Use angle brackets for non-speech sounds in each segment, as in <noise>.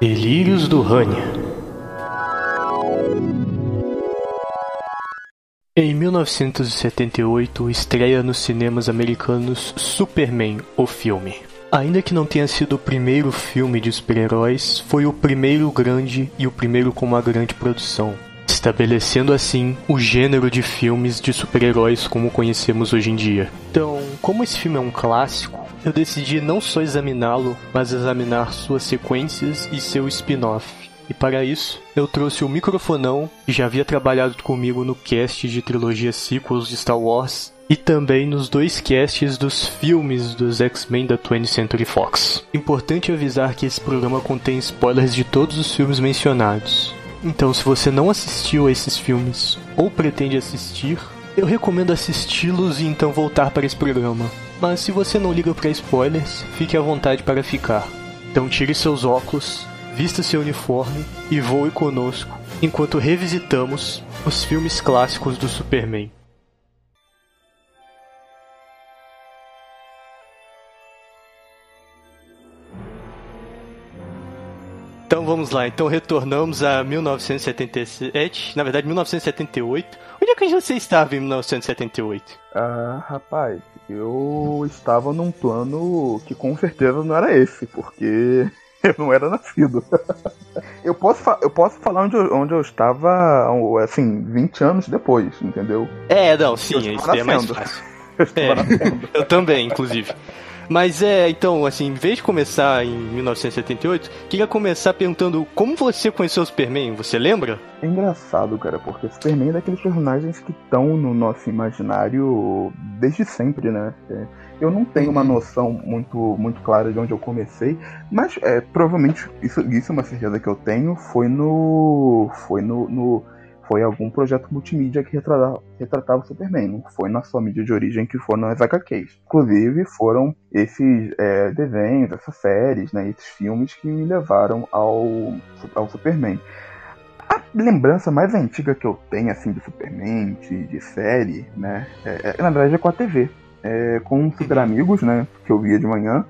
Delírios do Rania Em 1978, estreia nos cinemas americanos Superman, o filme. Ainda que não tenha sido o primeiro filme de super-heróis, foi o primeiro grande e o primeiro com uma grande produção, estabelecendo assim o gênero de filmes de super-heróis como conhecemos hoje em dia. Então, como esse filme é um clássico, eu decidi não só examiná-lo, mas examinar suas sequências e seu spin-off. E para isso, eu trouxe o microfonão, que já havia trabalhado comigo no cast de trilogia sequels de Star Wars, e também nos dois casts dos filmes dos X-Men da 20th Century Fox. Importante avisar que esse programa contém spoilers de todos os filmes mencionados. Então, se você não assistiu a esses filmes ou pretende assistir, eu recomendo assisti-los e então voltar para esse programa. Mas se você não liga para spoilers, fique à vontade para ficar. Então tire seus óculos, vista seu uniforme e voe conosco enquanto revisitamos os filmes clássicos do Superman. Então vamos lá, então retornamos a 1977, na verdade 1978. Onde é que você estava em 1978? Ah, rapaz, eu estava num plano que com certeza não era esse, porque <laughs> eu não era nascido. <laughs> eu, posso, eu posso falar onde eu, onde eu estava, assim, 20 anos depois, entendeu? É, não, sim, isso é mais fácil. <laughs> eu, é, eu também, inclusive. Mas é, então, assim, em vez de começar em 1978, queria começar perguntando como você conheceu o Superman, você lembra? É engraçado, cara, porque o Superman é daqueles personagens que estão no nosso imaginário desde sempre, né? É, eu não tenho uma uhum. noção muito, muito clara de onde eu comecei, mas é, provavelmente isso, isso é uma certeza que eu tenho, foi no. Foi no, no foi algum projeto multimídia que retratava, retratava o Superman, não foi na sua mídia de origem que foram as HQs. Inclusive, foram esses é, desenhos, essas séries, né, esses filmes que me levaram ao, ao Superman. A lembrança mais antiga que eu tenho, assim, de Superman, de, de série, né, é, é, na verdade é com a TV. É, com Super Amigos, né, que eu via de manhã,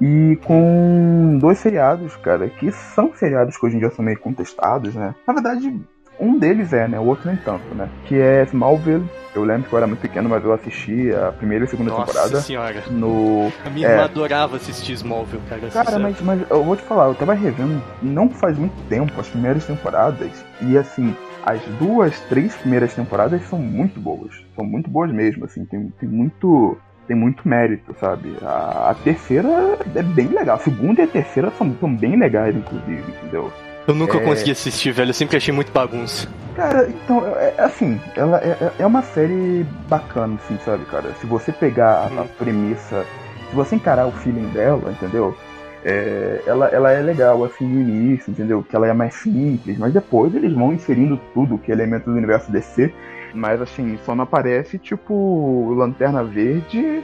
e com dois seriados, cara, que são seriados que hoje em dia são meio contestados, né? Na verdade, um deles é, né? O outro nem tanto, né? Que é Smallville. Eu lembro que eu era muito pequeno, mas eu assisti a primeira e a segunda Nossa temporada. senhora. No... A minha é... irmã adorava assistir Smallville, cara. Cara, mas, mas eu vou te falar, eu tava revendo não faz muito tempo as primeiras temporadas. E assim, as duas, três primeiras temporadas são muito boas. São muito boas mesmo, assim. Tem, tem muito tem muito mérito, sabe? A, a, terceira é bem legal. A segunda e a terceira são, são bem legais, inclusive, entendeu? Eu nunca é... consegui assistir, velho. Eu sempre achei muito bagunça. Cara, então, é, é assim, ela é, é, é uma série bacana, assim, sabe, cara? Se você pegar a, a premissa, se você encarar o feeling dela, entendeu? É, ela, ela é legal, assim, no início, entendeu? Que ela é mais simples, mas depois eles vão inserindo tudo que é elemento do universo DC. Mas, assim, só não aparece, tipo, Lanterna Verde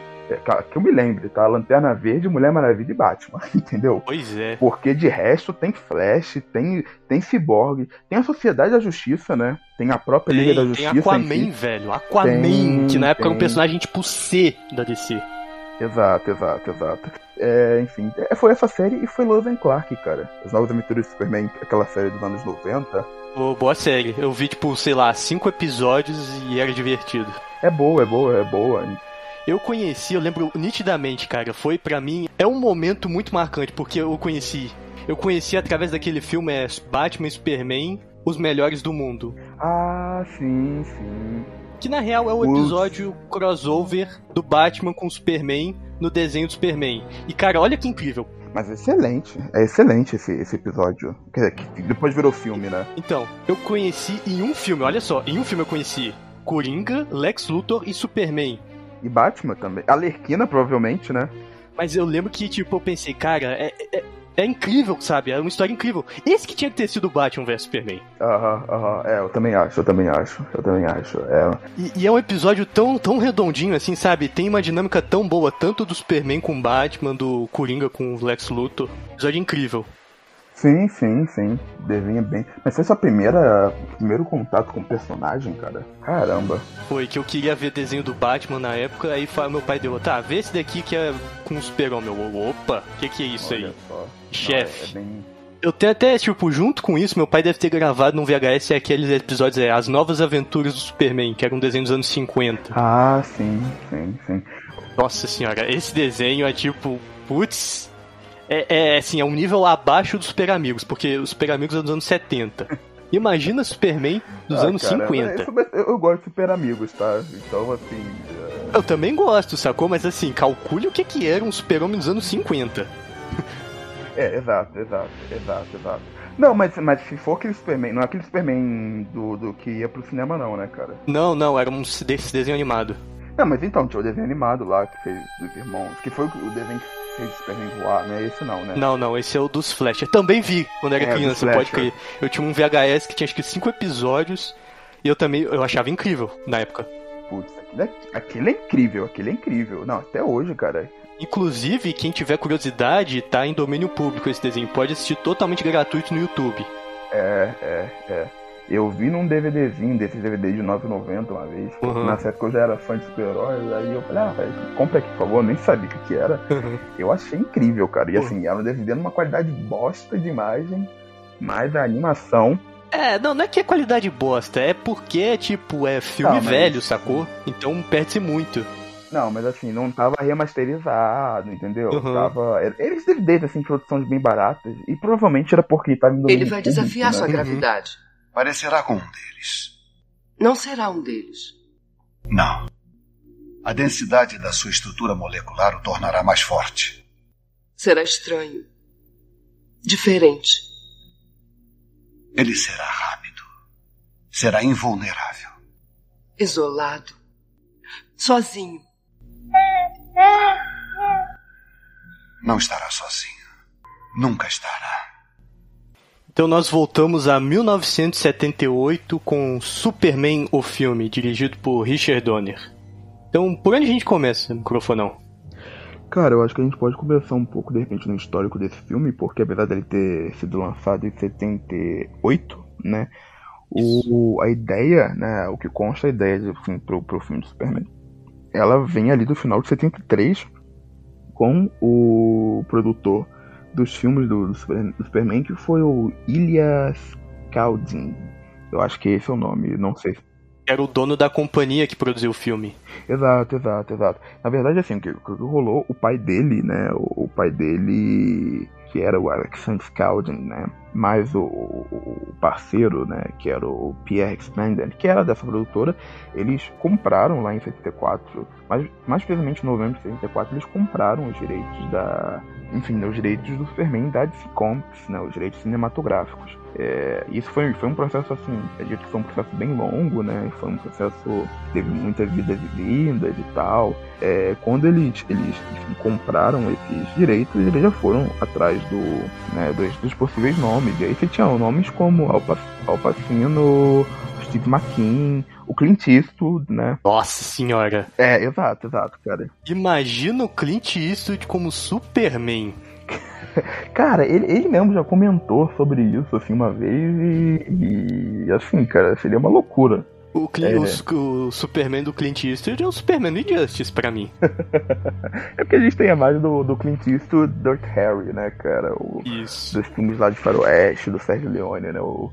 que eu me lembre, tá? Lanterna Verde, Mulher Maravilha e Batman, <laughs> entendeu? Pois é. Porque de resto tem Flash, tem, tem Cyborg, tem a Sociedade da Justiça, né? Tem a própria tem, Liga da Justiça. Tem Aquaman, velho. Aquaman, tem, que na época tem... era um personagem tipo C da DC. Exato, exato, exato. É, enfim, é, foi essa série e foi Lois and Clark, cara. As Novas Aventuras de Superman, aquela série dos anos 90. Oh, boa série. Eu vi, tipo, sei lá, cinco episódios e era divertido. É boa, é boa, é boa. Eu conheci, eu lembro nitidamente, cara, foi para mim, é um momento muito marcante, porque eu conheci, eu conheci através daquele filme é, Batman e Superman, os melhores do mundo. Ah, sim, sim. Que na real é o episódio Uf. crossover do Batman com o Superman no desenho do Superman. E cara, olha que incrível. Mas é excelente, é excelente esse, esse episódio. Quer dizer, que depois virou filme, né? Então, eu conheci em um filme, olha só, em um filme eu conheci Coringa, Lex Luthor e Superman. E Batman também. Alerquina, provavelmente, né? Mas eu lembro que, tipo, eu pensei, cara, é, é, é incrível, sabe? É uma história incrível. Esse que tinha que ter sido Batman vs Superman. Aham, aham. É, eu também acho, eu também acho. Eu também acho. É. E, e, é um episódio tão, tão redondinho, assim, sabe? Tem uma dinâmica tão boa, tanto do Superman com Batman, do Coringa com o Lex Luthor. Episódio incrível. Sim, sim, sim. Desenha bem. Mas foi sua primeira. primeiro contato com o personagem, cara? Caramba. Foi que eu queria ver desenho do Batman na época, aí meu pai deu, tá, vê esse daqui que é com o super-homem. Opa, o que, que é isso Olha aí? Só. Chefe. é bem... Eu tenho até, tipo, junto com isso, meu pai deve ter gravado num VHS aqueles episódios, é, As Novas Aventuras do Superman, que era um desenho dos anos 50. Ah, sim, sim, sim. Nossa senhora, esse desenho é tipo, putz, é, é assim, é um nível abaixo dos Super Amigos, porque os Super Amigos são dos anos 70. Imagina Superman dos ah, anos cara, 50. Eu, eu, gosto de Super Amigos, tá? Então, assim. É... Eu também gosto, sacou? Mas assim, calcule o que, que era um Super-Homem dos anos 50. <laughs> É, exato, exato, exato, exato. Não, mas, mas se for aquele Superman, não é aquele Superman do, do que ia pro cinema, não, né, cara? Não, não, era um desse desenho animado. Não, mas então, tinha o desenho animado lá que fez dos irmãos, que foi o desenho que Superman voar, né? Esse não, né? Não, não, esse é o dos Flash. Eu também vi quando era é, criança, pode crer. Eu tinha um VHS que tinha acho que cinco episódios e eu também eu achava incrível na época. Putz, aquilo é, aquilo é incrível, aquilo é incrível. Não, até hoje, cara. Inclusive, quem tiver curiosidade, tá em domínio público esse desenho. Pode assistir totalmente gratuito no YouTube. É, é, é. Eu vi num DVDzinho, desses DVD de 9,90 uma vez. Uhum. Na época eu já era fã de super-heróis. Aí eu falei, ah, velho, compra aqui, por favor. Eu nem sabia o que, que era. Uhum. Eu achei incrível, cara. E assim, era um DVD numa qualidade bosta de imagem, mas a animação. É, não, não é que é qualidade bosta, é porque, tipo, é filme não, mas... velho, sacou? Então perde-se muito. Não, mas assim, não tava remasterizado, entendeu? Uhum. Tava. Eles DVDs, assim, produções bem baratas. E provavelmente era porque tava indo. Ele vai desafiar né? sua gravidade. Parecerá com um deles. Não será um deles. Não. A densidade da sua estrutura molecular o tornará mais forte. Será estranho. Diferente. Ele será rápido. Será invulnerável. Isolado. Sozinho. Não estará sozinho. Nunca estará. Então nós voltamos a 1978 com Superman, o filme, dirigido por Richard Donner. Então, por onde a gente começa, microfonão? Cara, eu acho que a gente pode começar um pouco, de repente, no histórico desse filme, porque apesar dele ter sido lançado em 78, né, o, a ideia, né, o que consta a ideia de, assim, pro, pro filme do Superman, ela vem ali do final de 73, com o produtor dos filmes do, do, Superman, que foi o Ilias Kaldin. Eu acho que esse é o nome, não sei. Era o dono da companhia que produziu o filme. Exato, exato, exato. Na verdade, assim, o que, o que rolou, o pai dele, né? O, o pai dele que era o Alexander Skaldin, né? Mais o, o, parceiro, né? Que era o Pierre Expander, que era dessa produtora, eles compraram lá em 74, mais, mais precisamente em novembro de 74, eles compraram os direitos da, enfim, né, os direitos do Superman da DC Comics, né, os direitos cinematográficos. É, isso foi, foi um processo assim, é dito que foi um processo bem longo, né? Foi um processo que teve muitas vidas e vindas e tal. É, quando eles, eles enfim, compraram esses direitos, eles já foram atrás do, né, dos, dos possíveis nomes. E aí você tinha nomes como Al, Pacino, Steve o Clint Eastwood, né? Nossa senhora. É, exato, exato, cara. Imagina o Clint Eastwood como Superman. cara, ele, ele mesmo já comentou sobre isso, assim, uma vez e, e assim, cara, seria uma loucura. O, Clint, é. o, o, Superman do Clint Eastwood é o Superman do Injustice pra mim. <laughs> é porque a gente tem a imagem do, do Clint Eastwood Dirt Harry, né, cara? O, Isso. Dos filmes lá de Faroeste, do Sérgio Leone, né? O,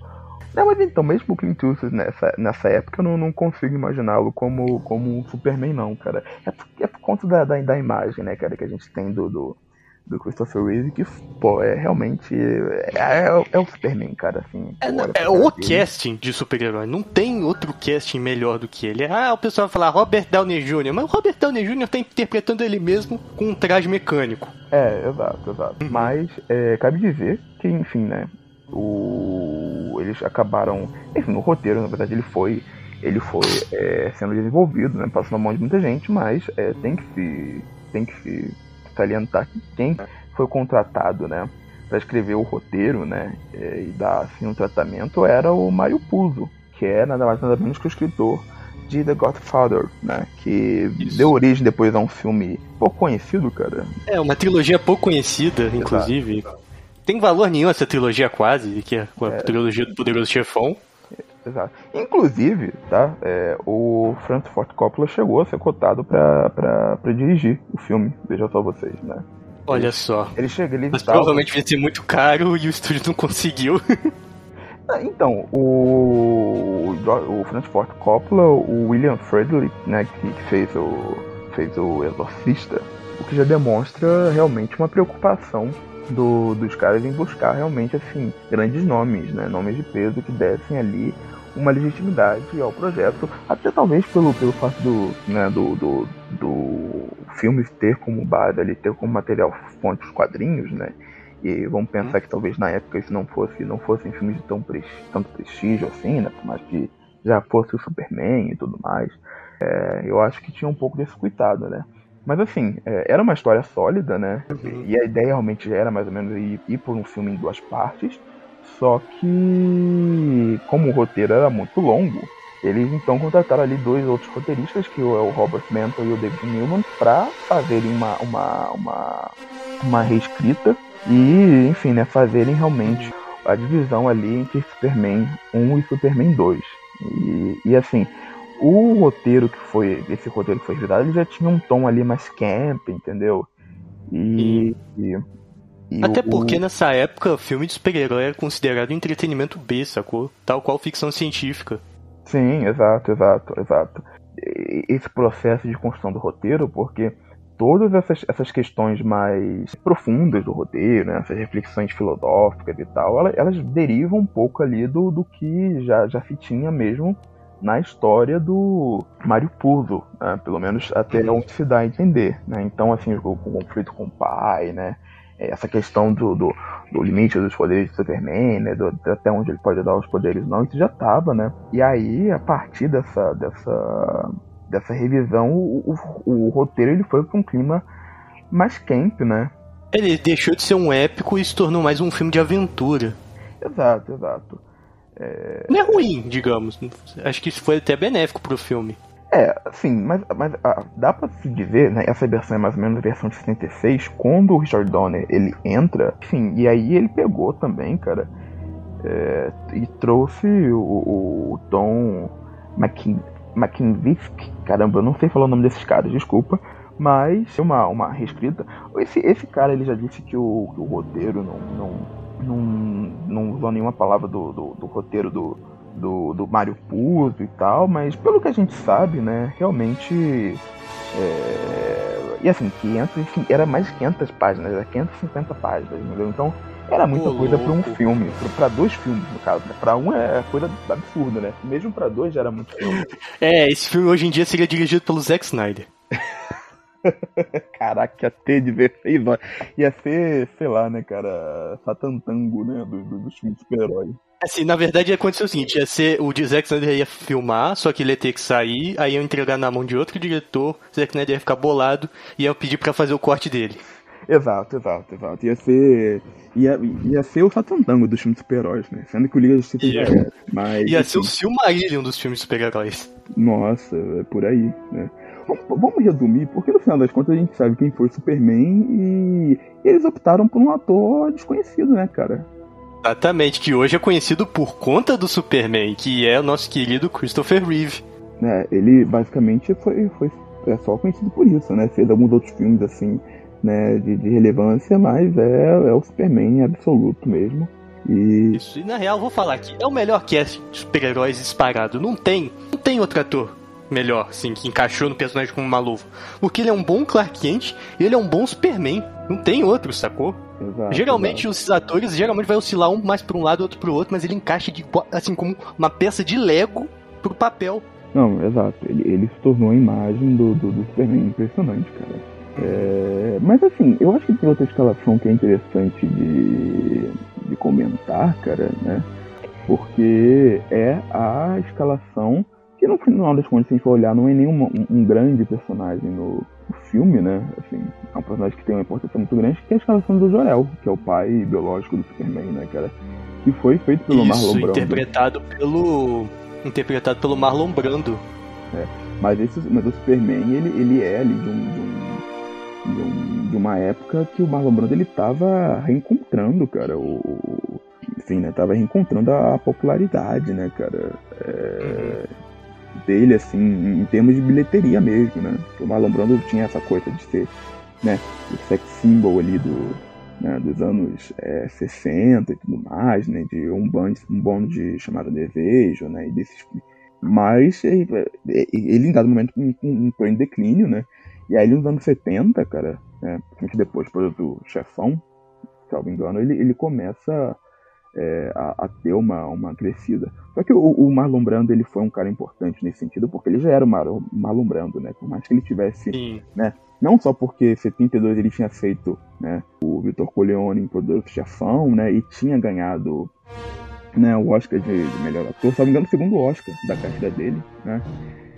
não, mas então, mesmo o Clint Eastwood nessa, nessa época, eu não, não consigo imaginá-lo como, como um Superman, não, cara. É por, é por conta da, da, da, imagem, né, cara, que a gente tem do, do, do Christopher Reeve, que, pô, é realmente. É, é, é o Superman, cara, assim. É, é o casting de super-herói. Não tem outro casting melhor do que ele. Ah, o pessoal vai falar Robert Downey Jr., mas o Robert Downey Jr. tá interpretando ele mesmo com um traje mecânico. É, exato, exato. Uhum. Mas, é, cabe dizer que, enfim, né, o, eles acabaram. Enfim, no roteiro, na verdade, ele foi. Ele foi é, sendo desenvolvido, né, passando a mão de muita gente, mas é, tem que se. tem que se salientar que quem foi contratado, né, para escrever o roteiro, né, é, e dar assim um tratamento era o Mario Puzo, que é nada mais nada menos que o escritor de The Godfather, né? Que Isso. deu origem depois a um filme pouco conhecido, cara. É, uma trilogia pouco conhecida, inclusive. Tem valor nenhum essa trilogia quase, que é a trilogia do Poderoso Chefão. Exato. Inclusive, tá? É, o Francis Ford Coppola chegou a ser cotado pra, pra, pra dirigir o filme. Veja só vocês, né? Olha só. Ele chega, ele Mas provavelmente ia ser muito caro e o estúdio não conseguiu. <laughs> Ah, Então, o, o, Francis Ford Coppola, o William Friedrich, né, que, que fez o fez o Exorcista, o que já demonstra realmente uma preocupação do, dos caras em buscar realmente assim grandes nomes, né, nomes de peso que dessem ali uma legitimidade ao projeto, até talvez pelo, pelo fato do, né, do, do, do filme ter como base ali, ter como material fonte os quadrinhos, né, e vamos pensar que talvez na época isso não fosse não fossem filmes de tão pres- tanto prestígio assim, né? Mais que já fosse o Superman e tudo mais. É, eu acho que tinha um pouco desse cuidado, né? Mas assim, é, era uma história sólida, né? E a ideia realmente era mais ou menos ir, ir por um filme em duas partes. Só que, como o roteiro era muito longo, eles então contrataram ali dois outros roteiristas, que é o Robert Mantle e o David Newman, para fazerem uma, uma, uma, uma reescrita e, enfim, né, fazerem realmente a divisão ali entre Superman 1 e Superman 2. E, e assim, o roteiro que foi, esse roteiro que foi revisado, ele já tinha um tom ali mais camp, entendeu? E. e- e Até o- porque nessa época, filme de super-herói era considerado entretenimento B, sacou? Tal qual ficção científica. Sim, exato, exato, exato. Esse processo de construção do roteiro, porque todas essas, essas questões mais profundas do roteiro, né, essas reflexões filosóficas e tal, elas, elas derivam um pouco ali do, do que já, já se tinha mesmo na história do Mário Puzo, né, pelo menos até onde se dá a entender. Né? Então, assim, o, o conflito com o pai, né, essa questão do, do, do limite dos poderes de Superman, né, do, até onde ele pode dar os poderes não, isso já estava, né? E aí, a partir dessa, dessa, dessa revisão, o, o, o roteiro ele foi para um clima mais camp, né? Ele deixou de ser um épico e se tornou mais um filme de aventura. Exato, exato. Não é ruim, digamos. Acho que isso foi até benéfico pro filme. É, sim, mas, mas ah, dá pra se dizer, né? Essa versão é mais ou menos a versão de 76, quando o Richard Donner ele entra, enfim, e aí ele pegou também, cara, é, e trouxe o, o, o Tom McKin, McKinvisk, caramba, eu não sei falar o nome desses caras, desculpa, mas uma, uma reescrita. Esse, esse cara ele já disse que o, que o roteiro não, não, não, não usou nenhuma palavra do, do, do roteiro do, do, do Mario Puzo e tal, mas pelo que a gente sabe, né, realmente. É... E assim, 500, enfim, era mais de 500 páginas, era 550 páginas, entendeu? Então era muita Ô, coisa para um filme, pra- pra dois filmes no caso, né? Pra um é coisa absurda, né? Mesmo pra dois já era muito filme. <laughs> É, esse filme hoje em dia seria dirigido pelo Zack Snyder. <laughs> <laughs> Caraca, ia ter 16 horas. Ia ser, sei lá, né, cara, Satantango, né, do- do- dos filmes de super-herói. Assim, na verdade ia acontecer o seguinte, ia ser, o Zack Snyder ia filmar, só que ele ia ter que sair, aí ia entregar na mão de outro diretor, o Zack Snyder ia ficar bolado e ia pedir pra fazer o corte dele. Exato, exato, exato. Ia ser. Ia, ia ser o Satantango dos filmes de super-heróis, né? Sendo que o Liga da Justiça Ia. já é. Mas. Ia ser o Silmarillion dos filmes de super-heróis. Nossa, é por aí, né? Vamos- resumir, porque no final das contas a gente sabe quem foi Superman e eles optaram por um ator desconhecido, né, cara? Exatamente, que hoje é conhecido por conta do Superman, que é o nosso querido Christopher Reeve. né? Ele basicamente foi, foi é só conhecido por isso, né? Fez alguns outros filmes assim, né, de, de relevância, mas é, é o Superman absoluto mesmo. E Isso, e na real, vou falar aqui, é o melhor cast de super-heróis disparado. Não tem, não tem outro ator melhor, assim, que encaixou no personagem como Maluvo. Porque ele é um bom Clark Kent e ele é um bom Superman. Não tem outro, sacou? exato, geralmente os atores geralmente vai oscilar um mais pra um lado, outro pro outro, mas ele encaixa de assim como uma peça de Lego pro papel. Não, exato. Ele, ele se tornou a imagem do, do, do Superman impressionante, cara. É, mas assim, eu acho que tem outra escalação que é interessante de, de comentar, cara, né? Porque é a escalação que no final das contas, se a gente for olhar, não é nenhum um, grande personagem no, no filme, né? Assim, é um personagem que tem uma importância muito grande, que é a escalação do Jor-El, que é o pai biológico do Superman, né, cara? Que foi feito pelo Isso, Marlon Brando. interpretado pelo interpretado pelo Marlon Brando. Mas, esse, mas o Superman, ele, ele é ali de um, de um, de um, de uma época que o Marlon Brando ele tava reencontrando, cara, o, enfim, né, tava reencontrando a popularidade, né, cara, é, dele, assim, em termos de bilheteria mesmo, né, o Marlon Brando tinha essa coisa de ser, né, o sex symbol ali do, né, dos anos é, 60 e tudo mais, né, de um bando, um bando de chamado Desejo, né, e desses... Mas ele, ele em dado momento entrou em declínio, né, e aí nos anos 70, cara, né, depois, depois do Chefão, me engano, ele, ele começa é, a, a, ter uma, uma crescida. Só que o, o, Marlon Brando ele foi um cara importante nesse sentido, porque ele já era o Mar, Marlon Brando, né? Por mais que ele tivesse, Sim. né? Não só porque em 72 ele tinha feito né, o Vitor Corleone em Poderoso Chefão, né? E tinha ganhado né, o Oscar de, de melhor ator, se não me engano, o segundo Oscar da carreira dele, né?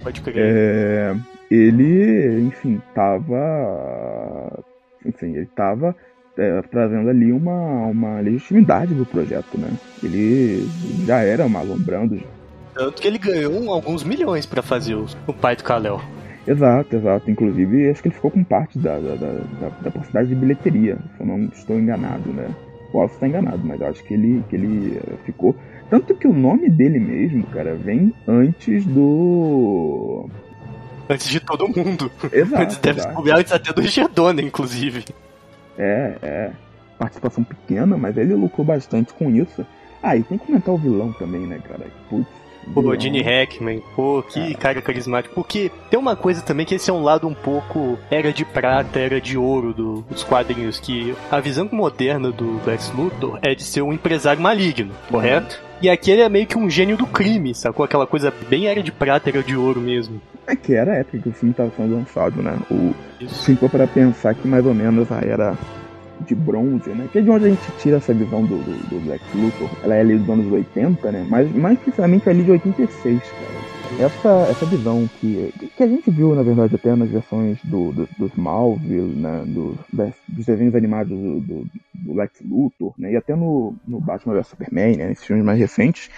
Pode crer. É, ele, enfim, tava. Enfim, ele tava é, trazendo ali uma, uma legitimidade do projeto, né? Ele já era Marlon Brando. Tanto que ele ganhou alguns milhões para fazer o, o pai do Kalel. Exato, exato. Inclusive, acho que ele ficou com parte da, da, da, da porcentagem de bilheteria, se eu não estou enganado, né? Posso estar enganado, mas acho que ele, que ele eh, ficou. Tanto que o nome dele mesmo, cara, vem antes do. Antes de todo mundo. Exato. Antes <laughs> deve exato. antes até do Gedona, inclusive. É, é. Participação pequena, mas ele lucrou bastante com isso. Ah, e tem que comentar o vilão também, né, cara? Putz. Pô. Gene Hackman, pô, que é. cara carismático. Porque tem uma coisa também que esse é um lado um pouco era de prata, era de ouro do, dos quadrinhos, que a visão moderna do Lex Luthor é de ser um empresário maligno, correto? Uhum. E aqui ele é meio que um gênio do crime, sacou? Aquela coisa bem era de prata, era de ouro mesmo. É que era a época que o filme estava sendo lançado, né? O, se for para pensar que mais ou menos a era de bronze, né? Que é de onde a gente tira essa visão do, do, do Black Luthor. Ela é ali dos anos 80, né? Mas mais precisamente ali de 86, cara. Essa, essa visão que, que a gente viu, na verdade, até nas versões do, do, do Smallville, né? Do, das, dos desenhos animados do, do, do Lex Luthor, né? E até no, no Batman vs Superman, né? Nesses filmes mais recentes,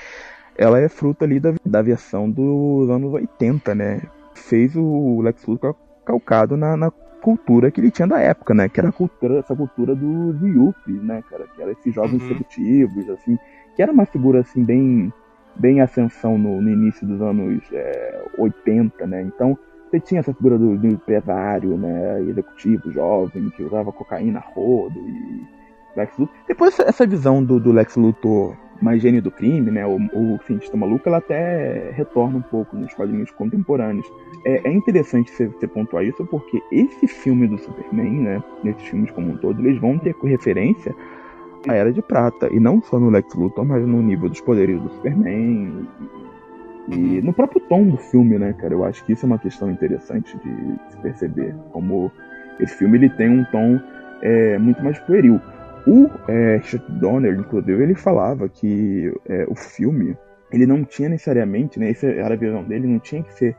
ela é fruto ali da, da versão dos anos 80, né? Fez o Lex Luthor calcado na, na, cultura que ele tinha da época, né? Que era a cultura, essa cultura dos yuppies, né, cara? Que era esses jovens uhum. executivos, assim, que era uma figura assim bem bem ascensão no, no início dos anos é, 80, né? Então você tinha essa figura do, do empresário, né? Executivo, jovem, que usava cocaína rodo e Lex Luthor. Depois essa visão do, do Lex Luthor mais gênio do crime, né, o, o cientista maluco, ela até retorna um pouco nos quadrinhos contemporâneos. É, é interessante você, você, pontuar isso porque esse filme do Superman, né, nesses filmes como um todo, eles vão ter referência à Era de Prata, e não só no Lex Luthor, mas no nível dos poderes do Superman. E, e no próprio tom do filme, né, cara, eu acho que isso é uma questão interessante de se perceber, como esse filme ele tem um tom é, muito mais pueril. O é, Richard Donner, inclusive, ele falava que é, o filme, ele não tinha necessariamente, né, essa era a visão dele, não tinha que ser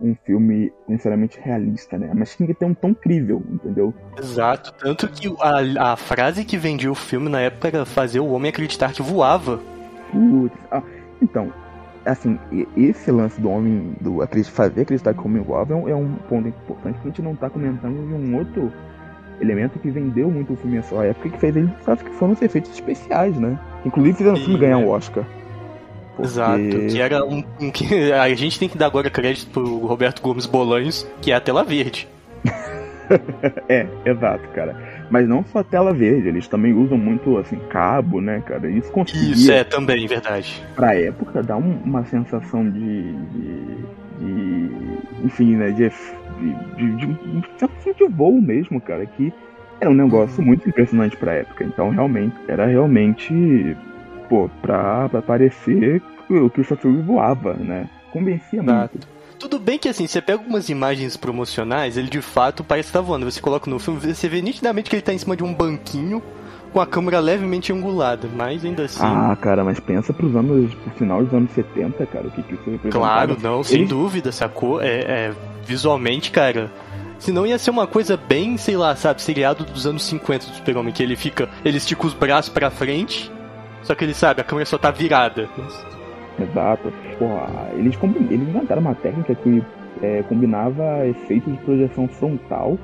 um filme necessariamente realista, né? Mas tinha que ter um tom crível, entendeu? Exato. Tanto que a, a frase que vendia o filme na época era fazer o homem acreditar que voava. Putz, ah, então, assim, esse lance do homem, do fazer acreditar que o homem voava é um, é ponto importante que a gente não tá comentando de um outro elemento que vendeu muito o filme nessa época que fez ele que foram os efeitos especiais, né? Inclusive fizeram o filme ganhar um Oscar. Porque... Exato, que era um, um, que <laughs> a gente tem que dar agora crédito pro Roberto Gomes Bolanhos, que é a tela verde. <laughs> é, exato, cara. Mas não só a tela verde, eles também usam muito assim cabo, né, cara? Isso conseguia. Isso é também verdade. Pra época dá um, uma sensação de, de, de, enfim, né, de de, de, de, de voo mesmo, cara, que era um negócio muito impressionante pra época. Então, realmente, era realmente, pô, pra, pra parecer que o Christopher voava, né? Convencia muito. Tudo bem que assim, você pega algumas imagens promocionais, ele de fato parece estar tá voando. Você coloca no filme, você vê nitidamente que ele tá em cima de um banquinho com a câmera levemente angulada, mas ainda assim. Ah, cara, mas pensa pros anos, pro final dos anos 70, cara, o que, que isso representava. Claro, não, sem dúvida, sacou? É, é, visualmente, cara. Senão ia ser uma coisa bem, sei lá, sabe, seriado dos anos 50 do Super-Homem, que ele fica. Ele estica os braços pra frente, só que ele sabe, a câmera só tá virada. Exato. Porra, eles, eles inventaram uma técnica que é, combinava efeitos de projeção frontal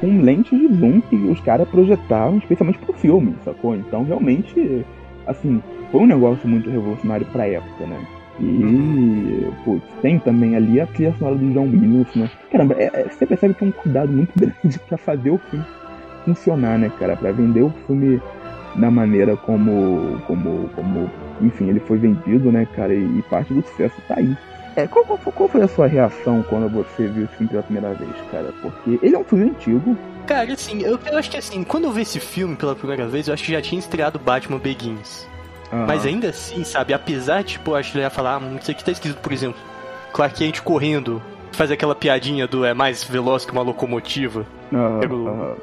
com lentes de zoom que os caras projetaram especialmente pro filme, sacou? Então realmente, assim, foi um negócio muito revolucionário pra época, né? E, putz, tem também ali a trilha sonora do John Williams, né? Caramba, é, é, você percebe que é um cuidado muito <laughs> grande pra fazer o filme funcionar, né, cara? Pra vender o filme da maneira como, como, como, enfim, ele foi vendido, né, cara? E, e parte do sucesso tá aí. É, qual, qual, qual, foi a sua reação quando você viu esse filme pela primeira vez, cara? Porque ele é um filme antigo. Cara, assim, eu, eu acho que assim, quando eu vi esse filme pela primeira vez, eu acho que já tinha estreado Batman Begins. Uhum. Mas ainda assim, sabe, apesar de, tipo, acho que ele ia falar, ah, isso aqui tá escrito, por exemplo, Clark Kent correndo, faz aquela piadinha do é mais veloz que uma locomotiva. Uhum. Pelo,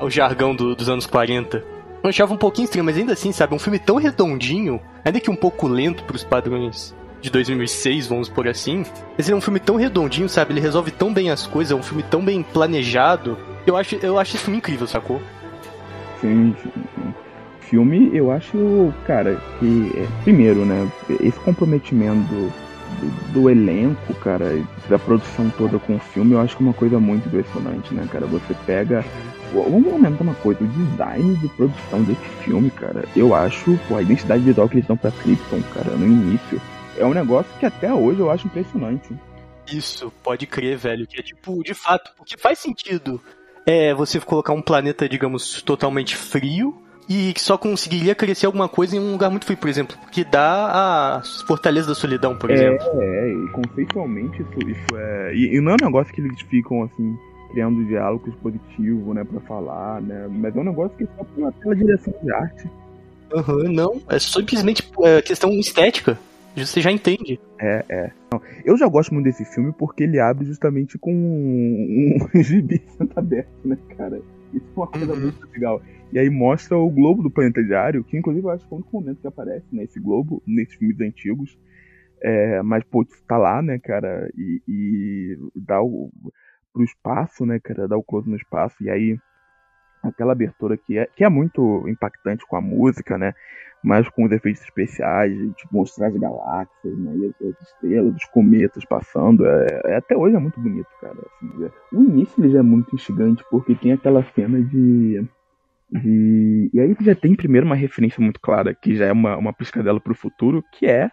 o jargão do, dos anos 40. Eu achava um pouquinho estranho, mas ainda assim, sabe, um filme tão redondinho, ainda que um pouco lento pros padrões de 2006, vamos por assim. Mas ele é um filme tão redondinho, sabe? Ele resolve tão bem as coisas, é um filme tão bem planejado. Eu acho, eu acho esse filme incrível, sacou? Sim, sim. Filme, eu acho, cara, que é, primeiro, né, esse comprometimento do, do, do, elenco, cara, da produção toda com o filme, eu acho que é uma coisa muito impressionante, né, cara? Você pega Vamos comentar uma coisa, o design de produção desse filme, cara, eu acho, pô, a identidade visual que eles dão pra Krypton, cara, no início, é um negócio que até hoje eu acho impressionante. Isso, pode crer, velho, que é tipo, de fato, porque faz sentido é você colocar um planeta, digamos, totalmente frio e que só conseguiria crescer alguma coisa em um lugar muito frio, por exemplo, que dá a Fortaleza da Solidão, por é, exemplo. É, e conceitualmente isso, isso é. E, e não é um negócio que eles ficam assim criando diálogos positivos, né, para falar, né? Mas é um negócio que só pela, pela direção de arte. Uhum, não, é simplesmente é, questão estética. Você já entende. É, é. Eu já gosto muito desse filme porque ele abre justamente com um, um <laughs> gibi aberto, né, cara? Isso é uma coisa uhum. muito legal. E aí mostra o globo do planeta diário, que inclusive eu acho que é o único momento que aparece, né? Esse globo, nesses filmes antigos. É, mas, pô, tá lá, né, cara? E, e dá o pro espaço, né, cara? Dar o close no espaço. E aí, aquela abertura que é, que é muito impactante com a música, né? Mas com os efeitos especiais, de tipo, mostrar as galáxias, né? E as, as estrelas, os cometas passando. É, é, até hoje é muito bonito, cara. Assim, é. O início ele já é muito instigante, porque tem aquela cena de. De... E aí já tem primeiro uma referência muito clara, que já é uma, uma piscadela pro futuro, que é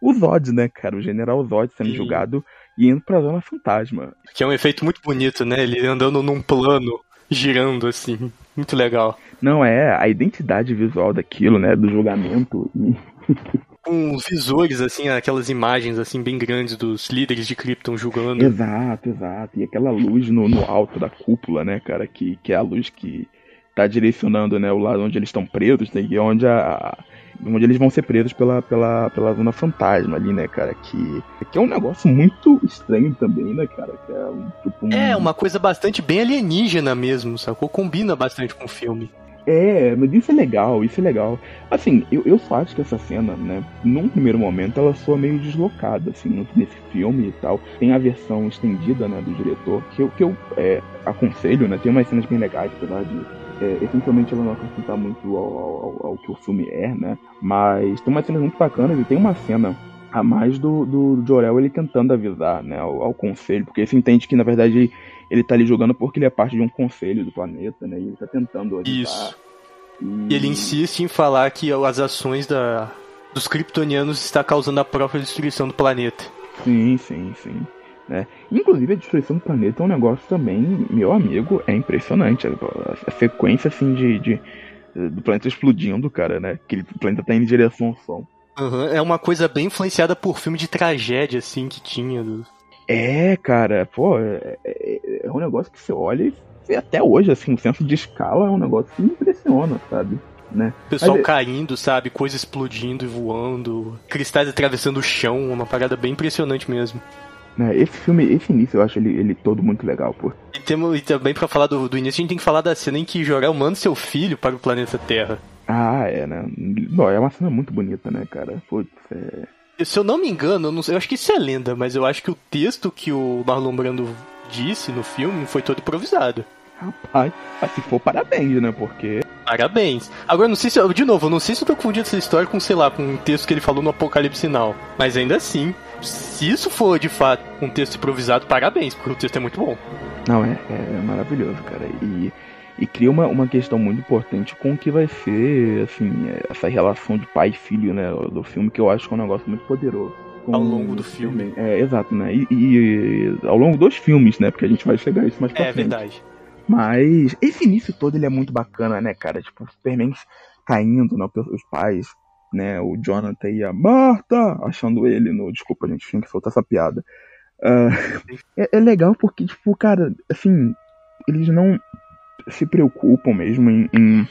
o Zod, né, cara? O General Zod sendo Sim. julgado e indo pra Zona Fantasma. Que é um efeito muito bonito, né? Ele andando num plano, girando assim. Muito legal. Não, é a identidade visual daquilo, né? Do julgamento. <laughs> com os visores, assim, aquelas imagens assim bem grandes dos líderes de Krypton julgando. Exato, exato. E aquela luz no, no alto da cúpula, né, cara, que, que é a luz que tá direcionando, né, o lado onde eles estão presos, né, e onde a, onde eles vão ser presos pela, pela, pela zona fantasma ali, né, cara? Que, que é um negócio muito estranho também, né, cara? Que é, um, tipo, um... é uma coisa bastante bem alienígena mesmo, sacou? Combina bastante com o filme. É, mas isso é legal, isso é legal. Assim, eu, eu só acho que essa cena, né, num primeiro momento, ela soa meio deslocada, assim, nesse filme e tal. Tem a versão estendida, né, do diretor, que eu, que eu é, aconselho, né, tem umas cenas bem legais, apesar de é, essencialmente ela não acrescentar muito ao, ao, ao, que o filme é, né? Mas tem umas cenas muito bacanas e tem uma cena a mais do, do Jorel ele tentando avisar, né, ao, ao conselho, porque você entende que na verdade ele, ele tá ali jogando porque ele é parte de um conselho do planeta, né? E ele tá tentando avisar. Isso. E... e ele insiste em falar que as ações da, dos kryptonianos está causando a própria destruição do planeta. Sim, sim, sim. Né? Inclusive a destruição do planeta é um negócio também, meu amigo, é impressionante. A, a sequência assim de, de, do planeta explodindo, cara, né? Que o planeta tá indo em direção ao sol. Uhum, é uma coisa bem influenciada por filme de tragédia, assim, que tinha. Do... É, cara, pô, é, é, é, um negócio que você olha e até hoje, assim, o senso de escala é um negócio que me impressiona, sabe? Né? Pessoal Mas, é caindo, sabe? Coisa explodindo e voando, cristais atravessando o chão, uma parada bem impressionante mesmo. Né, esse filme, esse início eu acho ele, ele todo muito legal, pô. E, temos, e também para falar do, do início, a gente tem que falar da cena em que Jorel manda seu filho para o planeta Terra. Ah, é, né? Bom, é uma cena muito bonita, né, cara? Putz, é... Se eu não me engano, eu, não, eu acho que isso é lenda, mas eu acho que o texto que o Marlon Brando disse no filme foi todo improvisado. Rapaz, se for parabéns, né? Porque. Parabéns. Agora, não sei se. De novo, eu não sei se eu tô confundindo essa história com, sei lá, com um texto que ele falou no Apocalipse Sinal. Mas ainda assim, se isso for de fato um texto improvisado, parabéns, porque o texto é muito bom. Não, é, é maravilhoso, cara. E, e cria uma, uma questão muito importante com o que vai ser, assim, essa relação de pai e filho, né, do filme, que eu acho que é um negócio muito poderoso. Ao longo do filme. É, exato, né? E, e, ao longo dos filmes, né? Porque a gente vai chegar a isso mais pra É frente. verdade. Mas esse início todo ele é muito bacana, né, cara? Tipo, Superman caindo, né? Os pais, né? O Jonathan e a Marta achando ele no. Desculpa, gente, tinha que soltar essa piada. Ah, é, é legal porque, tipo, cara, assim, eles não se preocupam mesmo em, em,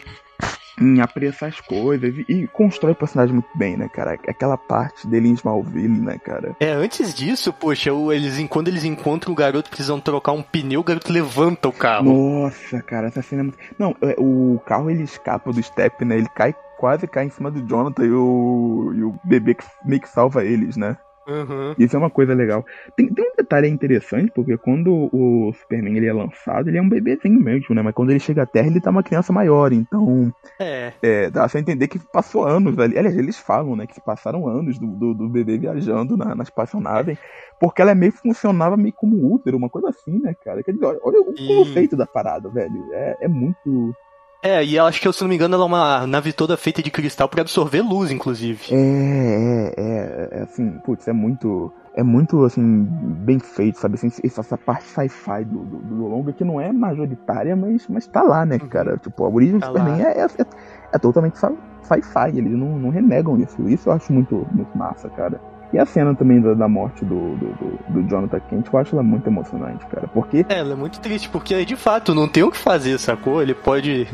em apressar as coisas e, e constrói o personagem muito bem, né, cara? Aquela parte dele em Smallville, né, cara? É, antes disso, poxa, eles, quando eles encontram o garoto precisam trocar um pneu, o garoto levanta o carro. Nossa, cara, essa cena é muito. Não, é, o carro ele escapa do step, né? Ele cai, quase cai em cima do Jonathan e o, e o bebê que meio que salva eles, né? Uhum. Isso é uma coisa legal. Tem, tem um detalhe interessante, porque quando o Superman ele é lançado, ele é um bebezinho mesmo, né? Mas quando ele chega à Terra, ele tá uma criança maior, então É. é, dá só entender que passou anos ali. Aliás, eles falam, né, que se passaram anos do, do, do bebê viajando na, na espaçonave, porque ela meio que funcionava meio como útero, uma coisa assim, né, cara? Quer dizer, olha, olha o conceito da parada, velho. É, é muito. É, e eu acho que, se não me engano, ela é uma nave toda feita de cristal pra absorver luz, inclusive. É, é, é, é assim, putz, é muito. É muito, assim, bem feito, sabe? Assim, essa, parte sci-fi do, do, do longa que não é majoritária, mas, mas tá lá, né, Uhum. cara? Tipo, a origem Tá do Superman lá. é, é, é- é totalmente sci- sci-fi, eles não, não renegam isso. Isso eu acho muito, muito massa, cara. E a cena também da, da morte do, do, do, do Jonathan Kent, eu acho ela muito emocionante, cara. Porque É, ela é muito triste, porque de fato não tem o que fazer, sacou? Ele pode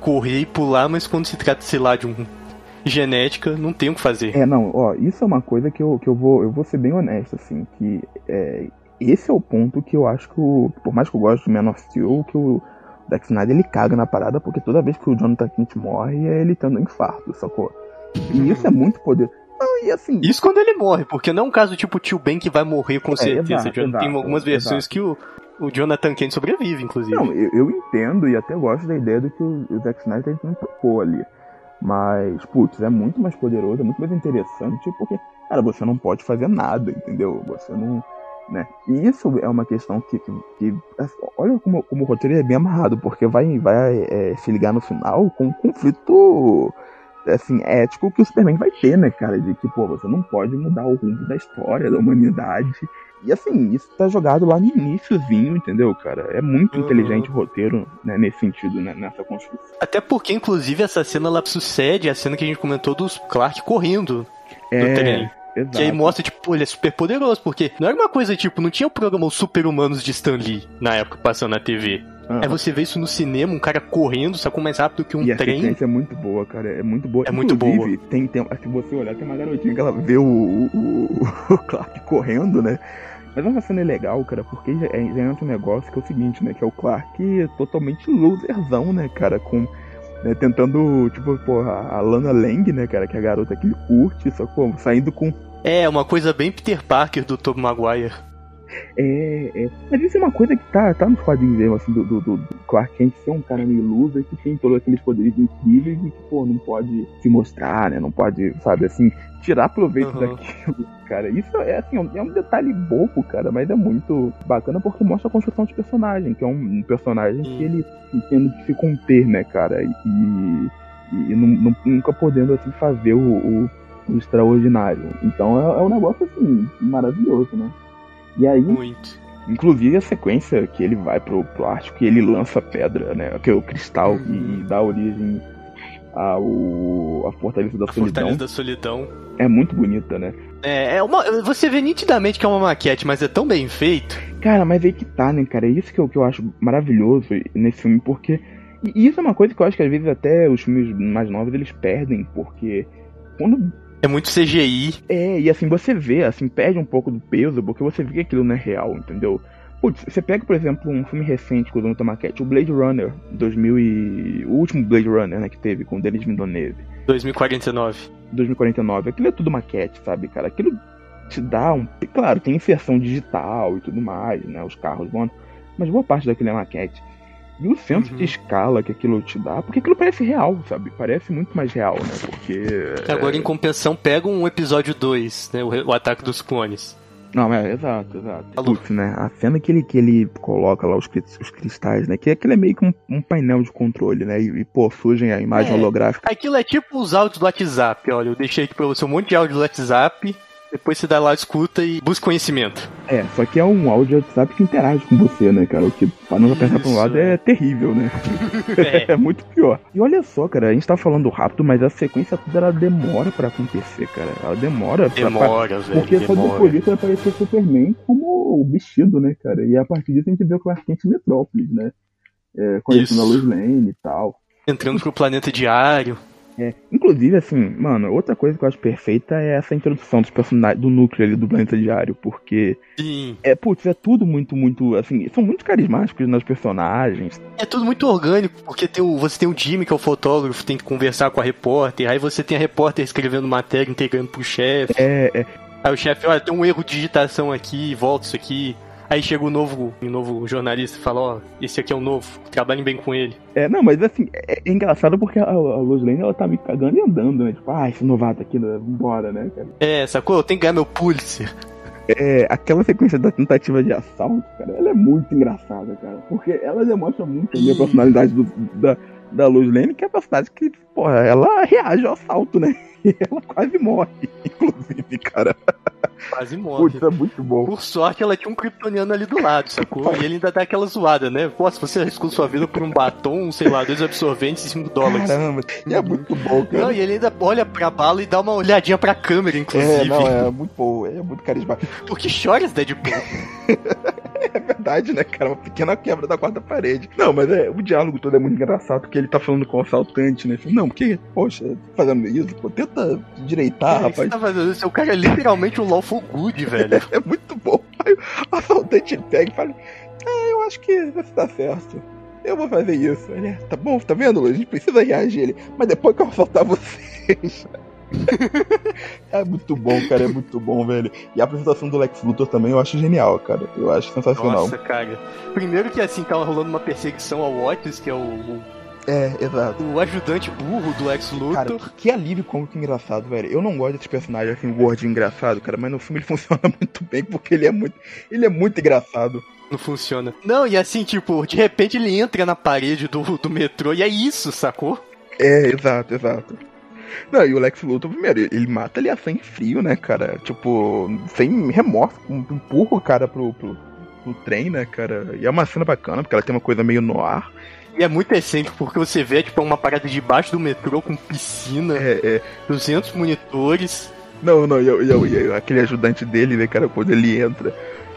correr e pular, mas quando se trata, sei lá, de um genética, não tem o que fazer. É, não, ó, isso é uma coisa que eu, que eu vou eu vou ser bem honesto, assim, que é, esse é o ponto que eu acho que o, por mais que eu goste do Man of Steel, que o Zack Snyder ele caga na parada, porque toda vez que o Jonathan Kent morre, é ele tendo um infarto, sacou? E isso é muito poder. Não, e assim, Isso quando ele morre, porque não é um caso tipo o tio Ben que vai morrer com É, certeza. exato, Já tem exato, algumas versões que o, o Jonathan Kent sobrevive, inclusive. Não, eu, eu entendo e até gosto da ideia do que o, o Zack Snyder tá tentando propor ali. Mas, putz, é muito mais poderoso, é muito mais interessante, porque, cara, você não pode fazer nada, entendeu? Você não. Né? E isso é uma questão que. que, que- olha como, como o roteiro é bem amarrado, porque vai, vai é, se ligar no final com um conflito assim, ético que o Superman vai ter, né, cara? De que, pô, você não pode mudar o rumo da história, da humanidade. E assim, isso tá jogado lá no iníciozinho, entendeu, cara? É muito Uhum. inteligente o roteiro, né, nesse sentido, né, nessa construção. Até porque, inclusive, essa cena ela sucede a cena que a gente comentou dos Clark correndo do É, trem. exato. Que aí mostra, tipo, ele é super poderoso, porque não era uma coisa, tipo, não tinha o programa Os Super-Humanos de Stan Lee na época passando na TV. Aham. Aí você vê isso no cinema, um cara correndo, sacou mais rápido que um E a trem. sequência é muito boa, cara. É muito boa. É muito Inclusive, Tem, tem, se você olhar, tem uma garotinha que ela vê o, o, o- <laughs> o Clark correndo, né? Mas essa cena é legal, cara, porque já, é- já entra um negócio que é o seguinte, né? Que é o Clark totalmente loserzão, né, cara? Com. né, tentando, tipo, porra, a Lana Lang, né, cara, que é a garota que ele curte, só como saindo com É, uma coisa bem Peter Parker do Tom Maguire. É, é. Mas isso é uma coisa que tá, tá nos quadrinhos mesmo, assim, do, do, do Clark Kent ser um cara meio loser que tem todos aqueles poderes incríveis e que, pô, não pode se mostrar, né? Não pode, sabe, assim, tirar proveito Uhum. daquilo, cara. Isso é, assim, é um- é um detalhe bobo, cara, mas é muito bacana porque mostra a construção de personagem, que é um, personagem que ele tendo que se conter, né, cara? E, e não- não- nunca podendo, assim, fazer o, o, o extraordinário. Então é, é um negócio, assim, maravilhoso, né? E aí, Muito. Inclusive a sequência que ele vai pro, pro Ártico e ele lança pedra, né? Que é o cristal Uhum. e dá origem ao a Fortaleza da A Solidão. Fortaleza da Solidão. É muito bonita, né? É, é uma, você vê nitidamente que é uma maquete, mas é tão bem feito. Cara, mas aí que tá, né, cara? É isso que eu, que eu acho maravilhoso nesse filme, porque. E isso é uma coisa que eu acho que às vezes até os filmes mais novos eles perdem, porque. Quando É muito CGI. É, e assim, você vê, assim, perde um pouco do peso, porque você vê que aquilo não é real, entendeu? Putz, você pega, por exemplo, um filme recente que usou muita maquete, o Blade Runner, 2000 e... o último Blade Runner, né, que teve, com o Denis Villeneuve, 2049. 2049, aquilo é tudo maquete, sabe, cara? Aquilo te dá um... Claro, tem inserção digital e tudo mais, né, os carros vão... Mas boa parte daquilo é maquete. E o senso Uhum. de escala que aquilo te dá, porque aquilo parece real, sabe? Parece muito mais real, né? Porque... Agora, em compensação, pega um episódio 2, né? O, Ataque dos Clones. Não, é, exato, exato. Putz, né? A cena que ele, que ele coloca lá os, os cristais, né? Que aquilo é meio que um, um painel de controle, né? E, e pô, surgem a imagem É. holográfica. Aquilo é tipo os áudios do WhatsApp, olha. Eu deixei aqui pra você um monte de áudio do WhatsApp. Depois você dá lá, escuta e busca conhecimento. É, só que é um áudio WhatsApp que interage com você, né, cara? O que, pra não pensar pra um lado, é. é terrível, né? É. <laughs> <laughs> é muito pior. E olha só, cara, a gente tá falando rápido, mas a sequência toda ela demora pra acontecer, cara. Ela demora. pra- Demora, velho. Porque só demora. depois disso vai aparecer o Superman como o vestido, né, cara? E a partir disso a gente vê o Clark Kent Metrópolis, né? É, conhecendo a Isso. Lois Lane e tal. Entrando pro planeta diário. É, inclusive, assim, mano, outra coisa que eu acho perfeita é essa introdução dos personagens, do núcleo ali do Planeta Diário, porque, Sim. é, putz, é tudo muito, muito, assim, são muito carismáticos nos personagens. É tudo muito orgânico, porque tem o, você tem o Jimmy, que é o fotógrafo, tem que conversar com a repórter, aí você tem a repórter escrevendo matéria, entregando pro chefe. É, é, Aí o chefe, olha, tem um erro de digitação aqui, volta isso aqui. Aí chega o novo, o novo jornalista e fala, ó, esse aqui é o novo, trabalhem bem com ele. é, não, mas assim, é, é engraçado porque a, a Lois Lane, ela tá me cagando e andando, né? Tipo, ah, esse novato aqui, né? vambora, né, cara? É, sacou? Eu tenho que ganhar meu Pulitzer. É, aquela sequência da tentativa de assalto, cara, ela é muito engraçada, cara. Porque ela demonstra muito a Ih. personalidade do- da, da Lois Lane, que é a personagem que, porra, ela reage ao assalto, né? <laughs> Ela quase morre, inclusive, cara. Quase morre. Putz, é muito bom. Por sorte, ela tinha um kryptoniano ali do lado, sacou? E ele ainda dá aquela zoada, né? Pô, se você arriscou sua vida por um batom, sei lá, dois absorventes e 5 dólares. Caramba, e é muito bom, cara. Não, e ele ainda olha pra bala e dá uma olhadinha pra câmera, inclusive. É, não, é muito bom, é muito carismático. Porque chora esse Deadpool. <laughs> É verdade, né, cara? Uma pequena quebra da quarta parede. Não, mas é, o diálogo todo é muito engraçado, porque ele tá falando com o assaltante, né? Não, porque, poxa, fazendo isso, pô, tenta direitar, É, o que você rapaz. tá fazendo isso? O cara é literalmente um lawful good, velho. <laughs> É muito bom. Aí o assaltante pega e fala: É, eu acho que você tá certo. Eu vou fazer isso. Ele, tá bom, tá vendo, Luiz? A gente precisa reagir ele. Mas depois que eu assaltar vocês. <laughs> é muito bom, cara. É muito bom, velho. E a apresentação do Lex Luthor também eu acho genial, cara. Eu acho sensacional. Nossa, cara. Primeiro que assim, tava rolando uma perseguição ao Otis, que é o, o, É, exato. o ajudante burro do Lex Cara, Luthor. que alívio cômico engraçado, velho. Eu não gosto desses personagens assim, gordinho engraçado, cara, mas no filme ele <laughs> funciona muito bem porque ele é muito, ele é muito engraçado. Não funciona. Não, e assim, tipo, de repente ele entra na parede do, do metrô e é isso, sacou? É, exato, exato. Não, e o Lex Luthor, primeiro, ele mata ele a sangue frio, né, cara? Tipo, sem remorso, empurra o cara pro, pro, pro trem, né, cara? E é uma cena bacana, porque ela tem uma coisa meio no ar. E é muito excêntrico, porque você vê, tipo, uma parada debaixo do metrô com piscina, É, é. 200 monitores. Não, não, e, eu- e e aquele ajudante dele, né, cara, quando ele entra,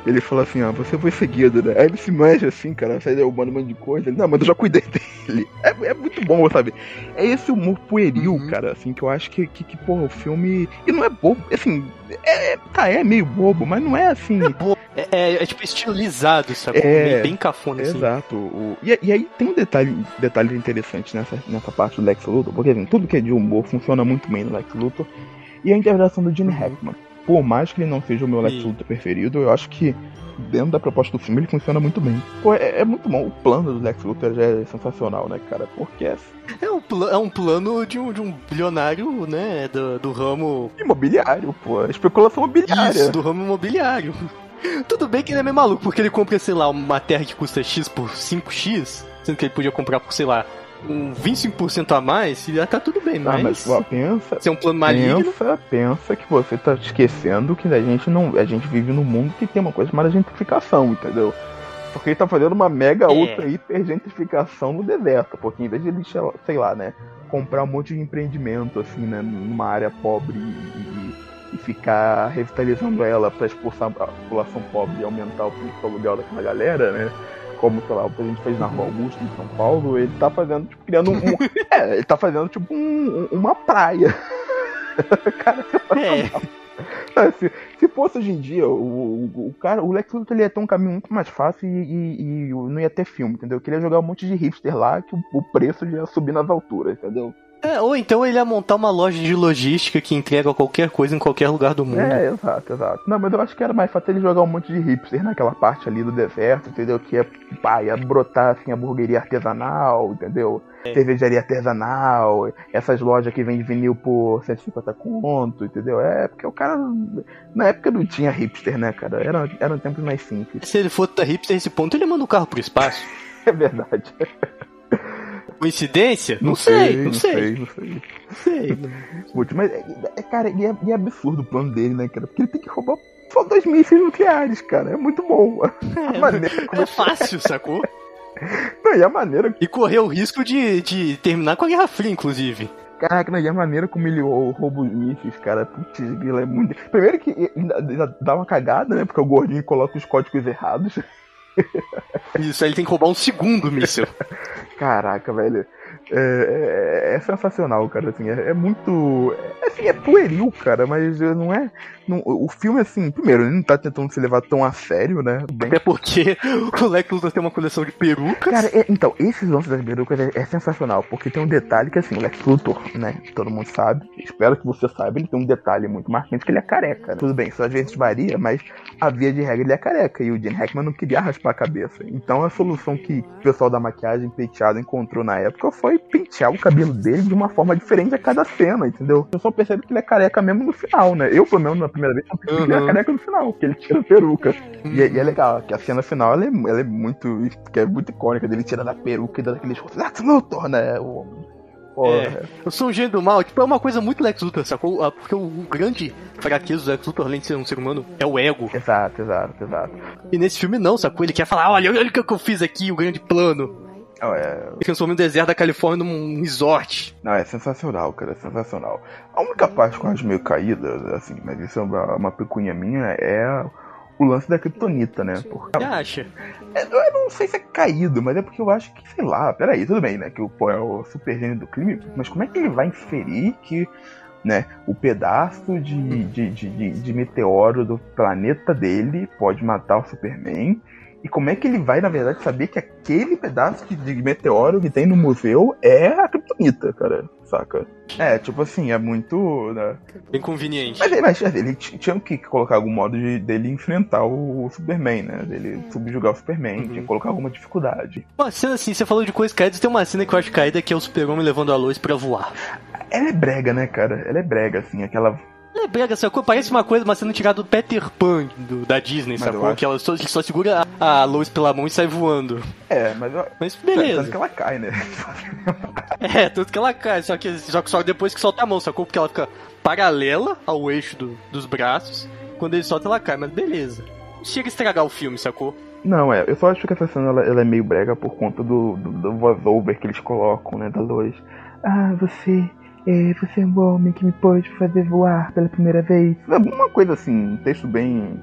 ele fala assim, ah, você foi seguido, né? Aí ele se mexe assim, cara, sai derrubando um monte de coisa. Ele, não, mas eu já cuidei <laughs> dele. É, é muito bom, sabe? É esse humor pueril, Uhum. cara, assim, que eu acho que, que, que porra, o filme. E não é bobo, assim, é, tá, é meio bobo, mas não é assim. É, é- é, tipo estilizado, sacou? É. Meio bem cafona, assim. Exato. O- e, e aí tem um detalhe, detalhe interessante nessa, nessa parte do Lex Luthor, porque assim, tudo que é de humor funciona muito bem no Lex Luthor. E a interpretação do Gene Hackman. Por mais que ele não seja o meu Lex Sim. Luthor preferido, eu acho que dentro da proposta do filme ele funciona muito bem. Pô, é, é muito bom. O plano do Lex Luthor já é sensacional, né, cara? Porque é É um, é um plano de um, de um bilionário, né? Do, do ramo. imobiliário, pô. É especulação imobiliária. Isso, do ramo imobiliário. Tudo bem que ele é meio maluco, porque ele compra, sei lá, uma terra que custa X por 5X, sendo que ele podia comprar por, sei lá, um 25% a mais, e já tá tudo bem, Ah, mas. mas pô, pensa, Se é um plano maligno. Pensa, pensa que você tá esquecendo que a gente não. A gente vive num mundo que tem uma coisa chamada gentrificação, entendeu? Porque ele tá fazendo uma mega É. ultra hiper gentrificação no deserto. Porque em vez de ele, sei lá- sei lá, né, comprar um monte de empreendimento, assim, né, numa área pobre e, e- ficar revitalizando ela pra expulsar a população pobre e aumentar o preço do aluguel daquela galera, né? Como, sei lá, o que a gente fez na Rua Augusta, em São Paulo, ele tá fazendo, tipo, criando um. <laughs> é, ele tá fazendo, tipo, um- um- uma praia. <laughs> Cara, É, ah, Se, se fosse hoje em dia, o, o, o cara, o Lex Luthor ia ter um caminho muito mais fácil e, e- e não ia ter filme, entendeu? Eu queria jogar um monte de hipster lá que o, o preço ia subir nas alturas, entendeu? É, ou então ele ia montar uma loja de logística que entrega qualquer coisa em qualquer lugar do mundo. É, exato, exato. Não, mas eu acho que era mais fácil ele jogar um monte de hipster naquela parte ali do deserto, entendeu? Que ia, pá, ia brotar assim, a hamburgueria artesanal, entendeu? Cervejaria artesanal, essas lojas que vendem vinil por 150 conto, entendeu? É, porque o cara. Na época não tinha hipster, né, cara? Era, eram tempos mais simples. Se ele for hipster nesse ponto, ele manda o carro pro espaço. <laughs> É verdade. Coincidência? Não, sei, não sei. <laughs> Não sei. Não sei. Putz, Mas, é, é, cara, e é, é absurdo o plano dele, né, cara? Porque ele tem que roubar só dois mísseis nucleares, cara. É muito bom. <laughs> A maneira como É fácil, sacou? <laughs> Não, e a maneira. E correu o risco de, de terminar com a Guerra Fria, inclusive. Caraca, não, e a maneira como ele rouba os mísseis, cara. Putz, ele é muito. Primeiro que ainda- ainda dá uma cagada, né? Porque o gordinho coloca os códigos errados. Isso, aí ele tem que roubar um segundo míssil. Caraca, velho. É, é- é sensacional, cara. Assim, é, é muito. É, assim, é pueril, cara, mas eh, não é. não- o filme, assim, primeiro, ele não tá tentando se levar tão a sério, né? Bem, Até porque <laughs> o Lex Luthor tem uma coleção de perucas. Cara, é- então, esses lances das perucas é, é sensacional, porque tem um detalhe que, assim, o Lex Luthor, né, todo mundo sabe, espero que você saiba, ele tem um detalhe muito marcante que ele é careca, né? Tudo bem, isso às vezes varia, mas a via de regra ele é careca, e o Gene Hackman não queria raspar a cabeça. Então a solução que o pessoal da maquiagem penteada encontrou na época foi pentear o cabelo dele de uma forma diferente a cada cena, entendeu? O pessoal percebe que ele é careca mesmo no final, né? Eu, pelo menos, na primeira vez, eu pensei que ele era Uhum. careca no final, porque ele tira a peruca. E, é- e é legal, que a cena final ela é, ela é muito. que é muito icônica dele tirando a peruca e dando aquele discurso. Lex Luthor, né? O, o, É. Eu sou um gênio do mal, tipo, é uma coisa muito Lex Luthor, sacou? Ah, Porque o grande fraqueza do Lex Luthor, além de ser um ser humano, é o ego. Exato, exato, exato. E nesse filme não, sacou? Ele quer falar, olha, olha o que eu fiz aqui, o grande plano. Não, é, Ele transformou o deserto da Califórnia num resort. não, é sensacional, cara, é sensacional. A única parte que eu acho meio caída, assim, mas isso é uma, uma pecunha minha, é o lance da Kryptonita, né? Porque, Você acha? É, eu não sei se é caído, mas é porque eu acho que, sei lá, peraí, tudo bem, né? Que o pô é o super gênio do crime, mas como é que ele vai inferir que, né, o pedaço de, de, de, de, de meteoro do planeta dele pode matar o Superman? E como é que ele vai, na verdade, saber que aquele pedaço de, de meteoro que tem no museu é a Kryptonita, cara? Saca? É, tipo assim, é muito. Né? Bem conveniente. Mas, mas ele tinha que colocar algum modo de, dele enfrentar o, Superman, né? Dele subjugar o Superman, Uhum. tinha que colocar alguma dificuldade. Uma cena assim, você falou de coisas caídas, tem uma cena que eu acho caída que é o super-homem levando a luz pra voar. Ela é brega, né, cara? Ela é brega, assim, aquela. Ela é brega, sacou? Parece uma coisa, uma cena tirada do Peter Pan do- da Disney, Mas sacou? Que ela só, só segura a, a luz pela mão e sai voando. É, mas eu. Mas Tanto beleza. que ela cai, né? <laughs> É, tanto que ela cai, só que, só só depois que solta a mão, sacou? Porque ela fica paralela ao eixo do- dos braços. Quando ele solta, ela cai, mas beleza. Chega a estragar o filme, sacou? Não, é, eu só acho que essa cena ela, ela é meio brega por conta do, do, do voice-over que eles colocam, né, da luz. Ah, você. É, você é um homem que me pode fazer voar pela primeira vez. Alguma coisa assim, um texto bem.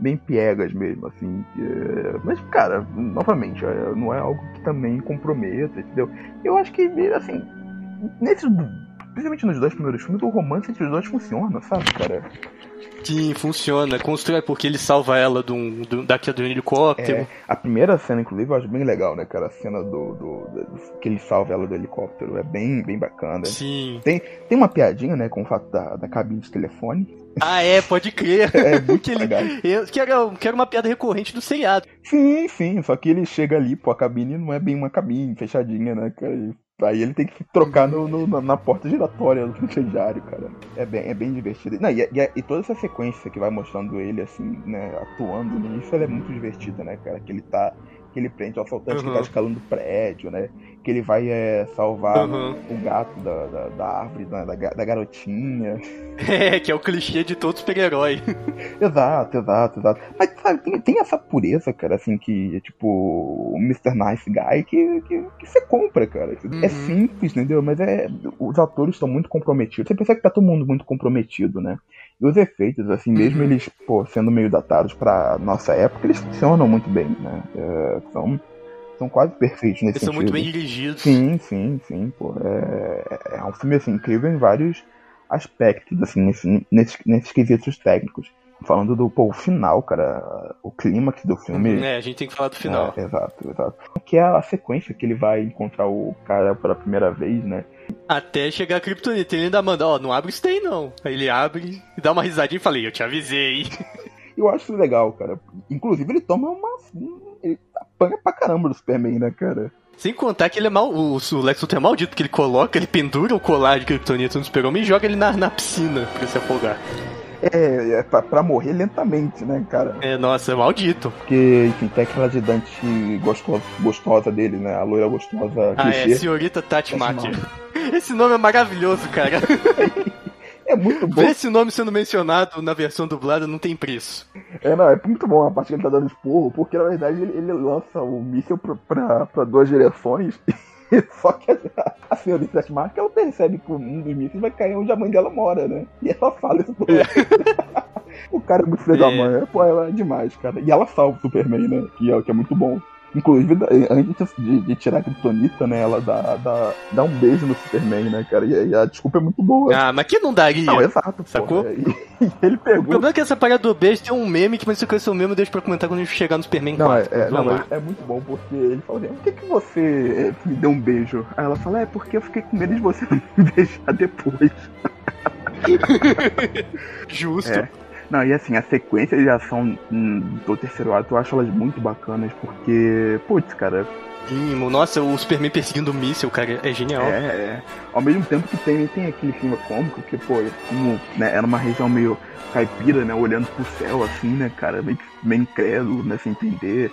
bem piegas mesmo, assim. é, mas, cara, novamente, é, não é algo que também comprometa, entendeu? Eu acho que, assim, nesses. Principalmente nos dois primeiros filmes, o romance entre os dois funciona, sabe, cara? Sim, funciona. Constrói porque ele salva ela do, da queda de um helicóptero. É, a primeira cena, inclusive, eu acho bem legal, né, cara? A cena do, do- do- que ele salva ela do helicóptero. É bem, bem bacana. Sim. Tem uma piadinha, né, com o fato da, da cabine de telefone. Ah, é, pode crer. <laughs> É muito que ele, eu, que, era, que era uma piada recorrente do seriado. Sim, sim, só que ele chega ali, pô, a cabine não é bem uma cabine fechadinha, né, cara? Aí ele tem que trocar no, no- na- porta giratória do crediário, cara. É bem, é bem divertido. Não, e, e- e toda essa sequência que vai mostrando ele, assim, né, atuando nisso, ela é muito divertida, né, cara? Que ele tá. Que ele prende o assaltante que Uhum. tá escalando o prédio, né? Que ele vai é, salvar Uhum. o gato da, da, da árvore, da, da, ga- da garotinha. <laughs> É, que é o clichê de todo super-herói. <laughs> Exato, exato, exato. Mas, sabe, tem, tem essa pureza, cara, assim, que é tipo o Mr. Nice Guy que, que, que você compra, cara. É Uhum. simples, entendeu? Mas é. Os atores estão muito comprometidos. Você percebe que tá todo mundo muito comprometido, né? E os efeitos, assim, mesmo Uhum. eles, pô, sendo meio datados pra nossa época, eles funcionam muito bem, né? É, são, são quase perfeitos nesse Eles são sentido. muito bem dirigidos. Sim, sim, sim, pô. É, é um filme assim, incrível em vários aspectos, assim, nesse, nesses, nesses quesitos técnicos. Falando do pô, final, cara, o clímax do filme. É, a gente tem que falar do final. É, exato, exato. Que é a sequência que ele vai encontrar o cara pela primeira vez, né? Até chegar a Kryptonita, ele ainda manda, ó, não abre isso daí não. Aí ele abre e dá uma risadinha e fala, eu te avisei. Eu acho legal, cara. Inclusive ele toma uma. Ele apanha pra caramba do Superman, né, cara? Sem contar que ele é mal. O, o Lex Luthor é maldito, porque ele coloca, ele pendura o colar de Kryptonita no super-homem e joga ele na, na piscina pra ele se afogar. É, é pra, pra morrer lentamente, né, cara? É, nossa, é maldito. Porque, enfim, tem aquela ajudante gostosa, gostosa dele, né? A loira gostosa Ah, clichê. é, senhorita Tati Tati Maki. <laughs> Esse nome é maravilhoso, cara. <laughs> É muito bom. Ver esse nome sendo mencionado na versão dublada não tem preço. É, não, é muito bom a parte que ele tá dando esporro, porque na verdade ele, ele lança o míssil pra, pra, pra duas direções. <laughs> Só que a, a senhorita Mark, ela percebe que um dos mísseis vai cair onde a mãe dela mora, né? E ela fala isso pro <laughs> <laughs> O cara é muito filho da É. mãe. Pô, ela é demais, cara. E ela salva o Superman, né? Que é, que é muito bom. Inclusive, antes de, de tirar a criptonita, né? Ela dá, dá, dá um beijo no Superman, né, cara? E, e a desculpa é muito boa. Ah, mas que não daria. Não, exato. Sacou? É, E, <laughs> e ele O pergunta. problema é que essa parada do beijo tem um meme que vai ser com esse meme, deixa pra comentar quando a gente chegar no Superman Não, é, 4. é, não, Vamos mas lá. é muito bom porque ele fala assim, por que, que você é, me deu um beijo? Aí ela fala, é porque eu fiquei com medo de você não <laughs> me beijar depois. <laughs> Justo. É. Não, e assim, a sequência de ação hum, do terceiro ato eu acho elas muito bacanas, porque, putz, cara, Sim, nossa, o Superman perseguindo o míssil, cara, é genial. é, é. Ao mesmo tempo que tem, tem aquele clima cômico, que, pô, como né, era uma região meio caipira, né, olhando pro céu, assim, né, cara, meio, meio incrédulo, né, sem entender.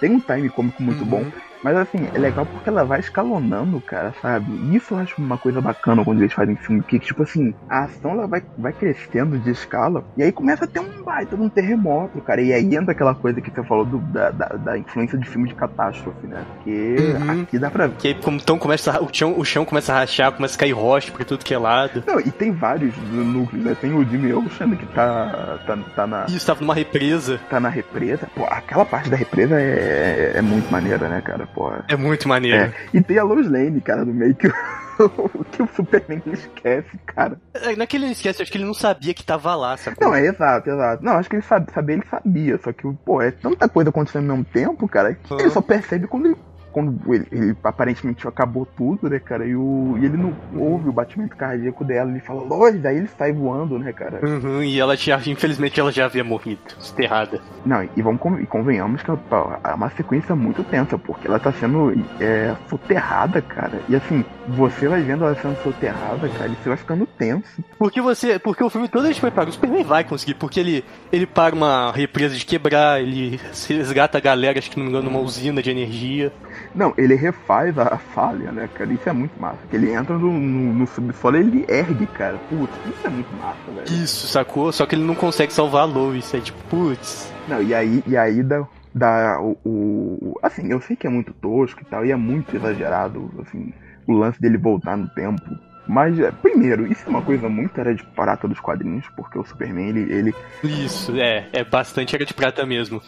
Tem um time cômico muito Uhum. bom, mas assim, é legal porque ela vai escalonando, cara, sabe? E Isso eu acho uma coisa bacana quando eles fazem filme, que tipo assim, a ação ela vai, vai crescendo de escala, e aí começa a ter um baita de um terremoto, cara, e aí entra aquela coisa que você falou do- da, da, da influência de filme de catástrofe, né? Porque Uhum. aqui dá pra Que aí, como, então começa a- o, chão, o chão começa a rachar, começa a cair rocha por tudo que é lado. Não, e tem vários núcleos, né? Tem o Jimmy Ocean que tá, tá, tá, na, Isso, tava numa represa. tá na represa. Pô, aquela parte da represa é, é muito maneira, né, cara? Pô. É muito maneiro. É. E tem a Lois Lane, cara, no meio que o, <laughs> que o Superman esquece, cara. É. Não é que ele não esquece, acho que ele não sabia que tava lá, sacou? Não, é exato, exato. Não, acho que ele sabe, saber ele sabia, só que, pô, é tanta coisa acontecendo ao mesmo tempo, cara, que Uhum. ele só percebe quando ele. Quando ele, ele aparentemente acabou tudo, né, cara? E, o, e ele não ouve o batimento cardíaco dela, ele fala, Lois, aí ele sai voando, né, cara? Uhum, e ela já, infelizmente, ela já havia morrido, desterrada. Não, e vamos e convenhamos que é uma sequência muito tensa, porque ela tá sendo é, soterrada, cara. E assim, você vai vendo ela sendo soterrada, cara, e você vai ficando tenso. Porque você. Porque o filme todo a gente prepara. O Superman vai conseguir, porque ele, ele para uma represa de quebrar, ele resgata a galera, acho que não me engano, numa usina de energia. Não, ele refaz a, a falha, né, cara? Isso é muito massa. Que ele entra no, no, no subsolo e ele ergue, cara. Putz, isso é muito massa, velho. Isso, sacou? Só que ele não consegue salvar a Lois. É tipo, putz. Não, e aí, e aí dá, dá o, o- Assim, eu sei que é muito tosco e tal, e é muito exagerado, assim, o lance dele voltar no tempo. Mas, é, primeiro, isso é uma coisa muito era de prata dos quadrinhos, porque o Superman, ele. ele Isso, é. É bastante era de prata mesmo.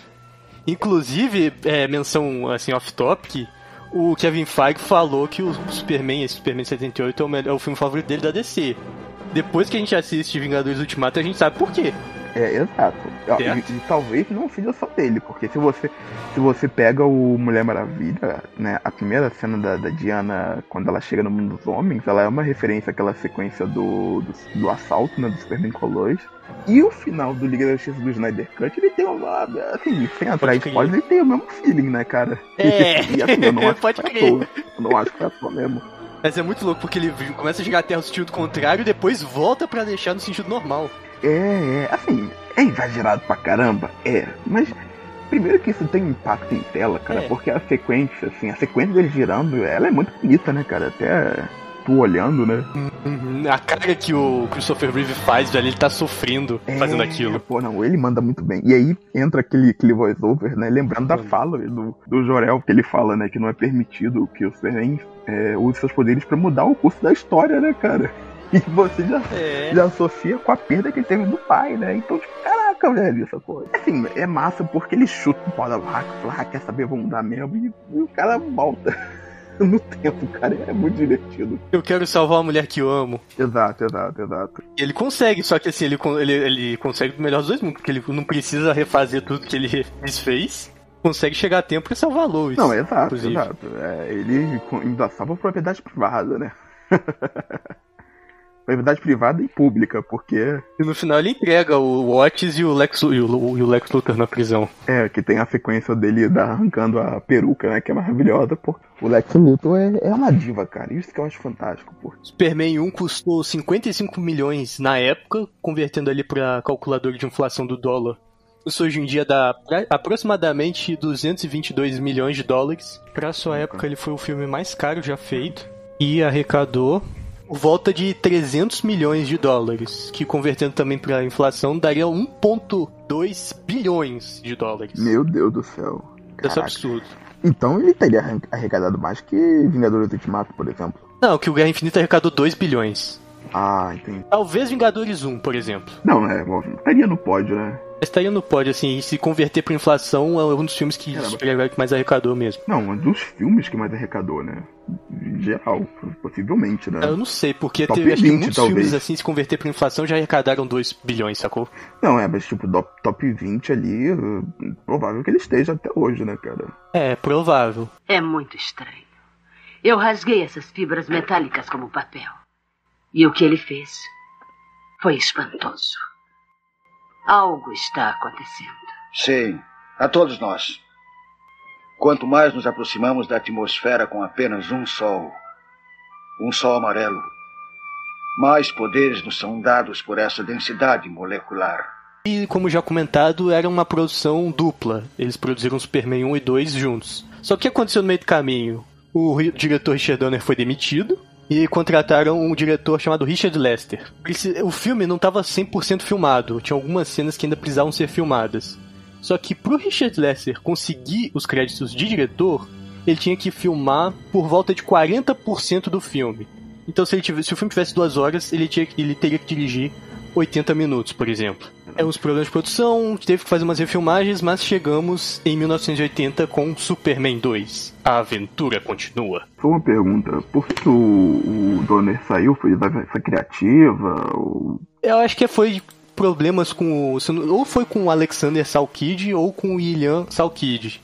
Inclusive, é, menção assim, off-topic, o Kevin Feige falou que o Superman, esse Superman 78, é o, melhor, é o filme favorito dele da DC. Depois que a gente assiste Vingadores Ultimato, a gente sabe por quê. É, exato. E, e talvez não seja só dele, porque se você, se você pega o Mulher Maravilha, né, a primeira cena da, da Diana, quando ela chega no mundo dos homens, ela é uma referência àquela sequência do, do, do assalto, né, do Superman Lois. E o final do Liga da Justiça do Snyder Cut, ele tem uma. Assim, sem entrar em spoiler, ele tem o mesmo feeling, né, cara? É, e assim, eu não <laughs> acho pode que crer. toa. Eu não acho que à toa mesmo. Mas é muito louco, porque ele começa a girar a Terra no sentido contrário e depois volta pra deixar no sentido normal. É, é, assim, é exagerado pra caramba, é, mas primeiro que isso tem um impacto em tela, cara, É. porque a sequência, assim, a sequência dele girando, ela é muito bonita, né, cara, até tu olhando, né. Uhum, A cara que o Christopher Reeve faz, velho, ele tá sofrendo fazendo É, aquilo. Pô, não, ele manda muito bem. E aí entra aquele, aquele voice-over, né? Lembrando da Mano. fala do, do Jorel, que ele fala, né? Que não é permitido que o Superman é, use seus poderes pra mudar o curso da história, né, cara? <laughs> E você já, É. já associa com a perda que ele teve do pai, né? Então, tipo, caraca, velho, essa coisa. Assim, é massa porque ele chuta o pau da vaca, fala, ah, quer saber, vamos mudar mesmo. E, e o cara volta <laughs> no tempo, cara. É muito divertido. Eu quero salvar a mulher que eu amo. Exato, exato, exato. E ele consegue, só que assim, ele, ele, ele consegue o melhor dos dois mundos, porque ele não precisa refazer tudo que ele <laughs> desfez. Consegue chegar a tempo pra salvar a Lois. Não, exato, inclusive. exato. É, ele ainda salva a propriedade privada, né? Propriedade privada e pública, porque. E no final ele entrega o Otis e o Lex, e o, e o Lex Luthor na prisão. É, que tem a sequência dele da, arrancando a peruca, né? Que é maravilhosa, porque o Lex Luthor é, é uma diva, cara. Isso que eu acho fantástico, pô. Superman 1 custou 55 milhões na época, convertendo ali pra calculadora de inflação do dólar. Isso hoje em dia dá aproximadamente 222 milhões de dólares. Pra sua época, ele foi o filme mais caro já feito. E arrecadou volta de 300 milhões de dólares, que convertendo também para inflação daria 1,2 bilhões de dólares. Meu Deus do céu. Isso é absurdo. Então ele teria arrecadado mais que Vingadores Ultimato, por exemplo. Não, que o Guerra Infinita arrecadou 2 bilhões. Ah, entendi. Talvez Vingadores 1, por exemplo. Não, é, estaria no pódio, né? Estaria no pódio, assim, e se converter pra inflação, é um dos filmes que super que mais arrecadou mesmo. Não, um dos filmes que mais arrecadou, né? Em geral, possivelmente, né? Eu não sei, porque top teve, 20, acho que muitos talvez. filmes, assim, se converter pra inflação, já arrecadaram 2 bilhões, sacou? Não, é, mas tipo, top 20 ali, provável que ele esteja até hoje, né, cara? É, provável. É muito estranho. Eu rasguei essas fibras metálicas como papel. E o que ele fez foi espantoso. Algo está acontecendo. Sim, a todos nós. Quanto mais nos aproximamos da atmosfera com apenas um sol, um sol amarelo, mais poderes nos são dados por essa densidade molecular. E, como já comentado, era uma produção dupla. Eles produziram Superman 1 e 2 juntos. Só que o que aconteceu no meio do caminho? O diretor Richard Donner foi demitido, e contrataram um diretor chamado Richard Lester. O filme não estava 100% filmado, tinha algumas cenas que ainda precisavam ser filmadas. Só que pro Richard Lester conseguir os créditos de diretor, ele tinha que filmar por volta de 40% do filme. Então se, tivesse, se o filme tivesse duas horas, ele, tinha, ele teria que dirigir 80 minutos, por exemplo. É uns problemas de produção, teve que fazer umas refilmagens, mas chegamos em 1980 com Superman 2. A aventura continua. Só uma pergunta, por que o, o Donner saiu? Foi da criativa? Ou... Eu acho que foi problemas com o. Ou foi com o Alexander Salkid ou com o William Salkid.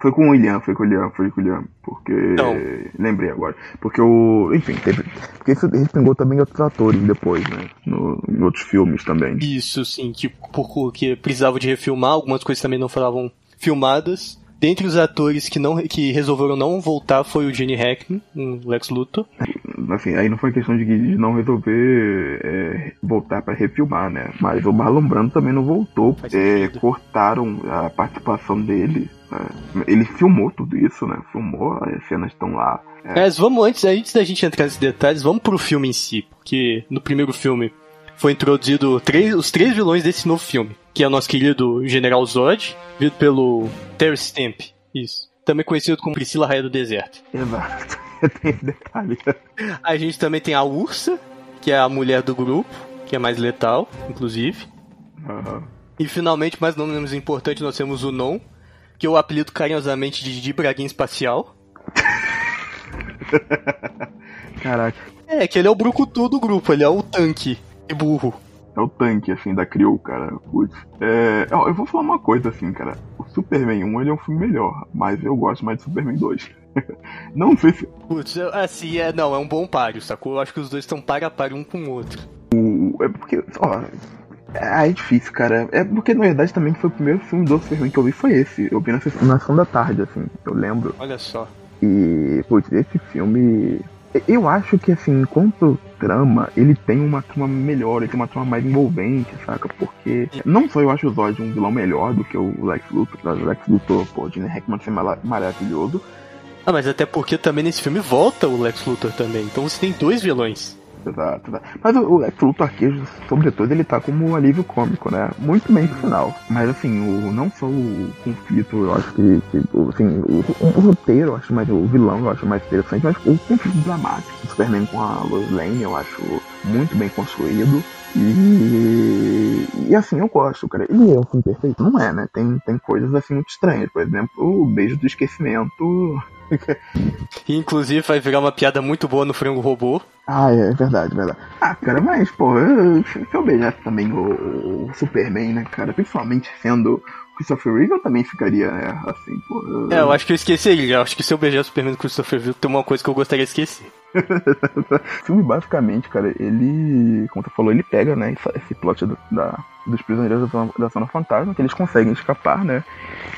Foi com o William, foi com o William, foi com o William. Porque. Não. Lembrei agora. Porque o. Enfim, teve. Porque isso respingou também outros atores depois, né? No, em outros filmes também. Isso, sim. Que, porque precisava de refilmar, algumas coisas também não falavam filmadas. Dentre os atores que, não, que resolveram não voltar foi o Jenny Hackman, o Lex Luthor. Assim, aí não foi questão de, de não resolver é, voltar para refilmar, né? Mas o Marlon Brando também não voltou. É, cortaram a participação dele. Né? Ele filmou tudo isso, né? Filmou, as cenas estão lá. É. Mas vamos, antes, antes da gente entrar nesses detalhes, vamos pro filme em si. Porque no primeiro filme foi introduzido três, os três vilões desse novo filme. Que é o nosso querido General Zod, vindo pelo Terry Stamp. Isso. Também conhecido como Priscila Raia do Deserto. Exato. <laughs> Tem detalhe. A gente também tem a Ursa, que é a mulher do grupo, que é mais letal, inclusive. Uhum. E finalmente, mais não menos importante, nós temos o Non, que eu apelido carinhosamente de Didi Braguinha Espacial. <laughs> Caraca. É, que ele é o brucutu do grupo, ele é o tanque e burro é o tanque, assim, da Crew, cara. Putz. É, eu vou falar uma coisa, assim, cara. O Superman 1 ele é um filme melhor, mas eu gosto mais de Superman 2. <laughs> não sei se. Putz, assim, é, não, é um bom páreo, sacou? Eu acho que os dois estão para a par um com o outro. O, é porque, ó. É, é difícil, cara. É porque na verdade também foi o primeiro filme do Superman que eu vi foi esse. Eu vi na sessão da tarde, assim, eu lembro. Olha só. E, putz, esse filme eu acho que, assim, enquanto trama, ele tem uma trama melhor, ele tem uma trama mais envolvente, saca? Porque não só eu acho o Zod um vilão melhor do que o Lex Luthor, o Lex Luthor, pô, o Gene Hackman ser maravilhoso. Ah, mas até porque também nesse filme volta o Lex Luthor também, então você tem dois vilões. Mas o Lex Luthor sobretudo, ele tá como um alívio cômico, né? Muito bem no final. Mas assim, o, não só o conflito, eu acho que, que assim, o, o, o, roteiro, eu acho mais, o vilão eu acho mais interessante, mas o conflito dramático. O Superman com a Lois Lane eu acho muito bem construído. E, e assim, eu gosto, cara. Ele é um filme perfeito? Não é, né? Tem, tem coisas assim muito estranhas. Por exemplo, o beijo do esquecimento. <laughs> Inclusive vai virar uma piada muito boa no frango robô. Ah, é verdade, verdade. Ah, cara, mas, pô, eu, se eu beijasse também o, o, Superman, né, cara? Principalmente sendo Christopher Reeve eu também ficaria, né? Assim, pô. Eu... É, eu acho que eu esqueci ele. Eu acho que se eu beijar o Superman do Christopher Reeve, tem uma coisa que eu gostaria de esquecer. O <laughs> filme, basicamente, cara, ele. Como você falou, ele pega, né, esse plot da, da dos prisioneiros da, da Zona Fantasma, que eles conseguem escapar, né?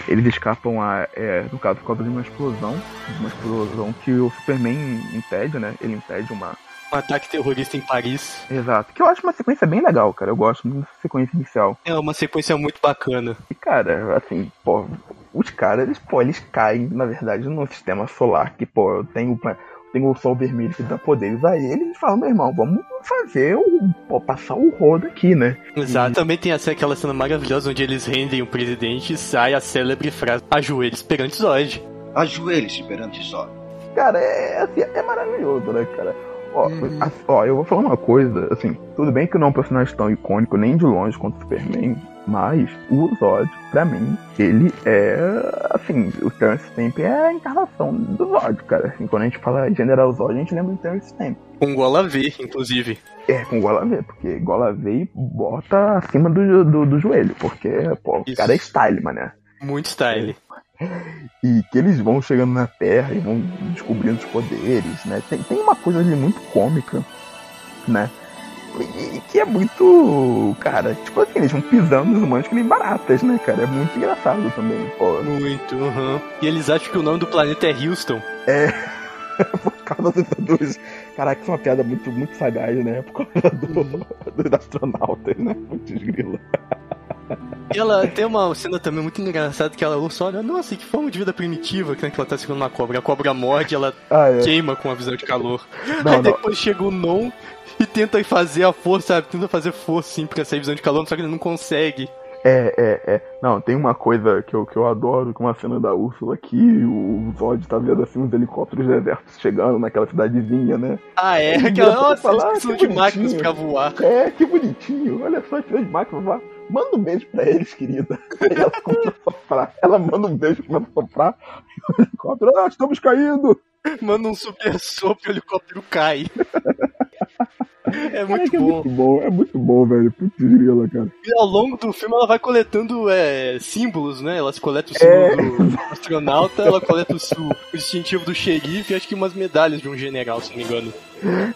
Eles escapam, a, é, no caso, por causa de uma explosão. Uma explosão que o Superman impede, né? Ele impede uma, um ataque terrorista em Paris. Exato. Que eu acho uma sequência bem legal, cara. Eu gosto muito da sequência inicial. É uma sequência muito bacana. E, cara, assim, pô, os caras, eles, pô, eles caem, na verdade, no sistema solar, que, pô, tem o, tem o sol vermelho que dá poderes a eles e falam, meu irmão, vamos fazer o. Pô, passar o rodo aqui, né? Exato, e... também tem essa, aquela cena maravilhosa onde eles rendem o presidente e sai a célebre frase: ajoelhos perante Zod. Ajoelhos perante Zod. Cara, é, assim, é maravilhoso, né, cara? Ó, uhum. ó, eu vou falar uma coisa, assim, tudo bem que não é um personagem tão icônico nem de longe quanto o Superman, mas o Zod, pra mim, ele é, assim, o Terence Stamp é a encarnação do Zod, cara. Assim, quando a gente fala General Zod, a gente lembra do Terence Stamp. Com gola V, inclusive. É, com gola V, porque gola V bota acima do, do, do joelho, porque, pô, Isso. o cara é style, mané. Muito style. <laughs> E que eles vão chegando na Terra e vão descobrindo os poderes, né? Tem, tem uma coisa ali muito cômica, né? E, que é muito. Cara, tipo assim, eles vão pisando nos humanos que nem baratas, né, cara? É muito engraçado também. Pô. Muito, uhum. E eles acham que o nome do planeta é Houston. É. <laughs> Por causa dos. Caraca, isso é uma piada muito, muito sagaz, né? Por causa do, uhum. dos astronautas, né? Muito. E ela tem uma cena também muito engraçada que ela ouça, olha, nossa, que forma de vida primitiva que, né, que ela tá segurando uma cobra. A cobra morde, ela ah, é. queima com a visão de calor. Não, Aí não. depois chega o Non e tenta fazer a força, sabe? Tenta fazer força, sim, pra sair visão de calor, só que ele não consegue. É, é, é. Não, tem uma coisa que eu, que eu adoro, com uma cena da Úrsula aqui, o Zod tá vendo assim uns helicópteros de exército chegando naquela cidadezinha, né? Ah, é? Aquela, nossa, falar, eles de máquinas pra voar. É, que bonitinho. Olha só, precisa de máquinas pra voar. Manda um beijo pra eles, querida. <laughs> Aí ela começa a soprar. Ela manda um beijo, começa a soprar. O helicóptero, ah, estamos caindo. Manda um super sopro e o helicóptero cai. <laughs> <laughs> É muito é bom. É muito bom, é muito bom, velho. Putz, grila, cara. E ao longo do filme ela vai coletando é, símbolos, né? Ela coleta o símbolo é... do astronauta, ela coleta o, o distintivo do xerife e acho que umas medalhas de um general, se não me engano.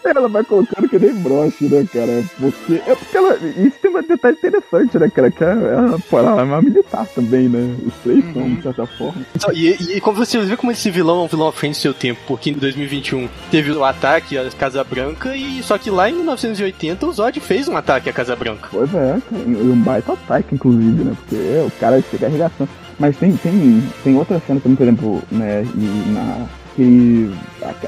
Ela vai colocando que nem broche, né, cara? Porque. É porque ela. Isso tem um detalhe interessante, né, cara? Que ela, pô, ela é uma militar também, né? Os três uhum. são, de certa forma. E, e como você vê como esse vilão é um vilão à frente do seu tempo, porque em 2021 teve o ataque à Casa Branca, e só que lá em 1980 o Zod fez um ataque à Casa Branca. Pois é, e um baita ataque, inclusive, né? Porque o cara chega arregaçando. Mas tem, tem, tem outra cena também, por exemplo, né, na aquele.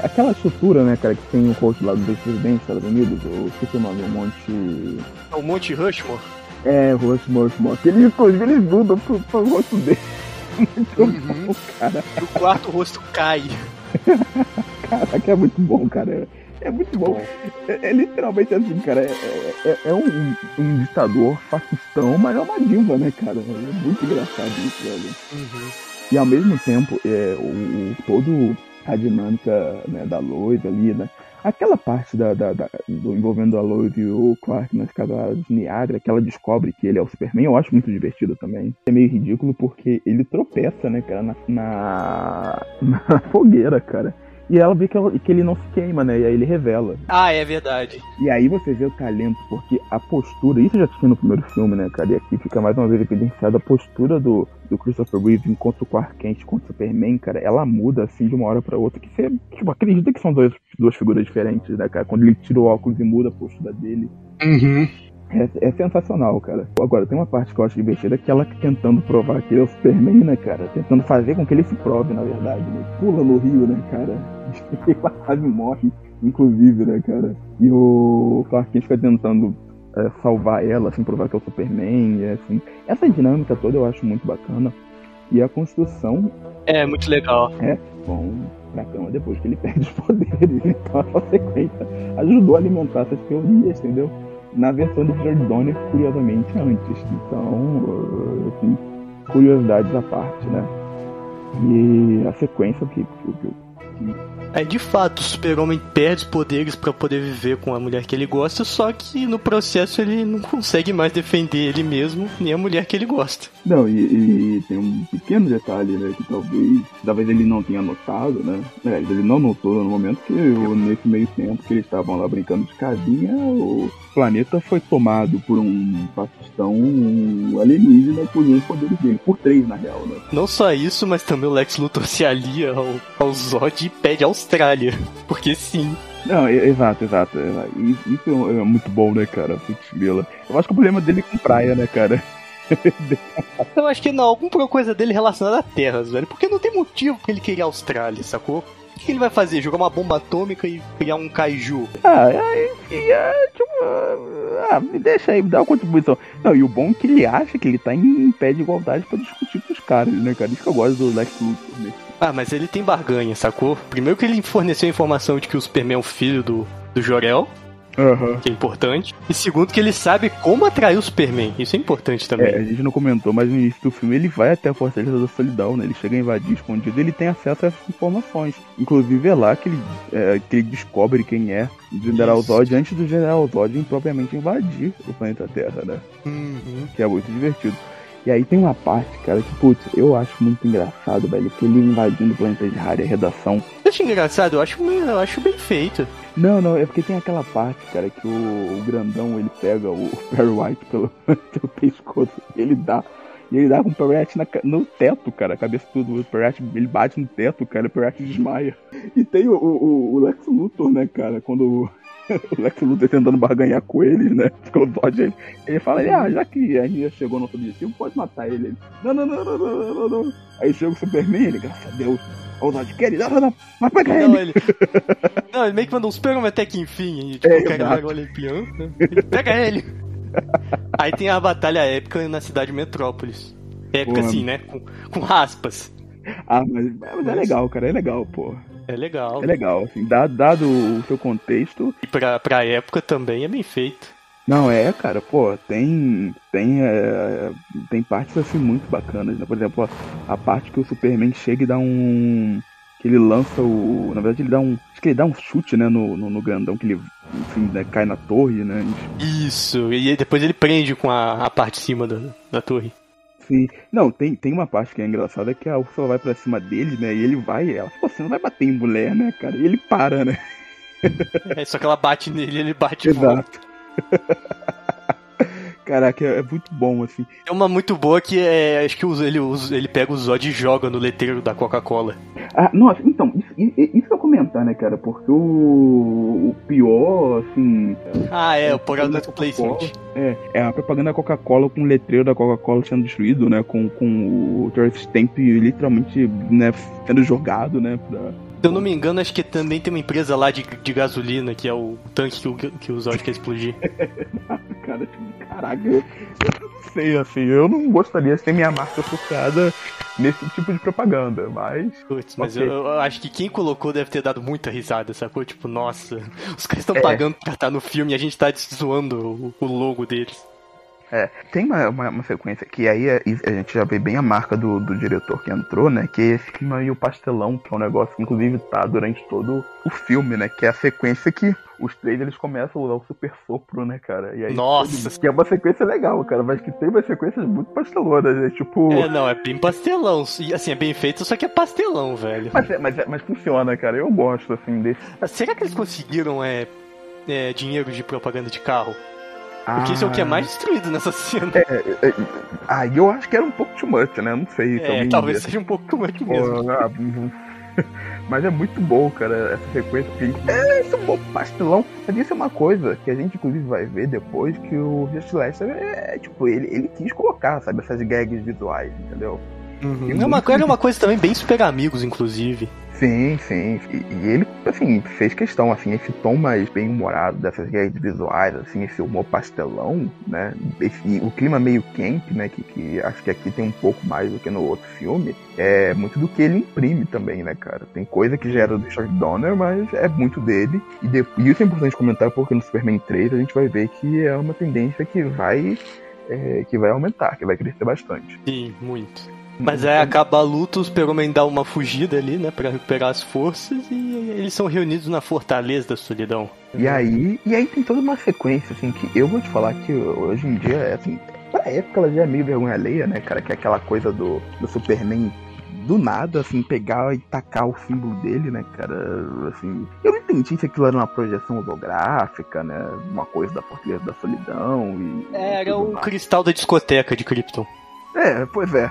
aquela estrutura, né, cara, que tem o rosto lá do presidente dos Estados Unidos, o que é o nome? O Monte. É o Monte Rushmore? É, Rushmore, Rushmore. Que eles, inclusive, eles mudam pro, pro rosto dele. <laughs> Muito uhum. bom, cara. E o quarto rosto cai. <laughs> Caraca, é muito bom, cara. É muito bom. É, é, literalmente assim, cara. É, é, é um, um, ditador fascistão, mas é uma diva, né, cara? É muito engraçado isso, velho. Uhum. E ao mesmo tempo, é, o, o todo a dinâmica né, da Lois ali, né? Aquela parte da, da, da, do, envolvendo a Lois e o Clark nas casas de Niagara, que ela descobre que ele é o Superman, eu acho muito divertido também. É meio ridículo porque ele tropeça, né, cara, na, na, <laughs> na fogueira, cara. E ela vê que, ela, que ele não se queima, né? E aí ele revela. Ah, é verdade. E aí você vê o talento, porque a postura, isso já tinha no primeiro filme, né, cara? E aqui fica mais uma vez evidenciada a postura do, do Christopher Reeve enquanto o Clark Kent, enquanto o Superman, cara. Ela muda, assim, de uma hora pra outra, que você, tipo, acredita que são dois, duas figuras diferentes, né, cara? Quando ele tira o óculos e muda a postura dele. Uhum. É, é, sensacional, cara. Agora, tem uma parte que eu acho divertida que ela tentando provar que ele é o Superman, né, cara? Tentando fazer com que ele se prove, na verdade, né? Pula no rio, né, cara? <laughs> Quase morre, inclusive, né, cara? E o Clark Kent fica tentando é, salvar ela, assim, provar que é o Superman, e, assim. Essa dinâmica toda eu acho muito bacana. E a construção. É, muito legal. É, bom pra cama depois que ele <laughs> perde os poderes. Então essa sequência ajudou a alimentar essas teorias, entendeu? Na versão do Donner, curiosamente, antes. Então, assim, curiosidades à parte, né? E a sequência que, que, assim. É de fato, o super-homem perde os poderes para poder viver com a mulher que ele gosta, só que no processo ele não consegue mais defender ele mesmo, nem a mulher que ele gosta. Não, e, e tem um pequeno detalhe, né, que talvez, talvez ele não tenha notado, né, é, ele não notou no momento que nesse meio tempo que eles estavam lá brincando de casinha, o planeta foi tomado por um pastão alienígena por um poderes dele, por três na real, né. Não só isso, mas também o Lex Luthor se alia ao, ao Zod e pede Austrália, porque sim. Não, exato, exato. Isso é muito bom, né, cara? Putz, Eu acho que o problema dele é com praia, né, cara? <laughs> Eu acho que não, alguma coisa dele relacionada a terras, velho. Porque não tem motivo pra ele querer a Austrália, sacou? O que ele vai fazer? Jogar uma bomba atômica e criar um kaiju? Ah, aí, é, tipo, ah, me deixa aí, me dá uma contribuição. Não, e o bom é que ele acha que ele tá em pé de igualdade pra discutir com os caras, né, cara? Isso que eu gosto do Lex Luthor, né? Ah, mas ele tem barganha, sacou? Primeiro que ele forneceu a informação de que o Superman é o filho do, do Jorel. Uhum. Que é importante. E segundo, que ele sabe como atrair o Superman. Isso é importante também. É, a gente não comentou, mas no início do filme ele vai até a Fortaleza da Solidão, né? Ele chega a invadir escondido ele tem acesso a essas informações. Inclusive é lá que ele, é, que ele descobre quem é o General Zod antes do General Zod propriamente invadir o planeta Terra, né? Uhum. Que é muito divertido. E aí tem uma parte, cara, que, putz, eu acho muito engraçado, velho, que ele invadindo o planeta de Harry, a redação. Eu acho engraçado, eu acho, eu acho bem feito. Não, não, é porque tem aquela parte, cara, que o, o grandão, ele pega o <laughs> Perry White pelo, <laughs> pelo pescoço, ele dá e ele dá com o Perret no teto, cara, a cabeça tudo. O Perret, ele bate no teto, cara, o Perret desmaia. E tem o, o, o Lex Luthor, né, cara, quando o <laughs> Lex Luthor tentando barganhar com eles, né? Porque o Dodge, ele, ele fala, ele, ah, já que a gente chegou no nosso objetivo, pode matar ele. ele não, não, não, não, não, não, não. Aí chega o Superman, ele, graças a Deus, o Dodge quer ele, não, não, não, mas pega ele. Não, ele, não, ele meio que mandou Superman até que enfim, tipo, é, o cara o Olimpião, né? pega ele. <laughs> Aí tem a batalha épica na cidade de Metrópolis. Épica, assim, né? Com, com aspas. Ah, mas, mas é legal, cara, é legal, pô. É legal. É legal, assim, dado, dado o seu contexto. E pra, pra época também é bem feito. Não, é, cara, pô, tem. Tem. É, tem partes assim muito bacanas, né? Por exemplo, a, a, parte que o Superman chega e dá um. Que ele lança o. Na verdade, ele dá um. Acho que ele dá um chute, né, no, no, no grandão, que ele, enfim, né, cai na torre, né? Isso, e depois ele prende com a, a parte de cima da, da torre. Sim. Não, tem, tem uma parte que é engraçada que a Ursula vai pra cima dele, né? E ele vai, e ela, você não vai bater em mulher, né, cara? E ele para, né? É, só que ela bate nele ele bate <laughs> Exato. <laughs> Caraca, é, é, muito bom, assim. É uma muito boa que é. Acho que ele, ele pega o Zod e joga no letreiro da Coca-Cola. Ah, nossa, então, isso, isso eu comentar, né, cara? Porque o, o pior, assim. Ah, é, o product placement. É, é a propaganda da Coca-Cola com o letreiro da Coca-Cola sendo destruído, né? Com, com o Tourist Stamp literalmente né, sendo jogado, né? Pra, se eu não me engano, acho que também tem uma empresa lá de, de gasolina, que é o tanque que o, que o Zod quer explodir. <laughs> Cara, caraca, eu não sei, assim, eu não gostaria de ter minha marca associada nesse tipo de propaganda, mas. Putz, mas okay. eu, eu, acho que quem colocou deve ter dado muita risada, sacou? Tipo, nossa, os caras estão é. pagando pra estar no filme e a gente tá zoando o, o logo deles. É, tem uma, uma, uma, sequência que aí a, é, a, gente já vê bem a marca do, do diretor que entrou, né? Que é esse clima e o pastelão, que é um negócio que inclusive tá durante todo o filme, né? Que é a sequência que os três eles começam a usar o super sopro, né, cara? E aí, Nossa! Que é uma sequência legal, cara, mas que tem umas sequências muito pastelonas, né? Tipo. É, não, é bem pastelão. Assim, é bem feito, só que é pastelão, velho. Mas, é, mas, é, mas funciona, cara. Eu gosto, assim, desse. Será que eles conseguiram é, é dinheiro de propaganda de carro? Porque ah. isso é o que é mais destruído nessa cena. É, é, é, ah, eu acho que era um pouco too much, né? Não sei. É, talvez seja um pouco too much mesmo. <laughs> Ah, <laughs> mas é muito bom, cara, essa sequência. É, isso é um bom pastelão. Mas isso é uma coisa que a gente, inclusive, vai ver depois que o Just Lester é, tipo, ele, ele quis colocar, sabe, essas gags visuais, entendeu? Uhum. É, uma, é uma coisa também bem super amigos, inclusive. Sim, sim. E, e, ele, assim, fez questão, assim, esse tom mais bem humorado dessas gags visuais, assim, esse humor pastelão, né? Esse, o clima meio camp, né? Que, que acho que aqui tem um pouco mais do que no outro filme. É muito do que ele imprime também, né, cara? Tem coisa que já era do Richard Donner, mas é muito dele. E, de, e isso é importante comentar porque no Superman 3 a gente vai ver que é uma tendência que vai. É, que vai aumentar, que vai crescer bastante. Sim, muito. Mas aí acaba a luta, o Super-Homem dá uma fugida ali, né, pra recuperar as forças e eles são reunidos na Fortaleza da Solidão. E aí, e aí tem toda uma sequência, assim, que eu vou te falar que hoje em dia, assim, pra época ela já é meio vergonha alheia, né, cara, que é aquela coisa do, do Superman do nada, assim, pegar e tacar o símbolo dele, né, cara? Assim, eu não entendi se aquilo era uma projeção holográfica, né? Uma coisa da Fortaleza da Solidão e. É, era o mais. cristal da discoteca de Krypton. É, pois é.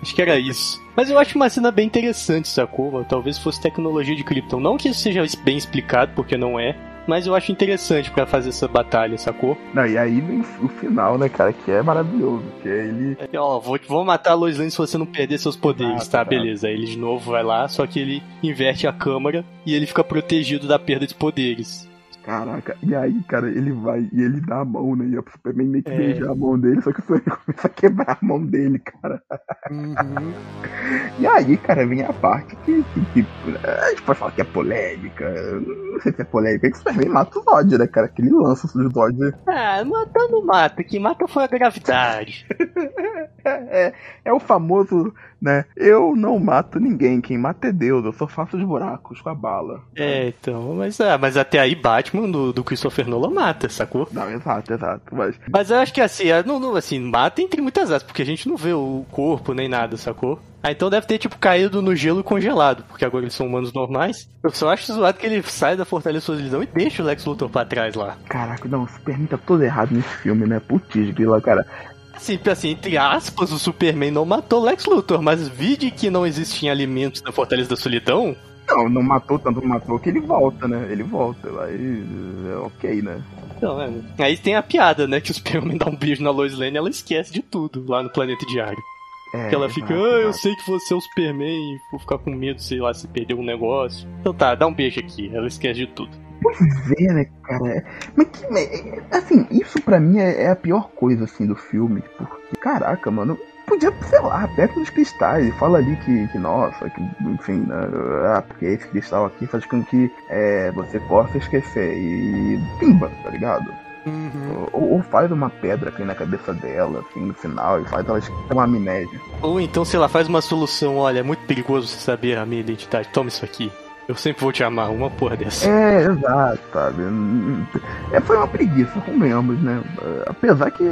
Acho que era isso. Mas eu acho uma cena bem interessante, sacou? Talvez fosse tecnologia de Krypton. Não que isso seja bem explicado, porque não é mas eu acho interessante para fazer essa batalha, sacou? Não, e aí vem o final, né, cara, que é maravilhoso, que é ele... É, ó, vou, vou matar a Lois Lane se você não perder seus poderes, ah, tá, tá, beleza. Aí ele de novo vai lá, só que ele inverte a câmera e ele fica protegido da perda de poderes. Caraca, e aí, cara, ele vai e ele dá a mão, né? E o Superman meio que é. beija a mão dele, só que o Superman <laughs> começa a quebrar a mão dele, cara. Uhum. e aí, cara, vem a parte que, que, que, a gente pode falar que é polêmica. Não sei se é polêmica, que o Superman mata o Zod, né, cara? Que ele lança o Zod. Ah, mata não mata, que mata foi a gravidade. <laughs> é, é, é o famoso né? Eu não mato ninguém, quem mata é Deus, eu só faço os buracos com a bala. É, então, mas, é, mas até aí Batman do, do Christopher Nolan mata, sacou? Não, exato, exato. Mas, mas eu acho que assim, é, não, não, assim, mata entre muitas aspas, porque a gente não vê o corpo nem nada, sacou? Ah, então deve ter, tipo, caído no gelo congelado, porque agora eles são humanos normais. Eu só acho zoado que ele sai da Fortaleza Solidão e deixa o Lex Luthor pra trás lá. Caraca, não, o Superman tá todo errado nesse filme, né? Putz, grila, cara. Assim, assim, entre aspas, o Superman não matou Lex Luthor, mas vide que não existiam alimentos na Fortaleza da Solidão. Não, não matou tanto, matou que ele volta, né? Ele volta, aí é ok, né? Então, é. Aí tem a piada, né? Que o Superman dá um beijo na Lois Lane e ela esquece de tudo lá no Planeta Diário. É, que ela fica, ah, eu sei que você é o Superman e vou ficar com medo, sei lá, se perder um negócio. Então tá, dá um beijo aqui. Ela esquece de tudo. Pois é, né, cara? Mas, assim, isso pra mim é, é, a pior coisa, assim, do filme. Porque, caraca, mano, podia, sei lá, perto dos cristais. Fala ali que, que nossa, que, enfim, né, ah, porque esse cristal aqui faz com que é, você possa esquecer. E pimba, tá ligado? Uhum. Ou, ou, faz uma pedra aqui na cabeça dela, assim, no final, e faz ela ter uma amnésia. Ou então, sei lá, faz uma solução, olha, é muito perigoso você saber a minha identidade, toma isso aqui. Eu sempre vou te amar, uma porra dessa. É, exato, sabe? É, foi uma preguiça, comemos, né? Apesar que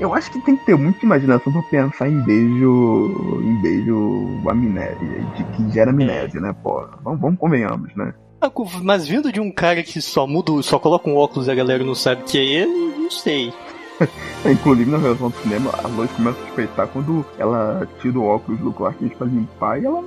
eu acho que tem que ter muita imaginação pra pensar em beijo. em beijo amnésia, de que gera amnésia, é. né, pô? Vamos, vamos convenhamos, né? Ah, mas vindo de um cara que só muda, só coloca um óculos e a galera não sabe que é ele, não sei. <laughs> Inclusive na versão do cinema, a Lois começa a suspeitar quando ela tira o óculos do Clark Kent pra limpar e ela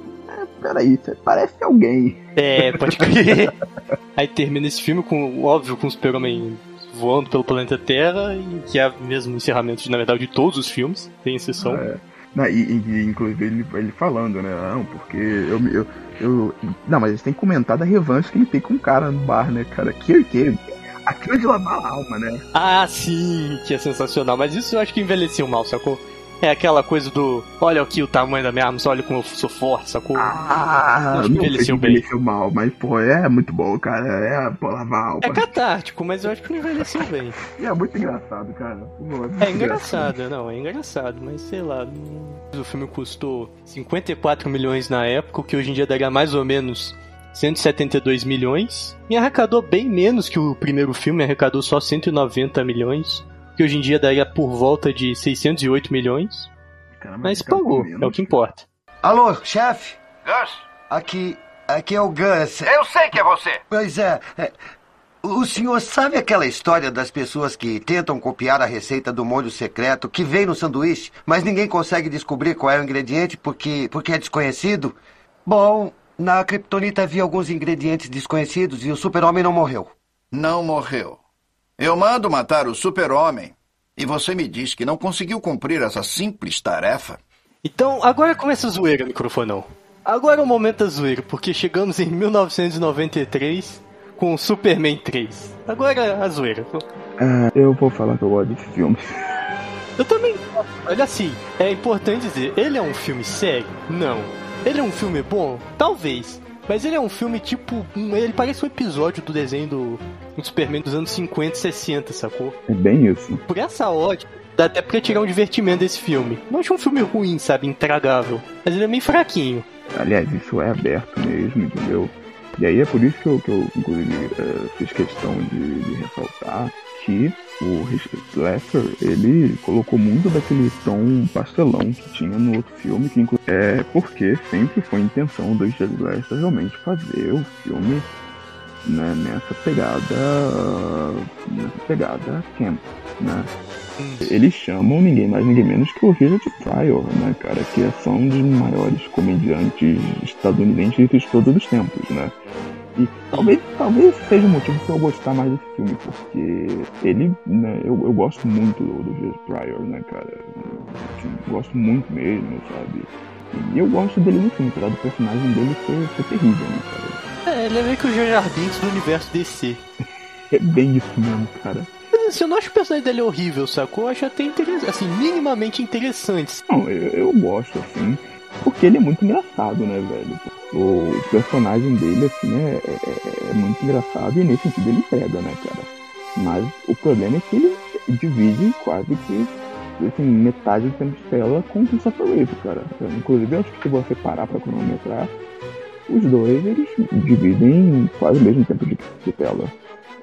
peraí, você parece alguém. É, pode crer. <laughs> Aí termina esse filme com, óbvio, com o Super-Homem voando pelo planeta Terra, e que é mesmo encerramento, de, na verdade, de todos os filmes, tem exceção. É. Não, e, e, inclusive ele, ele falando, né? Não, porque eu, eu, eu. Não, mas a gente tem que comentar da revanche que ele tem com o cara no bar, né, cara? Que, que aquilo é de lavar a alma, né? Ah, sim, que é sensacional. Mas isso eu acho que envelheceu mal, sacou? É aquela coisa do. Olha aqui o tamanho da minha arma, olha como eu sou forte, sacou? Ah, acho que envelheceu bem. Envelheceu mal, mas, pô, é muito bom, cara. É, pô, lavar alma. É catártico, mas eu acho que não envelheceu bem. <laughs> é muito engraçado, cara. Pô, é, é engraçado, engraçado, não, é engraçado, mas sei lá. O filme custou 54 milhões na época, o que hoje em dia daria mais ou menos 172 milhões. E arrecadou bem menos que o primeiro filme, arrecadou só 190 milhões que hoje em dia daria por volta de 608 milhões. Caramba, mas pagou, é o que importa. Alô, chefe? Gus? Aqui, aqui é o Gus. Eu sei que é você. Pois é, é. O senhor sabe aquela história das pessoas que tentam copiar a receita do molho secreto que vem no sanduíche, mas ninguém consegue descobrir qual é o ingrediente porque, porque é desconhecido? Bom, na Kryptonita havia alguns ingredientes desconhecidos e o super-homem não morreu. Não morreu. Eu mando matar o super-homem. E você me diz que não conseguiu cumprir essa simples tarefa? Então, agora começa a zoeira, microfonão. Agora é o momento da zoeira, porque chegamos em 1993 com Superman 3. Agora é a zoeira. Ah, eu vou falar que eu gosto de filme. Eu também. Olha assim, é importante dizer, ele é um filme sério? Não. Ele é um filme bom? Talvez. Mas ele é um filme tipo. Ele parece um episódio do desenho do, do Superman dos anos 50 e 60, sacou? É bem isso. Por essa ótica, dá até pra tirar um divertimento desse filme. Não acho um filme ruim, sabe? Intragável. Mas ele é meio fraquinho. Aliás, isso é aberto mesmo, entendeu? E aí é por isso que eu, que eu inclusive, uh, fiz questão de, de, ressaltar que o Lester, ele colocou muito daquele tom pastelão que tinha no outro filme, que é porque sempre foi a intenção do Richard Lester realmente fazer o filme né, nessa pegada nessa pegada camp, né? Eles chamam ninguém mais, ninguém menos que o Richard Pryor, né, cara, que é um dos maiores comediantes estadunidenses de todos os tempos, né? E talvez, talvez seja o motivo para eu gostar mais desse filme, porque ele, né, eu, eu gosto muito do, do Richard Pryor, né, cara? Gosto muito mesmo, sabe? E eu gosto dele no filme, apesar do personagem dele ser, ser terrível, né, cara? É, ele é meio que o Jar Binks do universo DC. é bem isso mesmo, cara. Mas assim, eu não acho o personagem dele horrível, sacou? Eu acho até interessante, assim, minimamente interessante. Não, eu, eu gosto, assim, porque ele é muito engraçado, né, velho? O personagem dele, assim, é, é, é muito engraçado e nesse sentido ele entrega, né, cara? Mas o problema é que ele divide quase que assim, metade do tempo de tela com o Christopher Reeve, cara. Inclusive, eu acho que se você parar pra cronometrar, os dois eles dividem quase o mesmo tempo de, de tela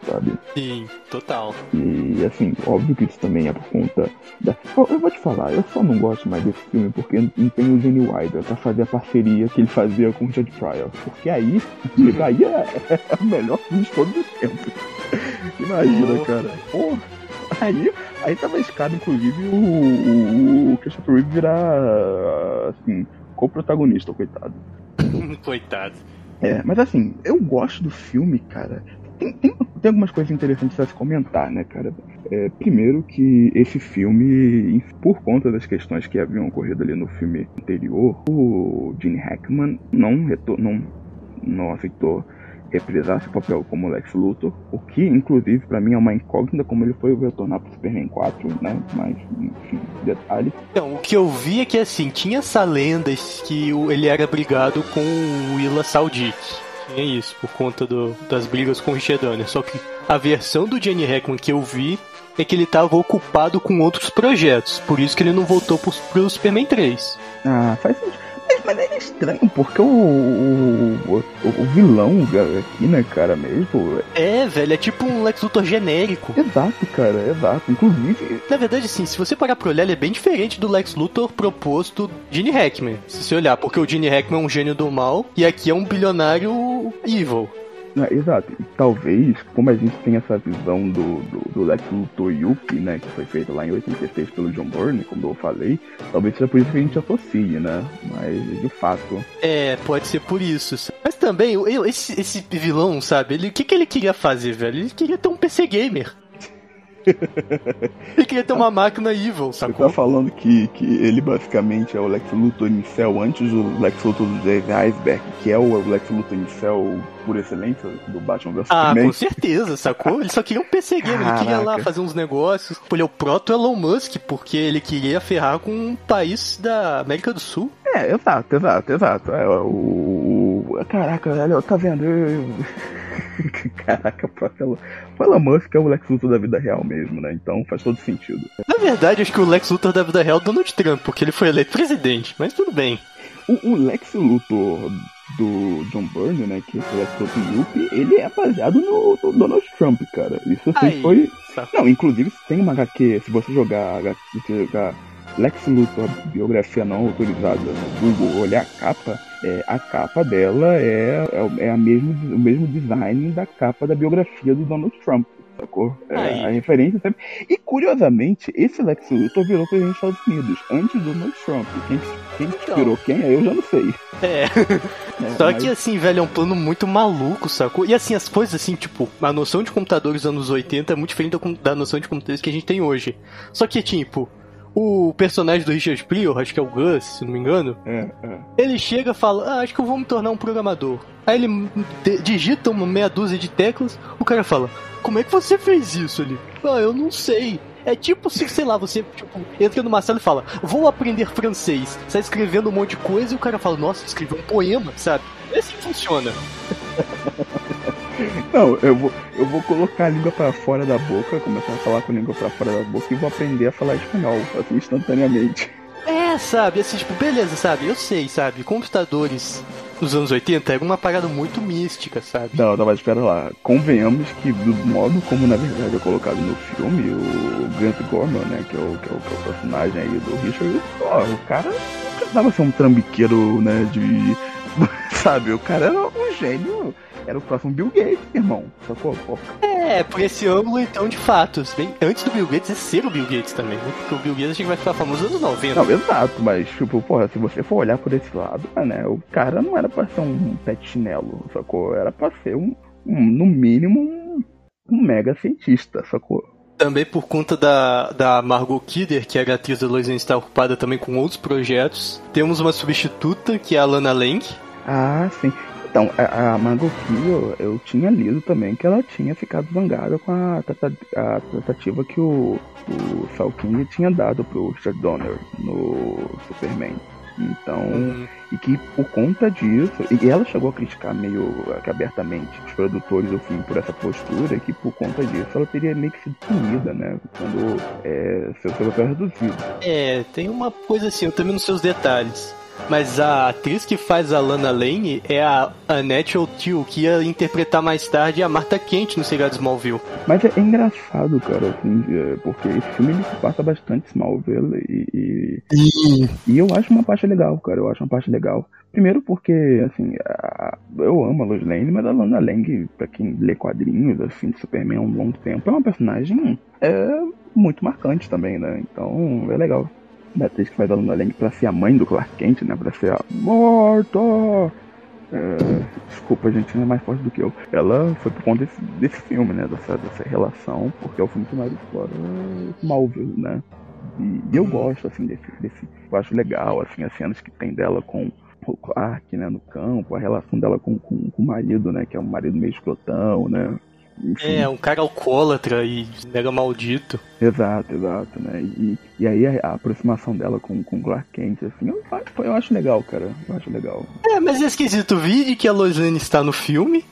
sabe? Sim, total. E assim, óbvio que isso também é por conta da. Eu vou te falar, eu só não gosto mais desse filme porque não tem o Gene Wilder pra fazer a parceria que ele fazia com o Judge Pryor. Porque aí, aí é, é, o melhor filme de todos os tempos. Imagina, oh. cara. Porra. Aí, aí tava escada, inclusive, o, o, o Christopher Reeve virar, assim, co-protagonista, coitado. <laughs> coitado. É, mas assim, eu gosto do filme, cara, tem, tem, tem, algumas coisas interessantes a se comentar, né, cara? É, primeiro que esse filme, por conta das questões que haviam ocorrido ali no filme anterior, o Gene Hackman não, não, não aceitou reprisar seu papel como Lex Luthor, o que, inclusive, para mim é uma incógnita como ele foi retornar pro Superman 4, né? Mas, enfim, detalhes. Então, o que eu vi é que, assim, tinha essa lenda que ele era brigado com o Willa Saldic tinha isso, por conta do, das brigas com o Richard Donner. Só que a versão do Jenny Hackman que eu vi é que ele estava ocupado com outros projetos. Por isso que ele não voltou pro, pro Superman 3. Ah, faz sentido. Mas é estranho, porque o, o, o, vilão aqui, né, cara, mesmo. É, velho, é tipo um Lex Luthor genérico. Exato, cara, exato. Inclusive. Na verdade, sim, se você parar pra olhar, ele é bem diferente do Lex Luthor proposto Gene Hackman. Se você olhar, porque o Gene Hackman é um gênio do mal e aqui é um bilionário evil. É, exato. E talvez, como a gente tem essa visão do, do, do Lex Luthor Yuppie, né, que foi feita lá em 86 pelo John Byrne, como eu falei, talvez seja por isso que a gente associe, né? Mas, de fato... É, pode ser por isso. Mas também, esse, esse vilão, sabe, ele, o que, que ele queria fazer, velho? Ele queria ter um PC Gamer. Ele <laughs> queria ter uma máquina evil, sacou? Você tá falando que, que ele basicamente é o Lex Luthor inicial antes do Lex Luthor do Dave Iceberg, que é o Lex Luthor inicial por excelência do Batman vs Ah, com certeza, sacou? Ele só queria um PC game, ele queria lá fazer uns negócios. Ele é o proto Elon Musk, porque ele queria ferrar com um país da América do Sul. É, exato, exato, exato. É, o, o, Caraca, velho, tá vendo? Eu... <laughs> Caraca, o Elon Musk é o Lex Luthor da vida real mesmo, né? Então faz todo sentido. Na verdade, acho que o Lex Luthor da vida real é o Donald Trump, porque ele foi eleito presidente, mas tudo bem. O, o Lex Luthor do John Byrne, né, que é o Lex Luthor Yuppie, ele é baseado no, no, Donald Trump, cara. Isso assim Aí, foi... Não, inclusive tem uma HQ, se você jogar, se você jogar Lex Luthor, biografia não autorizada no Google, olhar a capa, é, a capa dela é, é, é a mesmo, o mesmo design da capa da biografia do Donald Trump. Sacou? É, a referência sempre. E curiosamente, esse Lex Luthor virou presidente dos Estados Unidos antes do Donald Trump. Quem, quem então. virou quem é, eu já não sei. É. <laughs> é Só mas... que assim, velho, é um plano muito maluco, sacou? E assim, as coisas assim, tipo, a noção de computadores dos anos 80 é muito diferente da, da noção de computadores que a gente tem hoje. Só que, tipo, o personagem do Richard Pryor, acho que é o Gus, se não me engano, é, é. ele chega e fala: ah, acho que eu vou me tornar um programador. Aí ele digita uma meia dúzia de teclas, o cara fala: como é que você fez isso ali? Ah, eu não sei. É tipo se, sei lá, você tipo, entra numa sala e fala, vou aprender francês. Você tá escrevendo um monte de coisa e o cara fala, nossa, escreveu um poema, sabe? É assim que funciona. <laughs> Não, eu vou, eu vou colocar a língua pra fora da boca, começar a falar com a língua pra fora da boca e vou aprender a falar espanhol, assim, instantaneamente. É, sabe, assim, tipo, beleza, sabe, eu sei, sabe, computadores nos anos 80 era uma parada muito mística, sabe? Não, não, mas espera lá. Convenhamos que do modo como na verdade é colocado no filme, o Grant Gorman, né, que é o, que é o, que é o personagem aí do Richard, ó, o cara não precisava ser um trambiqueiro, né, de... <laughs> Sabe, o cara era um gênio era o próximo Bill Gates, irmão. Sacou? É, por esse ângulo, então, de fato. Bem, antes do Bill Gates é ser o Bill Gates também, né? Porque o Bill Gates acho que vai ficar famoso nos anos 90. Não, exato, mas, tipo, porra, se você for olhar por esse lado, né, o cara não era pra ser um pet chinelo, sacou? Era pra ser um, um no mínimo, um, um mega cientista, sacou? Também por conta da, da Margot Kidder, que era a atriz da Lois está ocupada também com outros projetos. Temos uma substituta, que é a Lana Lang. Ah, sim. Então, a, Margot Kidder, eu tinha lido também que ela tinha ficado zangada com a, a tratativa que o, o Sal King tinha dado pro Richard Donner no Superman. Então, uhum. e que por conta disso, e ela chegou a criticar meio abertamente os produtores do filme por essa postura, que por conta disso ela teria meio que sido punida, né? Quando é, seu, seu papel reduzido. É, tem uma coisa assim, eu também nos seus detalhes. Mas a atriz que faz a Lana Lane é a Annette O'Teal, que ia interpretar mais tarde a Marta Kent no seriado Smallville. Mas é engraçado, cara, assim, porque esse filme ele se passa bastante Smallville e, e, e eu acho uma parte legal, cara, eu acho uma parte legal. Primeiro porque, assim, a, eu amo a Lois Lane, mas a Lana Lang, pra quem lê quadrinhos, assim, de Superman há um longo tempo, é uma personagem é, muito marcante também, né? Então, é legal da atriz que faz a Luna Lang pra ser a mãe do Clark Kent, né? Pra ser a morta. É, desculpa, gente, não é mais forte do que eu. Ela foi por conta desse, desse filme, né? Dessa, dessa relação, porque é o filme que mais explora Smallville, né? E, e eu gosto, assim, desse, desse. Eu acho legal, assim, as cenas que tem dela com o Clark, né, no campo, a relação dela com, com, com o marido, né? Que é um marido meio escrotão, né? Enfim. É, um cara alcoólatra e mega maldito. Exato, exato, né? E, e aí a, a aproximação dela com, com Clark Kent, assim, eu, eu acho legal, cara. Eu acho legal. É, mas é esquisito. Vi que a Lois Lane está no filme.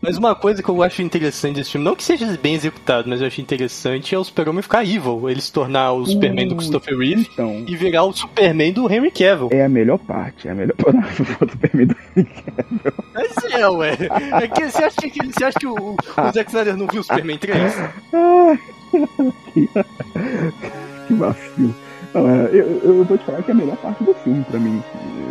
Mas uma coisa que eu acho interessante desse filme, não que seja bem executado, mas eu acho interessante é o Super-Homem ficar evil. Ele se tornar o Superman do Christopher Reeve então, e virar o Superman do Henry Cavill. É a melhor parte, é a melhor <laughs> parte do Superman do Henry Cavill. Mas é, ué. É que, você, acha que, você acha que o, o Zack Snyder não viu o Superman 3? <laughs> que vacilo. Não, é, eu, eu vou te falar que é a melhor parte do filme pra mim.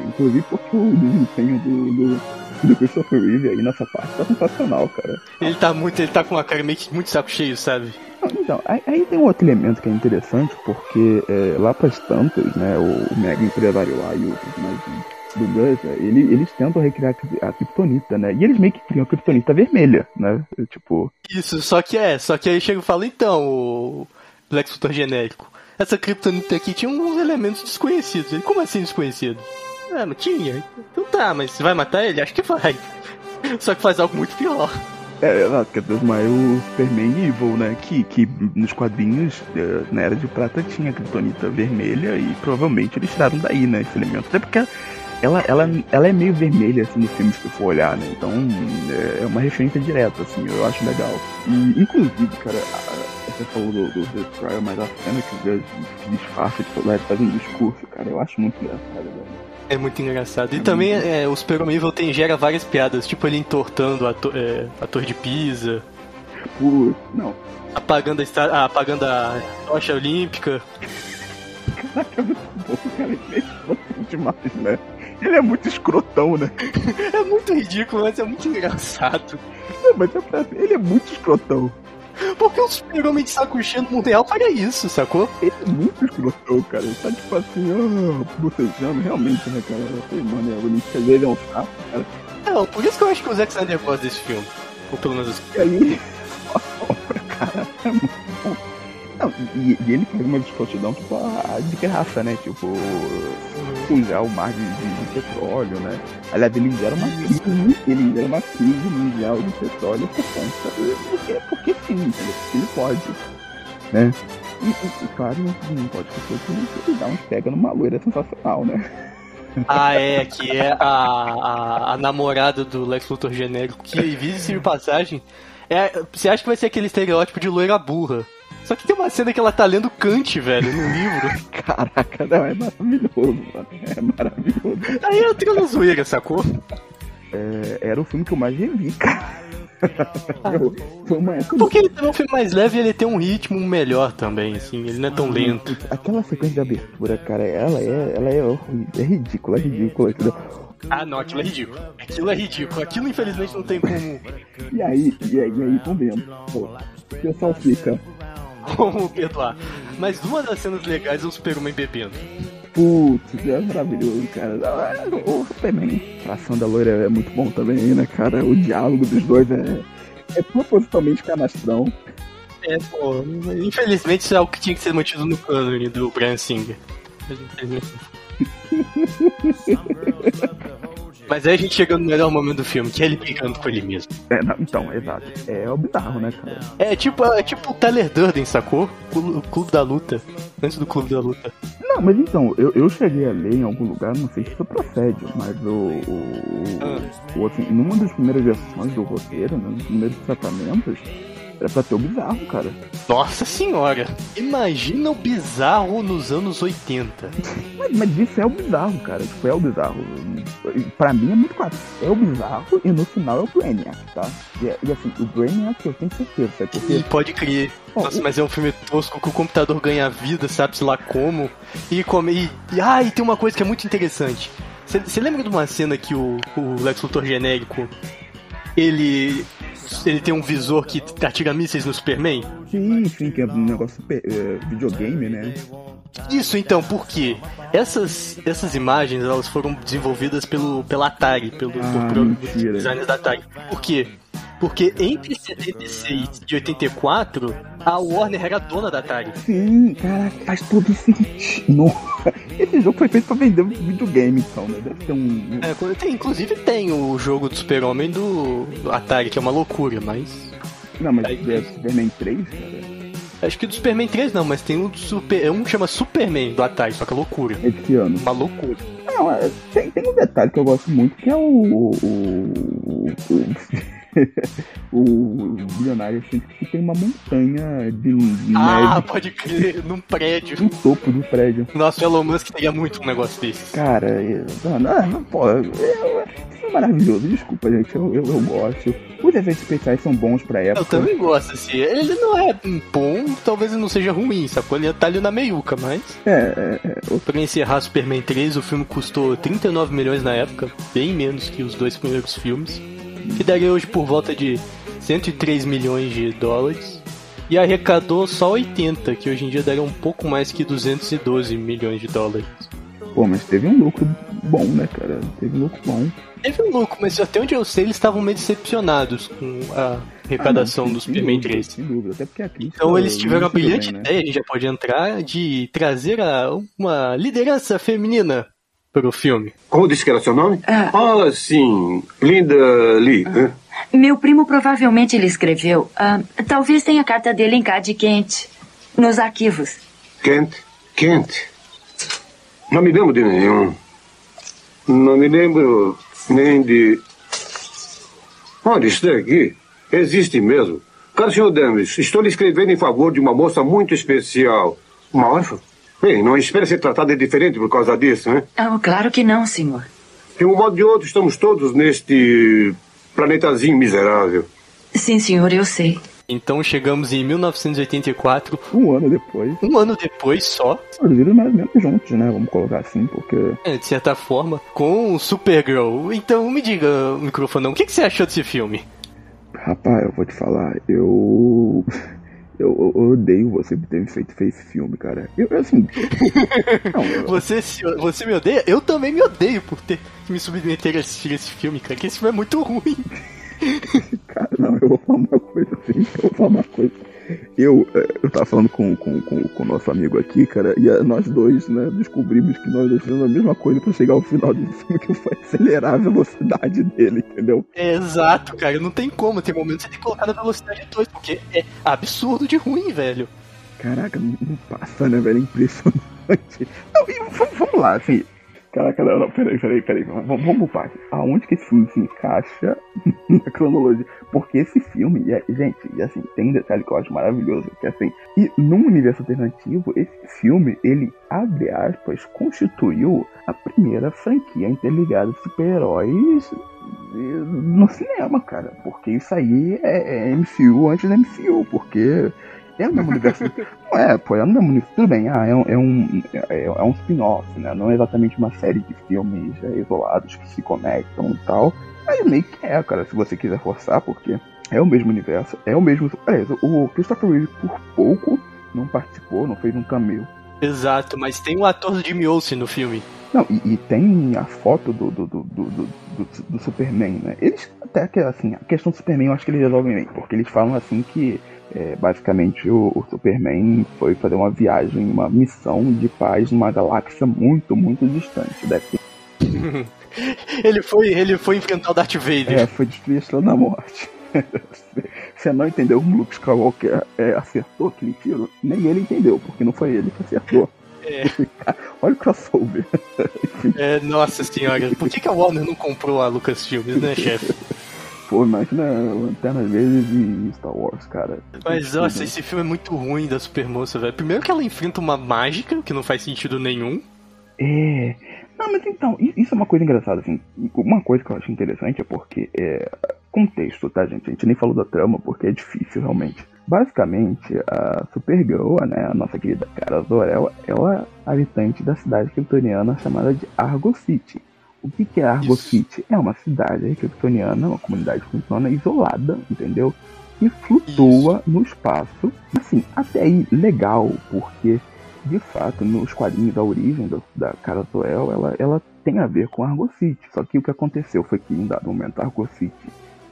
Inclusive porque o desempenho do, do do Christopher Reeve aí nessa parte tá sensacional, cara. Ele tá muito, ele tá com uma cara meio que muito saco cheio, sabe? Então, aí, aí, tem um outro elemento que é interessante, porque é, lá pras tantas, né, o, o mega empresário lá e o personagem do Gus, é, ele, eles tentam recriar a Kryptonita, né? E eles meio que criam a Kryptonita vermelha, né? Tipo. Isso, só que é, só que aí chega e fala, então, o Lex Luthor genérico. Essa Kryptonita aqui tinha uns elementos desconhecidos. Ele, como assim desconhecido? Ah, não tinha? Então tá, mas você vai matar ele? Acho que vai. Só que faz algo muito pior. É, é transformar o Superman Evil, né? Que, que nos quadrinhos, eh, na Era de Prata, tinha a Kryptonita vermelha e provavelmente eles tiraram daí, né? Esse elemento. Até porque ela, ela, ela é meio vermelha, assim, no filme, se tu for olhar, né? Então, é, é uma referência direta, assim, eu acho legal. E, inclusive, cara, você falou do, do, do Trial, mas a cena que o Gus disfarça de soldado faz um discurso, cara, eu acho muito engraçado, velho. É muito engraçado. E também é, o Super Evil tem gera várias piadas, tipo ele entortando a, to é, a torre de Pisa. Putz, não. Apagando a, ah, apagando a tocha olímpica. Caraca, é muito bom, cara. Ele é demais, né? Ele é muito escrotão, né? <laughs> é muito ridículo, mas é muito engraçado. É, mas é pra... ele é muito escrotão. Porque o super-homem de saco cheio no mundo real faria isso, sacou? Ele é muito escrotão, cara. Ele tá tipo assim, oh, realmente, né, cara? Mano, é bonito ele é um sapo, cara. Não, por isso que eu acho que o Zack Snyder gosta desse filme. Ou pelo menos... E aí, <laughs> <laughs> cara, é muito bom. Não, e, e, ele faz uma escrotidão, tipo, a, de graça, né? Tipo, sujar o mar de, de, de, petróleo, né? Aliás, ele gera uma crise, ele gera uma crise mundial de petróleo por conta. Porque, porque sim, ele pode. Né? E, e, e claro, não pode esquecer que ele dá uns pega numa loira sensacional, né? Ah, é, que é a, a, a namorada do Lex Luthor genérico, que, vise de passagem, é, você acha que vai ser aquele estereótipo de loira burra. Só que tem uma cena que ela tá lendo Kant, velho, no livro. <laughs> Caraca, não, é maravilhoso, mano. É maravilhoso. Aí entra uma zoeira, sacou? É, era o filme que eu mais revi, cara. Foi uma época. Porque ele tem um filme mais leve e ele tem um ritmo melhor também, assim, ele não é tão lento. Aquela sequência de abertura, cara, ela é, ela é, é ridícula, é ridícula, entendeu? Ah, não, aquilo é ridículo. Aquilo é ridículo. Aquilo, infelizmente, não tem como. E aí, e aí, e aí vendo. Pô, o pessoal fica. <laughs> Como perdoar. Mas uma das cenas legais é o Superman bebendo. Putz, é maravilhoso, cara. O Superman, a ação da loira é muito bom também, né, cara? O diálogo dos dois é, é propositalmente canastrão. É, pô, infelizmente isso é algo que tinha que ser mantido no cânone do Brian Singer. Mas infelizmente Mas aí a gente chega no melhor momento do filme, que é ele brigando com ele mesmo. É, não, então, exato. É o bizarro, né, cara? É tipo, é tipo o Tyler Durden, sacou? O Clube da Luta. Antes do Clube da Luta. Não, mas então, eu, eu cheguei a ler em algum lugar, não sei se isso procede, mas o. o, Ah. o assim, numa das primeiras versões do roteiro, né, nos primeiros tratamentos, era pra ter o bizarro, cara. Nossa senhora! Imagina o bizarro nos anos 80. Mas, mas isso é o bizarro, cara. Tipo, é o bizarro. Pra mim é muito claro. É o bizarro e no final é o Brainiac, tá? E, e assim, o Brainiac eu tenho certeza, sabe? Porque E pode crer. Nossa, mas é um filme tosco que o computador ganha vida, sabe-se lá como. E come. E, e, ah, e tem uma coisa que é muito interessante. Você lembra de uma cena que o, o Lex Luthor genérico ele. Ele tem um visor que atira mísseis no Superman? sim, sim, que é um negócio super, é, videogame, né? Isso então, por quê? Essas, essas imagens elas foram desenvolvidas pelo, pela Atari, pelo Ah, por, designers da Atari. Por quê? Porque entre 76 e 84, a Warner era dona da Atari. Sim, caraca, faz todo sentido. <laughs> Esse jogo foi feito pra vender videogame, então, né? Deve ter um. É, tem- inclusive tem o jogo do Super-Homem do, do Atari, que é uma loucura, mas. Não, mas Aí- é Superman 3, cara. Acho que do Superman 3 não, mas tem um do Super. Um que chama Superman do Atari, só que é loucura. É que ano? Uma loucura. Não, é, tem, tem um detalhe que eu gosto muito, que é o. O, o, <laughs> o, bilionário científico que tem uma montanha de, de Ah, neve <laughs> pode crer, num prédio. no topo do prédio. Nossa, o Elon Musk teria muito um negócio desse. Cara, é, mano, ah, não, pô, é, é maravilhoso, desculpa, gente, eu, eu, eu gosto. Os efeitos especiais são bons pra Eu época. também gosto, assim. Ele não é bom, talvez ele não seja ruim, sacou? Ele tá ali na meiuca, mas. É, é, é, Pra encerrar Superman 3, o filme custou 39 milhões na época, bem menos que os dois primeiros filmes. Que daria hoje por volta de 103 milhões de dólares. E arrecadou só 80, que hoje em dia daria um pouco mais que 212 milhões de dólares. pô, mas teve um lucro bom, né, cara? Teve um lucro bom. Teve um lucro, mas até onde eu sei, eles estavam meio decepcionados com a arrecadação Ah, não, do sem Superman dúvida, 3. Sem dúvida, até porque a crítica. Então eles tiveram a recebeu brilhante bem, né? ideia, a gente já pode entrar, de trazer a- uma liderança feminina para o filme. Como disse que era seu nome? Ah. Ah, sim. Linda Lee. né? Meu primo provavelmente ele escreveu. Ah, talvez tenha a carta dele em Cade Quente. Nos arquivos. Kent. Kent. Não me lembro de nenhum. Não me lembro nem de. Onde está aqui? Existe mesmo. Caro senhor Dames, estou lhe escrevendo em favor de uma moça muito especial. Uma órfã? Bem, não espere ser tratada diferente por causa disso, né? Ah, claro que não, senhor. De um modo ou de outro, estamos todos neste planetazinho miserável. Sim, senhor, eu sei. Então chegamos em 1984, Um ano depois, um ano depois só, eles viram mais ou menos juntos, né? Vamos colocar assim, porque. é, de certa forma, com o Supergirl. Então me diga, microfonão, o que, que você achou desse filme? Rapaz, eu vou te falar, eu. Eu, eu- odeio você por ter feito, feito esse filme, cara. Eu, assim. <laughs> Não, eu, Você, você me odeia? Eu também me odeio por ter me submeter a assistir esse filme, cara, que esse filme é muito ruim. <laughs> cara, não, eu vou falar uma coisa assim, eu vou falar uma coisa. Eu, eh, eu tava falando com, com, com, com o nosso amigo aqui, cara, e eh, nós dois, né, descobrimos que nós dois fizemos a mesma coisa pra chegar ao final desse filme, <laughs> que foi acelerar a velocidade dele, entendeu? É exato, cara, não tem como, tem momentos que você tem que colocar na velocidade 2, porque é absurdo de ruim, velho. Caraca, não, passa, né, velho? É impressionante. Não, e vamos lá, assim. Caraca, não, não, peraí, peraí, peraí. Vamos, vamos por Aonde que esse filme se encaixa <laughs> na cronologia? Porque esse filme, e, gente, e assim, tem um detalhe que eu acho maravilhoso, que assim, e num universo alternativo, esse filme, ele, abre aspas, constituiu a primeira franquia interligada de super-heróis no cinema, cara. Porque isso aí é, é MCU antes da MCU, porque é o mesmo universo. não é, pô, é o mesmo universo. Tudo bem, ah, é um, é um, é, é um spin-off, né? Não é exatamente uma série de filmes é, isolados que se conectam e tal. Mas meio que é, cara, se você quiser forçar, porque é o mesmo universo, é o mesmo. Aliás, o Christopher Reeve por pouco não participou, não fez um cameo. Exato, mas tem o ator Jimmy Olsen no filme. Não, e, e, tem a foto do do, do, do, do, do Superman, né? Eles, até que, assim, a questão do Superman eu acho que eles resolvem bem, porque eles falam assim que é, basicamente, o, o, Superman foi fazer uma viagem, uma missão de paz numa galáxia muito, muito distante. Ter... <laughs> ele, foi, ele foi enfrentar o Darth Vader. É, foi destruir a Estrela da Morte. <laughs> Você não entendeu o Luke Skywalker é, acertou aquele tiro? Nem ele entendeu, porque não foi ele que acertou. <laughs> É. Olha o crossover. é, nossa senhora, por que, que a Warner não comprou a Lucasfilm, né, chefe? Pô, imagina Lanternas Verdes e Star Wars, cara. Mas, nossa, esse filme é muito ruim da Supermoça, velho. Primeiro que ela enfrenta uma mágica, que não faz sentido nenhum. É. Não, mas então, isso é uma coisa engraçada, assim. Uma coisa que eu acho interessante é porque. É, contexto, tá, gente? A gente nem falou da trama porque é difícil, realmente. Basicamente, a Supergirl, né, a nossa querida Cara Zor-El, ela é habitante da cidade kryptoniana chamada de Argo City. O que, que é Argo Isso. City? É uma cidade kryptoniana, uma comunidade kryptoniana isolada, entendeu? Que flutua Isso. no espaço. Assim, até aí legal, porque de fato nos quadrinhos a origem do, da Cara Zoel, ela, ela tem a ver com Argo City. Só que o que aconteceu foi que em dado momento Argo City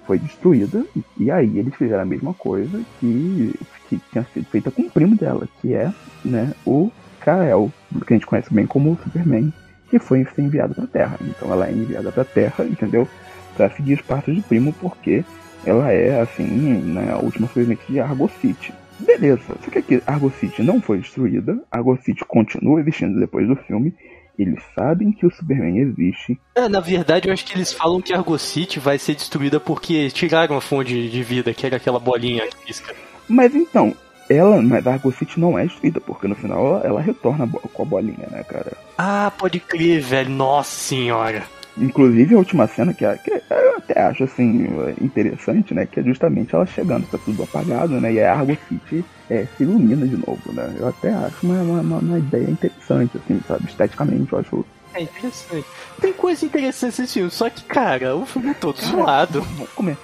foi destruída e aí eles fizeram a mesma coisa que, que tinha sido feita com o primo dela, que é né, o Kael, que a gente conhece bem como o Superman que foi enviada para a Terra. Então ela é enviada para a Terra, entendeu? Para seguir os passos de Primo, porque ela é, assim, né, a última sobrevivente de Argo City. Beleza, só que aqui Argo City não foi destruída, Argo City continua existindo depois do filme, eles sabem que o Superman existe. É, na verdade, eu acho que eles falam que Argo City vai ser destruída porque tiraram a fonte de vida, que era aquela bolinha que pisca. Mas então, ela, mas a City não é destruída, porque no final ela, ela retorna com a bolinha, né, cara? Ah, pode crer, velho. Nossa senhora. Inclusive a última cena que, que eu até acho assim interessante, né? Que é justamente ela chegando, tá tudo apagado, né? E a Argo City é, se ilumina de novo, né? Eu até acho uma, uma, uma ideia interessante, assim, sabe? Esteticamente, eu acho é interessante. Tem coisa interessante nesse filme, só que, cara, o filme é todo cara, zoado. Como é?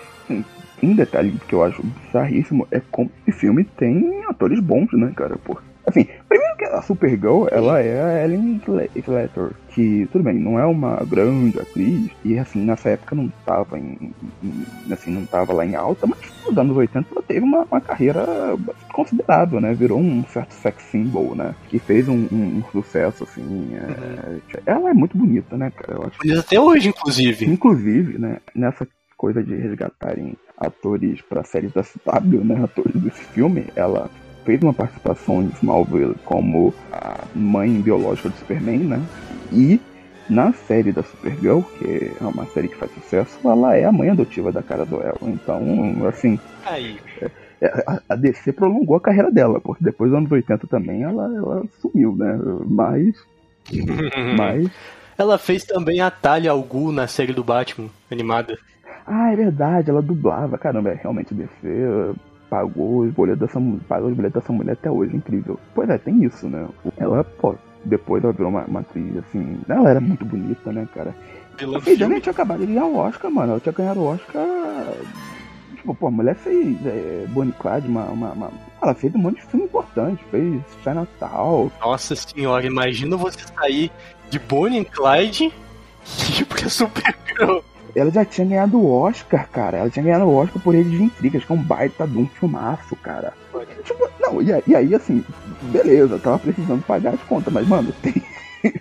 Um detalhe que eu acho bizarríssimo é como esse filme tem atores bons, né, cara? Pô. Assim, primeiro que a Supergirl, ela é a Ellen Slater, que, tudo bem, não é uma grande atriz, e assim, nessa época não tava em, em assim, não tava lá em alta, mas nos anos 80 ela teve uma, uma carreira considerável, né? Virou um certo sex symbol, né? Que fez um, um, um sucesso, assim. É... Uhum. Ela é muito bonita, né, cara? Eu acho. Bonita até hoje, inclusive. Inclusive, né? Nessa coisa de resgatarem atores para séries da CW, né, atores desse filme, ela fez uma participação em Smallville como a mãe biológica do Superman, né? E na série da Supergirl, que é uma série que faz sucesso, ela é a mãe adotiva da cara do El. Então, assim. Aí. É, é, a DC prolongou a carreira dela, porque depois dos anos 80 também ela, ela sumiu, né? Mas. <laughs> mas. Ela fez também a Talia al Ghul na série do Batman animada. Ah, é verdade, ela dublava. Caramba, é realmente DC pagou os boletos dessa, pagou os boletos dessa mulher até hoje, incrível. Pois é, tem isso, né? Ela, pô, depois ela virou uma, uma atriz, assim. Ela era muito bonita, né, cara? Pela a já tinha acabado de ganhar o Oscar, mano. Ela tinha ganhado o Oscar. Tipo, pô, a mulher fez é, Bonnie Clyde, uma, uma, uma, Ela fez um monte de filme importante, fez Chinatown. Nossa senhora, imagina você sair de Bonnie Clyde <laughs> e ir pra Supergirl ela já tinha ganhado o Oscar, cara. Ela tinha ganhado o Oscar por Rede de Intrigas, que é um baita de um filmaço, cara. Tipo, não, e, e, aí, assim, beleza, tava precisando pagar as contas, mas, mano, tem. <laughs>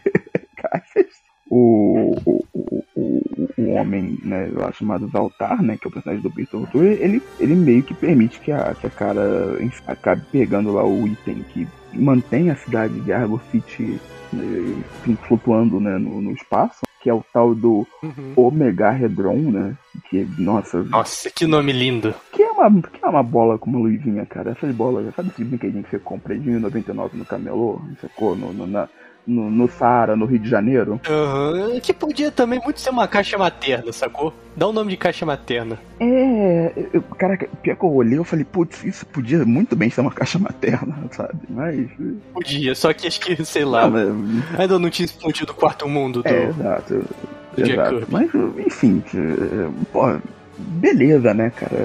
o, o, o, o, homem, né, lá chamado Zaltar, né, que é o personagem do Peter O'Toole, ele, ele meio que permite que a, que a cara acabe pegando lá o item que mantém a cidade de Argo City enfim, flutuando né, no, no espaço, que é o tal do Uhum. Omega Hedron, né? Que, nossa, Nossa, que nome lindo. que é uma, que é uma bola com uma luzinha, cara. Essas bolas, sabe esse brinquedinho que você compra de 1,99 no camelô? Sacou? No, no, na, no, no Saara, no Rio de Janeiro? Aham, Que podia também muito ser uma caixa materna, sacou? Dá o nome de caixa materna. É, eu, caraca, pior que eu olhei, eu falei, putz, isso podia muito bem ser uma caixa materna, <laughs> sabe? Mas. Podia, só que acho que, sei lá, Não, mas- ainda não tinha explodido o quarto mundo do. É, exato. do exato. Mas, enfim, é, pô, beleza, né, cara?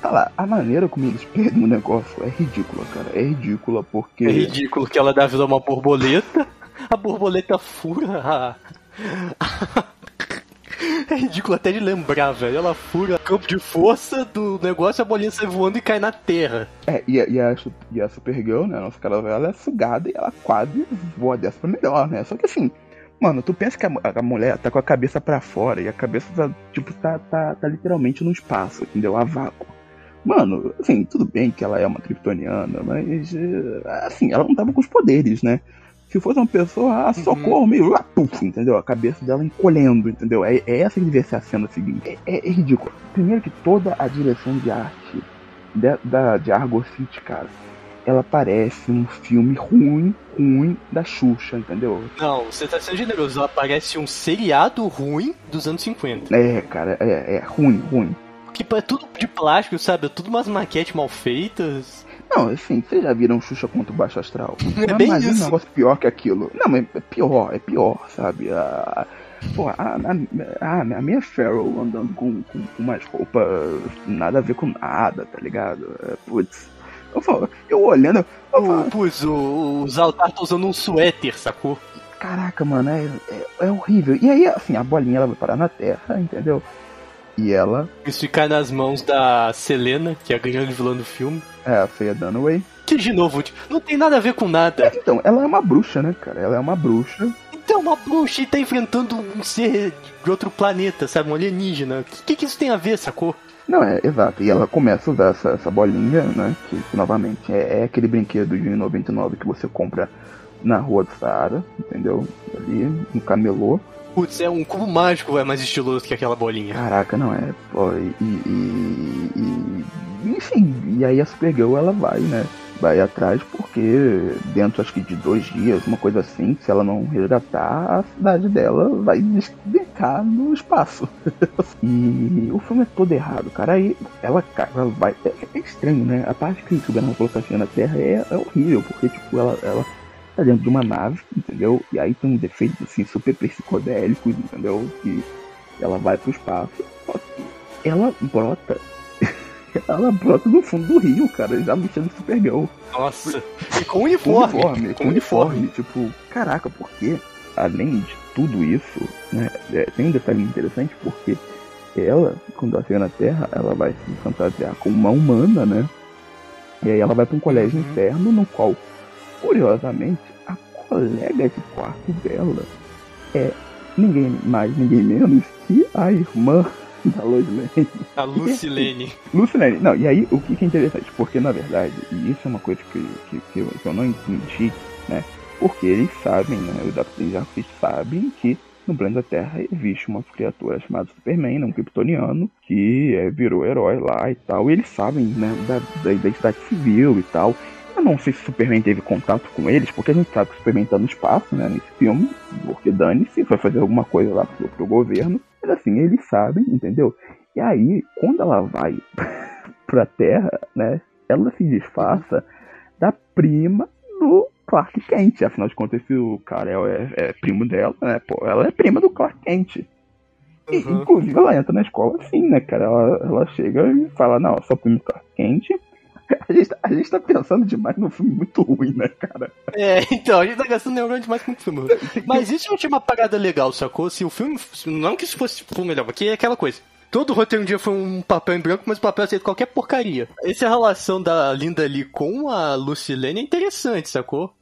Tá lá, a maneira como eles perdem o negócio é ridícula, cara. É ridícula porque. É ridículo que ela dá vida a uma borboleta, <laughs> a borboleta fura a. <laughs> É ridículo até de lembrar, velho. Ela fura campo de força do negócio, a bolinha sai voando e cai na terra. É, e, a- e, a, e a Supergirl, né? Nossa cara ela é sugada e ela quase voa dessa pra melhor, né? Só que assim, mano, tu pensa que a, a mulher tá com a cabeça pra fora e a cabeça tá, tipo, tá, tá, tá literalmente no espaço, entendeu? A vácuo. Mano, assim, tudo bem que ela é uma kryptoniana, mas eh, assim, ela não tava com os poderes, né? Se fosse uma pessoa, ah, socorro, meio lá, puf, entendeu? A cabeça dela encolhendo, entendeu? É, é essa que devia ser a cena seguinte. É, é- é ridículo. Primeiro que toda a direção de arte de, da, de Argo City, cara, ela parece um filme ruim, ruim da Xuxa, entendeu? Não, você tá sendo generoso. Ela parece um seriado ruim dos anos 50. É, cara, é, é ruim, ruim. Que é tudo de plástico, sabe? É tudo umas maquetes mal feitas. Não, assim, vocês já viram Xuxa contra o Baixo Astral? <laughs> É bem Imagina isso. um negócio pior que aquilo. Não, mas é pior, é pior, sabe? A, pô, a, a, a, minha Farrell andando com, com umas roupas nada a ver com nada, tá ligado? É, Putz. Eu, falo, eu olhando, eu O, falo, putz, o, o Zaltar tá usando um suéter, sacou? caraca, mano, é, é, é horrível. E aí, assim, a bolinha ela vai parar na terra, entendeu? E ela Isso ficar nas mãos da Selena, que é a grande vilã do filme. é a Feia Dunaway. Que, de novo, não tem nada a ver com nada. Então, ela é uma bruxa, né, cara? Ela é uma bruxa. Então, uma bruxa e tá enfrentando um ser de outro planeta, sabe? Um alienígena. O que, que, que isso tem a ver, sacou? Não, é, exato. E ela começa a usar essa, essa bolinha, né? Que, que, novamente é, é aquele brinquedo de 99 que você compra na rua do Saara, entendeu? Ali, no camelô. Putz, é um cubo mágico, é mais estiloso que aquela bolinha. Caraca, não é? Pô, e, e, e- Enfim, e aí a Supergirl ela vai, né? Vai atrás porque dentro acho que de dois dias, uma coisa assim, se ela não resgatar, a cidade dela vai despencar no espaço. <laughs> e o filme é todo errado, cara. Aí ela, cai- ela vai. É, é estranho, né? A parte que o Superman que na Terra é, é horrível, porque tipo, ela, ela tá dentro de uma nave, entendeu? E aí tem um defeito assim super psicodélicos, entendeu? Que ela vai pro espaço, ela brota. <laughs> ela brota no fundo do rio, cara, já mexendo Supergirl. Nossa. E com Com uniforme. uniforme, com uniforme. Tipo, caraca, porque além de tudo isso, né, é, tem um detalhe interessante porque ela, quando ela chega na Terra, ela vai se fantasiar como uma humana, né? E aí ela vai para um colégio Uhum. interno no qual, curiosamente, a colega de quarto dela é ninguém mais, ninguém menos que a irmã da Lois Lane. A Lucilene. Lucilene, não, e aí o que é interessante? Porque na verdade, e isso é uma coisa que, que, que, eu, que eu não entendi, né? Porque eles sabem, né? Os artistas sabem que no planeta Terra existe uma criatura chamada Superman, um kryptoniano, que é, virou herói lá e tal. E eles sabem, né, da, da identidade civil e tal. Eu não sei se o Superman teve contato com eles, porque a gente sabe que o Superman tá no espaço, né, nesse filme, porque dane-se, vai fazer alguma coisa lá pro, pro governo. Mas assim, eles sabem, entendeu? E aí, quando ela vai <laughs> pra Terra, né, ela se disfarça da prima do Clark Kent. Afinal de contas, esse o cara é, é- é primo dela, né? Pô, ela é prima do Clark Kent. E, Uhum. inclusive, ela entra na escola assim, né, cara? Ela, ela chega e fala, não, eu sou primo do Clark Kent. <laughs> A gente, tá- a gente tá pensando demais num filme muito ruim, né, cara? É, então, a gente tá gastando neurônio demais com o filme. <laughs> Mas isso não tinha uma parada legal, sacou? Se o filme. Não que isso fosse tipo, melhor, porque é aquela coisa. Todo roteiro um dia foi um papel em branco, mas o papel aceita qualquer porcaria. Essa relação da Linda ali com a Lucilene é interessante, sacou?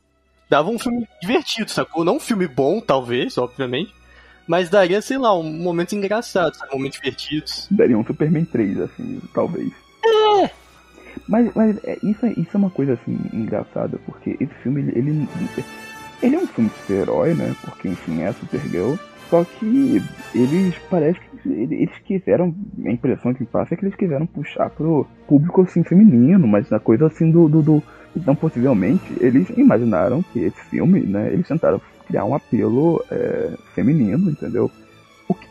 Dava um filme divertido, sacou? Não um filme bom, talvez, obviamente. Mas daria, sei lá, um momentos engraçados, sabe? momentos divertidos. Daria um Superman 3, assim, talvez. É! Mas, mas é, isso, é, isso é uma coisa assim engraçada, porque esse filme ele, ele, ele é um filme de super-herói, né? Porque enfim é Supergirl. Só que eles parece que eles quiseram, a impressão que passa é que eles quiseram puxar pro público assim feminino, mas na coisa assim do, do, do então possivelmente eles imaginaram que esse filme, né? Eles tentaram criar um apelo é, feminino, entendeu?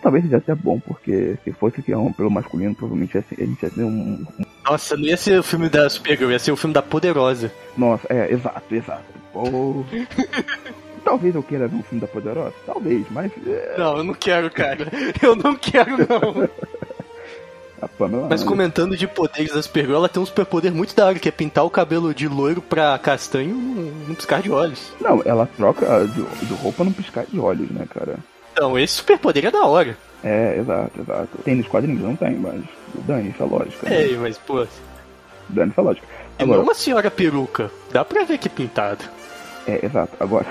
Que talvez seja até bom, porque se fosse criar um apelo masculino, provavelmente ia ser, a gente ia ter um. Nossa, não ia ser o filme da Supergirl, ia ser o filme da Poderosa. Nossa, é, exato, exato. Oh. <laughs> Talvez eu queira ver um filme da Poderosa, talvez, mas. É... Não, eu não quero, cara. Eu não quero, não. <laughs> Pamela, mas comentando de poderes da Supergirl, ela tem um superpoder muito da hora, que é pintar o cabelo de loiro pra castanho num piscar de olhos. Não, ela troca de, de roupa num piscar de olhos, né, cara? Então, esse superpoder é da hora. É, exato, exato. Tem nos quadrinhos? Não tem, mas dane essa lógica. Né? É, mas, pô... Dane essa lógica. Agora... É uma senhora peruca. Dá pra ver que é pintado. É, exato. Agora...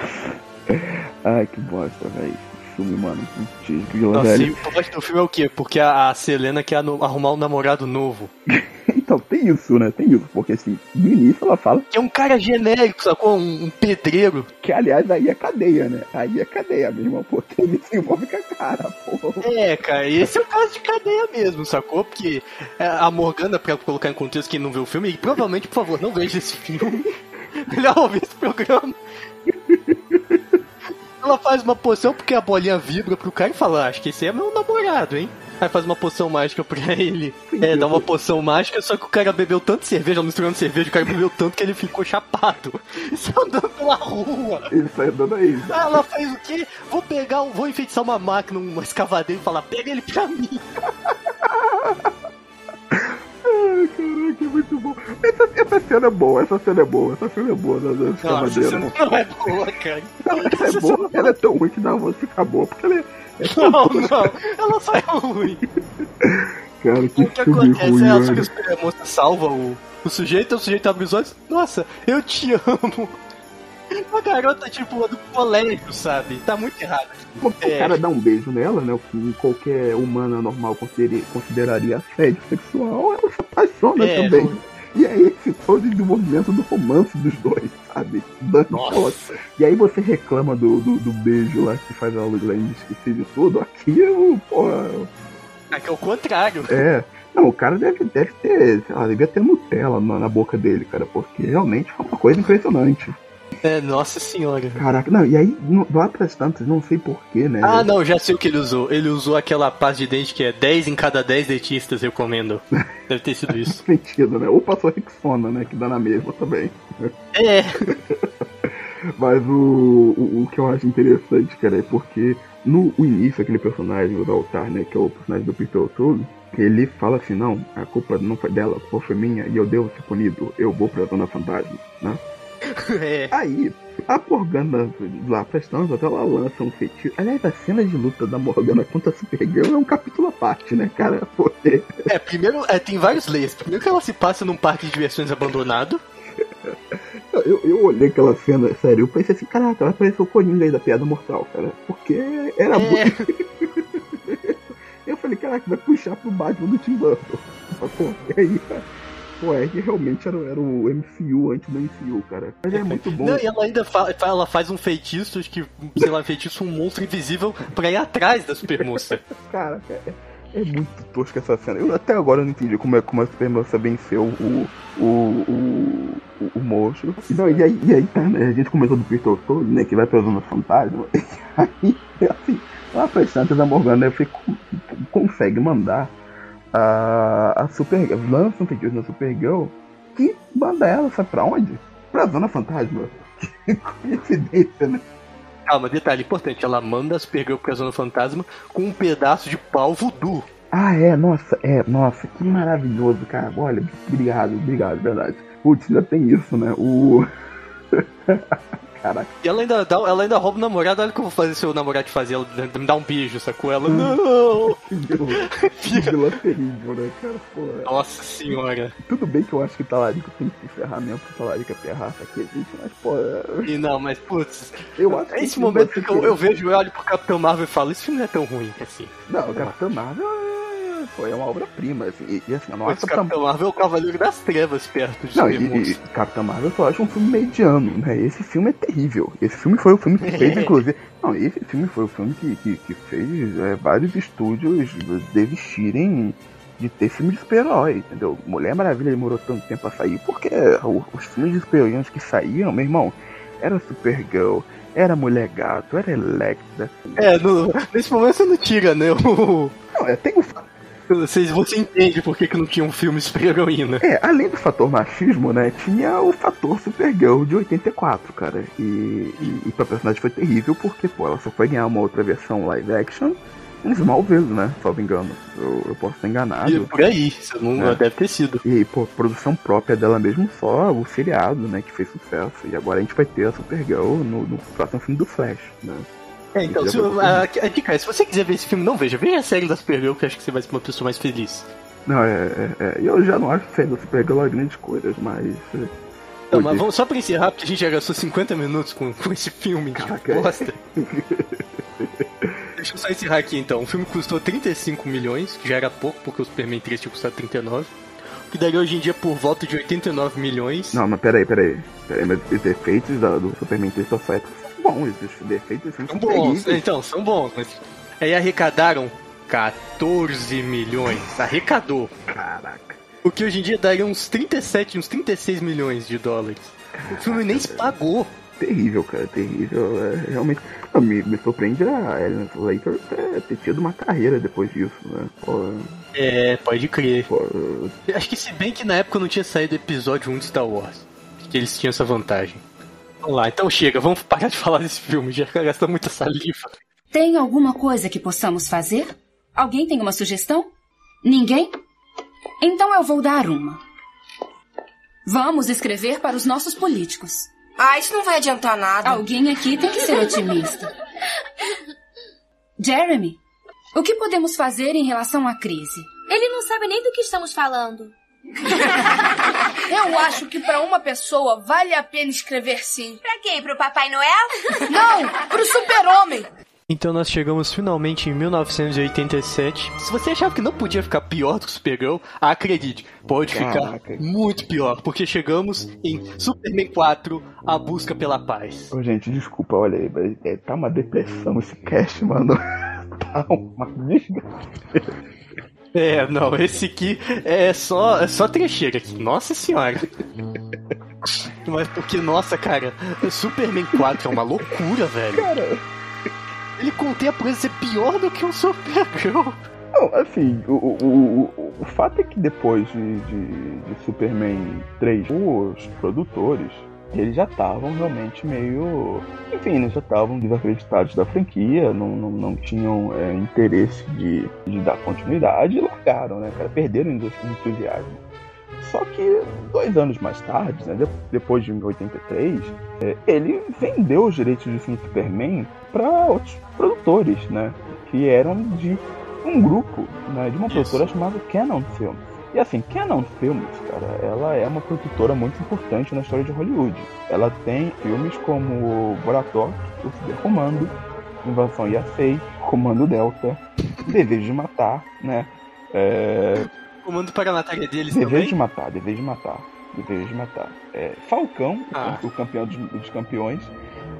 <laughs> Ai, que bosta, velho filme, mano. Putz, Nossa, velho. e o plot do filme é o quê? Porque a, a Selena quer arrumar um namorado novo. <laughs> então, tem isso, né? Tem isso. Porque assim, no início ela fala. Que é um cara genérico, sacou? Um, um pedreiro. Que aliás aí é cadeia, né? Aí é cadeia mesmo, porque ele se envolve com a cara, pô. É, cara, esse é o caso de cadeia mesmo, sacou? Porque é, a Morgana, pra colocar em contexto quem não viu o filme, e provavelmente, por favor, não veja esse filme. <laughs> Melhor ouvir esse programa. <laughs> Ela faz uma poção porque a bolinha vibra pro cara e fala: ah, Acho que esse é meu namorado, hein? Aí faz uma poção mágica pra ele. É, dá uma poção mágica, só que o cara bebeu tanto cerveja, misturando cerveja, o cara bebeu tanto que ele ficou chapado. <laughs> Isso andando pela rua. Ele sai andando aí. Ah, ela faz o quê? Vou pegar, vou enfeitiçar uma máquina, uma escavadeira e falar: Pega ele pra mim. <laughs> Ai, caraca, é muito bom. Essa, essa cena é boa, essa cena é boa, essa cena é boa da, da escavadeira. Não, é boa, cara. ela é boa, ela é tão ruim que dá de ficar boa, porque ela é. é não, não, ela só é ruim. Cara, que O que acontece ruim, é ela que a moça salva o, o sujeito, o sujeito abre os olhos, nossa, eu te amo. Uma garota, tipo, do colégio, sabe? Tá muito errado. Quando é. o cara dá um beijo nela, né? O que qualquer humana normal consideraria assédio sexual, ela se apaixona é, também. E é esse todo o desenvolvimento do romance dos dois, sabe? Nossa. E aí você reclama do, do, do beijo lá que faz a Lane esquecer de tudo. Aqui eu, porra. Aqui é o contrário. É. Não, o cara deve, deve ter, sei lá, devia ter Nutella na, na boca dele, cara, porque realmente foi uma coisa impressionante. É, nossa senhora. Caraca, não, e aí, lá pras tantas, não sei porquê, né? Ah, não, já sei o que ele usou. Ele usou aquela pasta de dente que é 10 em cada 10 dentistas recomendo. <laughs> Deve ter sido isso. sentido, né? Ou passou Rexona, né? Que dá na mesma também. É. <laughs> Mas o, o, o, que eu acho interessante, cara, é porque no início, aquele personagem do Altar, né? Que é o personagem do Peter O'Toole, ele fala assim, não, a culpa não foi dela, a culpa foi minha e eu devo ser punido, eu vou pra Zona Fantasma, né? <laughs> É. Aí, a Morgana lá prestando, até ela lança um feitiço. Aliás, a cena de luta da Morgana contra a Supergirl é um capítulo à parte, né, cara? <laughs> Porque... É, primeiro, é, tem vários layers. Primeiro que ela se passa num parque de diversões abandonado. Eu, eu olhei aquela cena, sério, eu pensei assim, caraca, ela pareceu o Coringa aí da piada mortal, cara. Porque era é. <laughs> eu falei, caraca, vai puxar pro Batman do Tim Burton. E aí, cara Pô, é que realmente era, era o MCU antes do MCU, cara. Mas é <laughs> muito bom. Não, e ela ainda fa ela faz um feitiço, acho que, sei lá, feitiço um monstro invisível pra ir atrás da Supermoça. <laughs> cara, é, é muito tosca essa cena. Eu até agora não entendi como é como a Supermoça venceu o, o, o, o, o monstro. Não, e, aí, e aí tá, né? A gente começou do Peter todo, né? Que vai pra Zona Fantasma. <laughs> E aí, assim, lá pra Santos, a Morgana fico, consegue mandar a, a Supergirl, lança um feitiço na Supergirl que manda ela, sabe pra onde? Pra Zona Fantasma. <laughs> Que coincidência, né? Calma, detalhe importante, ela manda a Supergirl pra Zona Fantasma com um pedaço de pau voodoo. Ah, é, nossa, é, nossa, que maravilhoso, cara. Olha, obrigado, obrigado, verdade. Putz, já tem isso, né? O. <laughs> Caraca. E ela ainda, dá, ela ainda rouba o namorado. Olha o que eu vou fazer se o namorado te fazer. Ela me dá um beijo, sacou? Ela, hum. não! <laughs> vilão terrível, né, cara? Nossa senhora. Tudo bem que eu acho que o talarico tem que ter ferramenta, o talarico é ferraça que existe, mas, pô. E não, mas, putz, Eu acho que esse momento que eu, eu vejo, eu olho pro Capitão Marvel e falo, filme não é tão ruim assim. Não, o Capitão Marvel é, pô, é uma obra-prima, assim, e, e assim, eu não acho Capitão Capitão Marvel é o Cavaleiro das Trevas perto de Não, e, e Capitão Marvel eu só acho um filme mediano, né? Esse filme é terrível. Esse filme foi o filme que fez, <laughs> inclusive. Não, esse filme foi o filme que, que, que fez é, vários estúdios desistirem de ter filme de super-herói, entendeu? Mulher Maravilha demorou tanto tempo a sair porque os filmes de super-heróis que saíram, meu irmão, era Supergirl, era Mulher Gato, era Electra. É, no- nesse momento você não tira, né? O, Não, é, tem o fa- vocês, você entende por que, que não tinha um filme de super-heroína. É, além do fator machismo, né, tinha o fator Supergirl de 84, cara. E, e, e pra personagem foi terrível porque, pô, ela só foi ganhar uma outra versão live action em Smallville, né, salvo engano. Eu, eu posso estar E enganado. por aí, não É. deve ter sido. E, pô, produção própria dela mesmo só, o seriado, né, que fez sucesso. E agora a gente vai ter a Supergirl no, no próximo filme do Flash, né. É, então, se, a, a dica é, se você quiser ver esse filme, não veja. Veja a série da Supergirl, que eu acho que você vai ser uma pessoa mais feliz. Não, é, é, é, eu já não acho que a Supergirl lá grandes coisas, mas... é, Não, mas vamos só pra encerrar, porque a gente já gastou 50 minutos com, com esse filme de Caraca. bosta. <laughs> Deixa eu só encerrar aqui então. O filme custou 35 milhões, que já era pouco, porque o Superman 3 tinha custado 39. O que daria hoje em dia por volta de 89 milhões. Não, mas peraí, peraí. Peraí, mas os defeitos da- do Superman 3 só são bons. Os defeitos são São bons, então, são bons, mas. Aí arrecadaram 14 milhões. Arrecadou. Caraca. O que hoje em dia daria uns 37, uns 36 milhões de dólares. O filme nem se pagou. Terrível, cara, terrível. É, realmente. Não, me, me surpreende a Ellen Slater ter, ter tido uma carreira depois disso, né? Pô, É, pode crer. pô, Acho que se bem que na época não tinha saído o episódio 1 de Star Wars. Que eles tinham essa vantagem. Vamos lá, então chega, vamos parar de falar desse filme, já gastou muita saliva. Tem alguma coisa que possamos fazer? Alguém tem uma sugestão? Ninguém? Então eu vou dar uma. Vamos escrever para os nossos políticos. Ah, isso não vai adiantar nada. Alguém aqui tem que ser otimista. Jeremy, o que podemos fazer em relação à crise? Ele não sabe nem do que estamos falando. <laughs> Eu acho que para uma pessoa vale a pena escrever sim. Pra quem? Pro Papai Noel? <laughs> Não, pro Super-Homem. Então nós chegamos finalmente em 1987. Se você achava que não podia ficar pior do que Supergirl, acredite, pode Caraca. ficar muito pior, porque chegamos em Superman 4, A Busca pela Paz. Ô, gente, desculpa, olha aí, mas é, tá uma depressão esse cast, mano. <laughs> tá uma desgraça. É, não, esse aqui é só, é só trecheira aqui. Nossa senhora. Mas porque, nossa, cara, Superman 4 é uma loucura, velho. Cara, Ele contém a por ser pior do que um Supergirl. não, assim, o, o, o, o fato é que depois de, de, de Superman 3, os produtores, eles já estavam realmente meio. Enfim, eles já estavam desacreditados da franquia, não, não, não tinham é, interesse de, de dar continuidade e largaram, né, cara? Perderam o entusiasmo. Só que dois anos mais tarde, né, de- depois de 83, é, ele vendeu os direitos de filme Superman para outros produtores, né? Que eram de um grupo, né, de uma Isso. produtora chamada Canon Films. E assim, Canon Films, cara, ela é uma produtora muito importante na história de Hollywood. Ela tem filmes como Boratok, O Super Comando, Invasão Yasei, Comando Delta, Desejo de Matar, né? É, Comando para matar é deles Desejo também. de Matar, Desejo de Matar, Desejo de Matar. É, Falcão, Ah. o campeão dos, dos campeões.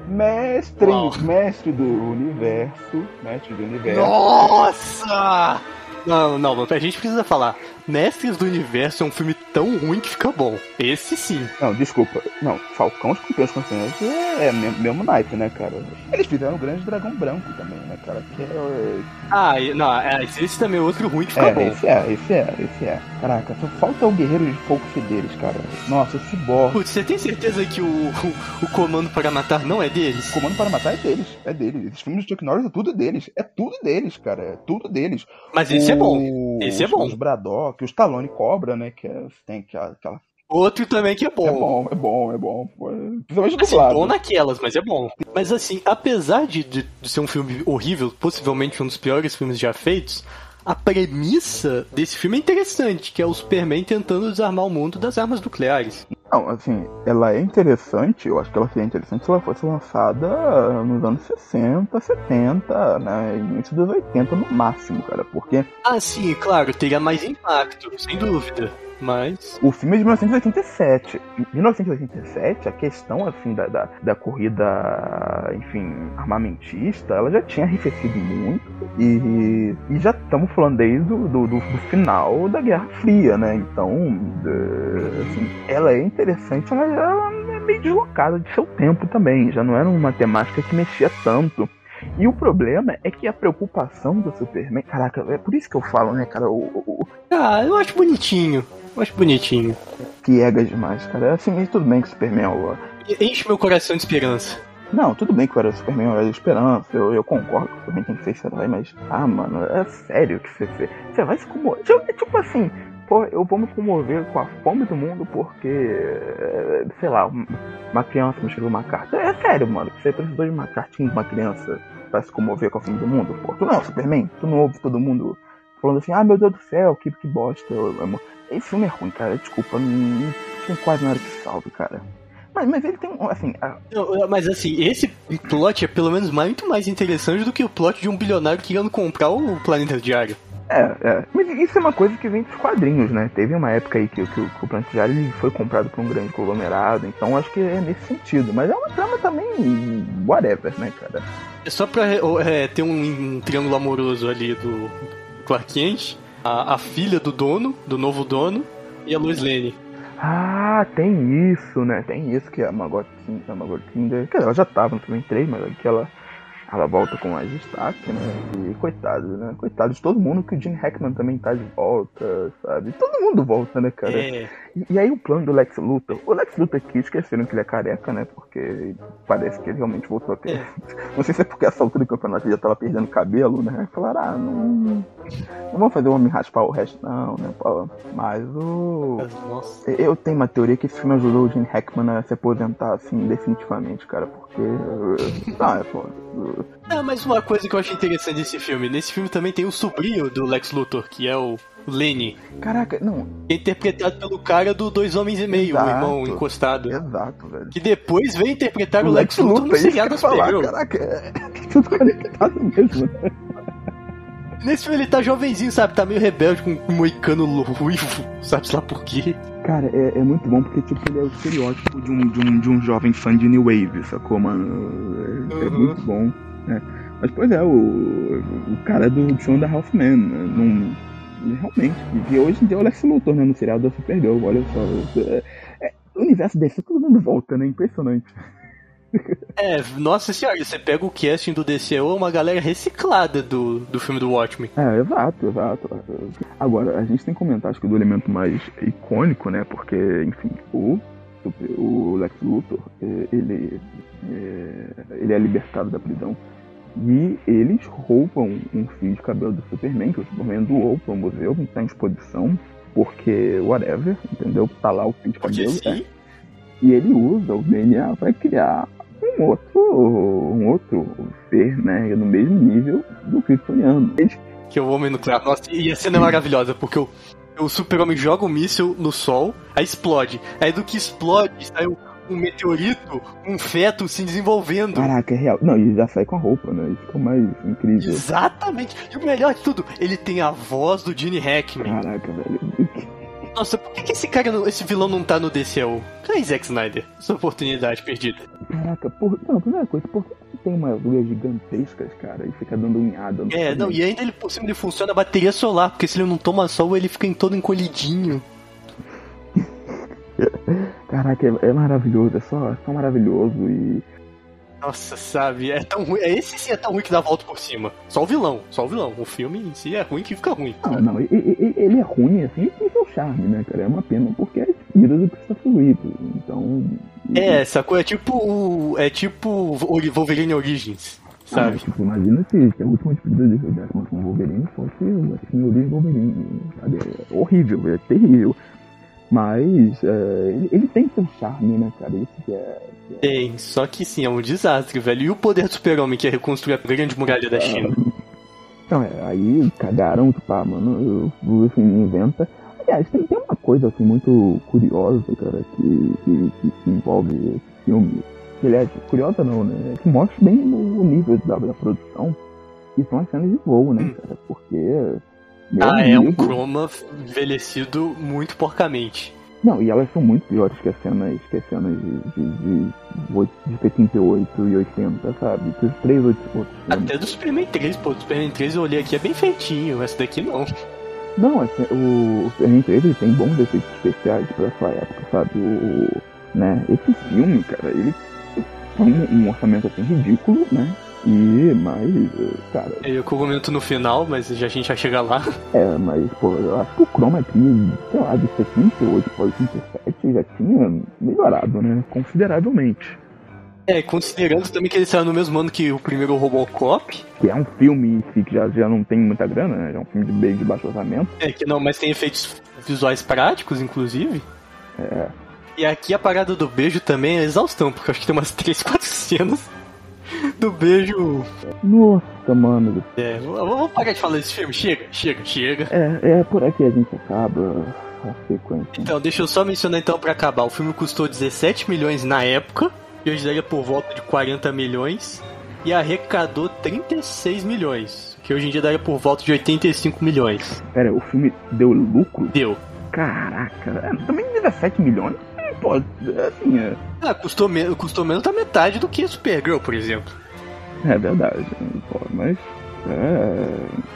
Mestre, Uau. mestre do universo, mestre do universo. Nossa! Não, não, não, a gente precisa falar. Mestres do Universo é um filme tão ruim que fica bom. Esse sim. Não, desculpa. Não, Falcão, os campeões campeões é, é mesmo, naipe, né, cara? Eles fizeram o Grande Dragão Branco também, né, cara? Que é, Ah, e- não, é, esse também é outro ruim que fica é, bom. esse é, esse é, esse é. Caraca, só falta o Guerreiro de Fogo deles, cara. Nossa, esse Cyborg. Putz, você tem certeza que o, o, o Comando para Matar não é deles? Comando para Matar é deles, é deles. Esses filmes de Chuck Norris é tudo deles. É tudo deles, cara. É tudo deles. Mas esse é bom. Os- Esse é bom. Os Braddock, os Stallone Cobra, né? Que é, tem aquela. aquela- Outro também que é bom. É bom, é bom, é bom. Principalmente Assim, dublado. bom naquelas, mas é bom. Mas assim, apesar de, de, de ser um filme horrível, possivelmente um dos piores filmes já feitos, a premissa desse filme é interessante, que é o Superman tentando desarmar o mundo das armas nucleares. Não, assim, ela é interessante, eu acho que ela seria interessante se ela fosse lançada nos anos 60, 70, né? Início dos 80 no máximo, cara, porque. Ah, sim, claro, teria mais impacto, sem dúvida. Mas. O filme é de 1987. Em 1987, a questão, assim, da, da, da corrida, enfim, armamentista, ela já tinha arrefecido muito. E, e já estamos falando desde do, do, do, final da Guerra Fria, né? Então, assim, ela é interessante, ela, ela é meio deslocada de seu tempo também. Já não era uma temática que mexia tanto. E o problema é que a preocupação do Superman. Caraca, é por isso que eu falo, né, cara? O, o, ah, eu acho bonitinho. Eu acho bonitinho. Piega demais, cara. Assim, tudo bem que o Superman é o. Enche meu coração de esperança. Não, tudo bem que era o Superman era de esperança, eu, eu concordo que o Superman tem que ser herói, mas. Ah, mano, é sério que você. Você vai se comover. É tipo assim, pô, eu vou me comover com a fome do mundo porque. Sei lá, uma criança me escreveu uma carta. É sério, mano, você precisou de uma cartinha de uma criança pra se comover com a fome do mundo? Pô, tu não é o Superman? Tu não ouve todo mundo falando assim, ah meu Deus do céu, que, que bosta. Esse filme é ruim, cara, desculpa, não, tem quase nada que salve, cara. Mas, mas ele tem, assim... A... Mas assim, esse plot é pelo menos muito mais interessante do que o plot de um bilionário querendo comprar o Planeta Diário. É, é. Mas isso é uma coisa que vem dos quadrinhos, né? Teve uma época aí que, que, que o Planeta Diário foi comprado por um grande conglomerado, então acho que é nesse sentido. Mas é uma trama também whatever, né, cara? É só pra é, ter um, um triângulo amoroso ali do Clark Kent, a, a filha do dono, do novo dono, e a Lois Lane. Ah, tem isso, né? Tem isso que a Margot, a Margot Kinder, que ela já tava no filme 3, mas que ela ela volta com mais destaque, né? E coitado, né? Coitado de todo mundo que o Gene Hackman também tá de volta, sabe? Todo mundo volta, né, cara? É. E, aí o plano do Lex Luthor. O Lex Luthor aqui esqueceram que ele é careca, né? Porque parece que ele realmente voltou a ter. É. <laughs> Não sei se é porque essa altura do campeonato ele já tava perdendo cabelo, né? Falaram, ah, não. Não vamos fazer o homem raspar o resto, não, né? Mas o. Nossa. Eu tenho uma teoria que esse filme ajudou o Gene Hackman a se aposentar, assim, definitivamente, cara. Porque. <laughs> Ah, é foda. Ah, mas uma coisa que eu achei interessante desse filme, nesse filme também tem o sobrinho do Lex Luthor, que é o Lenny. Caraca, não. É interpretado pelo cara do Dois Homens e Meio, Exato. o irmão encostado. Exato, velho. Que depois veio interpretar o, o Lex, Lex Luthor no seriado da Supergirl. Caraca, é tudo conectado mesmo? Nesse filme ele tá jovenzinho, sabe? Tá meio rebelde com um moicano ruivo, sabe lá por quê? Cara, é, é, muito bom porque, tipo, ele é o estereótipo de um, de um, de um jovem fã de New Wave, sacou, mano? É, uhum. é muito bom, né? Mas, pois é, o, o cara do show da Halfman, né? Não, realmente, e hoje em dia é o Lex Luthor, né? No seriado da Supergirl, olha só. É, é, o universo desse todo mundo volta, né? Impressionante. É, nossa senhora, você pega o casting do DCU, é uma galera reciclada do, do filme do Watchmen. É, exato, exato. Agora, a gente tem que comentar, acho que do elemento mais icônico, né? Porque, enfim, o, o Lex Luthor, é, ele, é, ele é libertado da prisão. E eles roubam um fio de cabelo do Superman, que o Superman doou para o museu, que está em exposição, porque whatever, entendeu? Tá lá o fio de cabelo. É. E ele usa o DNA para criar um outro, um outro ser, né? No mesmo nível do Kryptoniano. Que é o Homem Nuclear. Nossa, e a cena é maravilhosa, porque o, o Super-Homem joga um míssil no Sol, aí explode. Aí do que explode, sai um, um meteorito, um feto se desenvolvendo. Caraca, é real. Não, e já sai com a roupa, né? Isso fica mais incrível. Exatamente. E o melhor de tudo, ele tem a voz do Gene Hackman. Caraca, velho. Nossa, por que, que esse cara, esse vilão não tá no DCU? Cadê Zack Snyder? Essa oportunidade perdida. Caraca, por... não, primeira coisa, por que tem uma agulhas gigantescas, cara, e fica dando unhada? É, não, e ainda ele por cima ele funciona a bateria solar, porque se ele não toma sol, ele fica em todo encolhidinho. <laughs> Caraca, é, é, maravilhoso, é só, é só maravilhoso e nossa, sabe? É tão ruim. É, esse sim é tão ruim que dá volta por cima. Só o vilão, só o vilão. O filme em si é ruim que fica ruim. Ah, não, ele, é ruim assim, tem seu charme, né, cara? É uma pena porque é tira do Christopher Reeve. Então. É, sacou? É tipo. É tipo Wolverine Origins. Sabe? Ah, tipo, imagina se, se a última despedida de Hugh Jackman com o Wolverine fosse assim, Origins Wolverine. Sabe? É horrível, é terrível. Mas é, ele, ele, tem seu charme, né, cara? Isso que é, que é... Tem, só que sim, é um desastre, velho. E o poder do super-homem que é reconstruir a grande muralha da China? Então, é, aí cagaram, tipo, ah, mano, o assim, inventa. Aliás, tem, tem uma coisa assim muito curiosa, cara, que, que, que envolve esse filme. Aliás, curiosa não, né? Que mostra bem o nível da, da produção. E são as cenas de voo, né, cara? Porque. Ah, amigo, é um chroma envelhecido muito porcamente. Não, e elas são muito piores que as cenas, que as cenas de, de, de, de 78 e 80, sabe? Dos 3 outros Até do Superman 3, pô. Do Superman 3 eu olhei aqui, é bem feitinho. Essa daqui não. Não, assim, o, o Superman 3 ele tem bons efeitos especiais pra sua época, sabe? O, né? Esse filme, cara, ele tem um, um orçamento assim ridículo, né? E, mas, cara. Eu é, comento no final, mas já, a gente já chega lá. É, mas, pô, eu acho que o Chroma aqui, sei lá, de 78 para 87 já tinha melhorado, né? Consideravelmente. É, considerando também que ele saiu no mesmo ano que o primeiro Robocop. Que é um filme que já, já não tem muita grana, né? É um filme de bem de baixo orçamento. É, que não, mas tem efeitos visuais práticos, inclusive. É. E aqui a parada do beijo também é exaustão, porque eu acho que tem umas 3, 4 cenas do beijo. Nossa, mano. É, vamos parar de falar desse filme. Chega, chega, chega. É, é por aqui a gente acaba a sequência. Então, deixa eu só mencionar então para acabar. O filme custou 17 milhões na época, e hoje daria por volta de 40 milhões, e arrecadou 36 milhões, que hoje em dia daria por volta de 85 milhões. Pera, o filme deu lucro? Deu. Caraca, é, também 17 milhões? Pô, assim, é... Ah, custou, me custou menos da metade do que Supergirl, por exemplo. É verdade, pô, mas é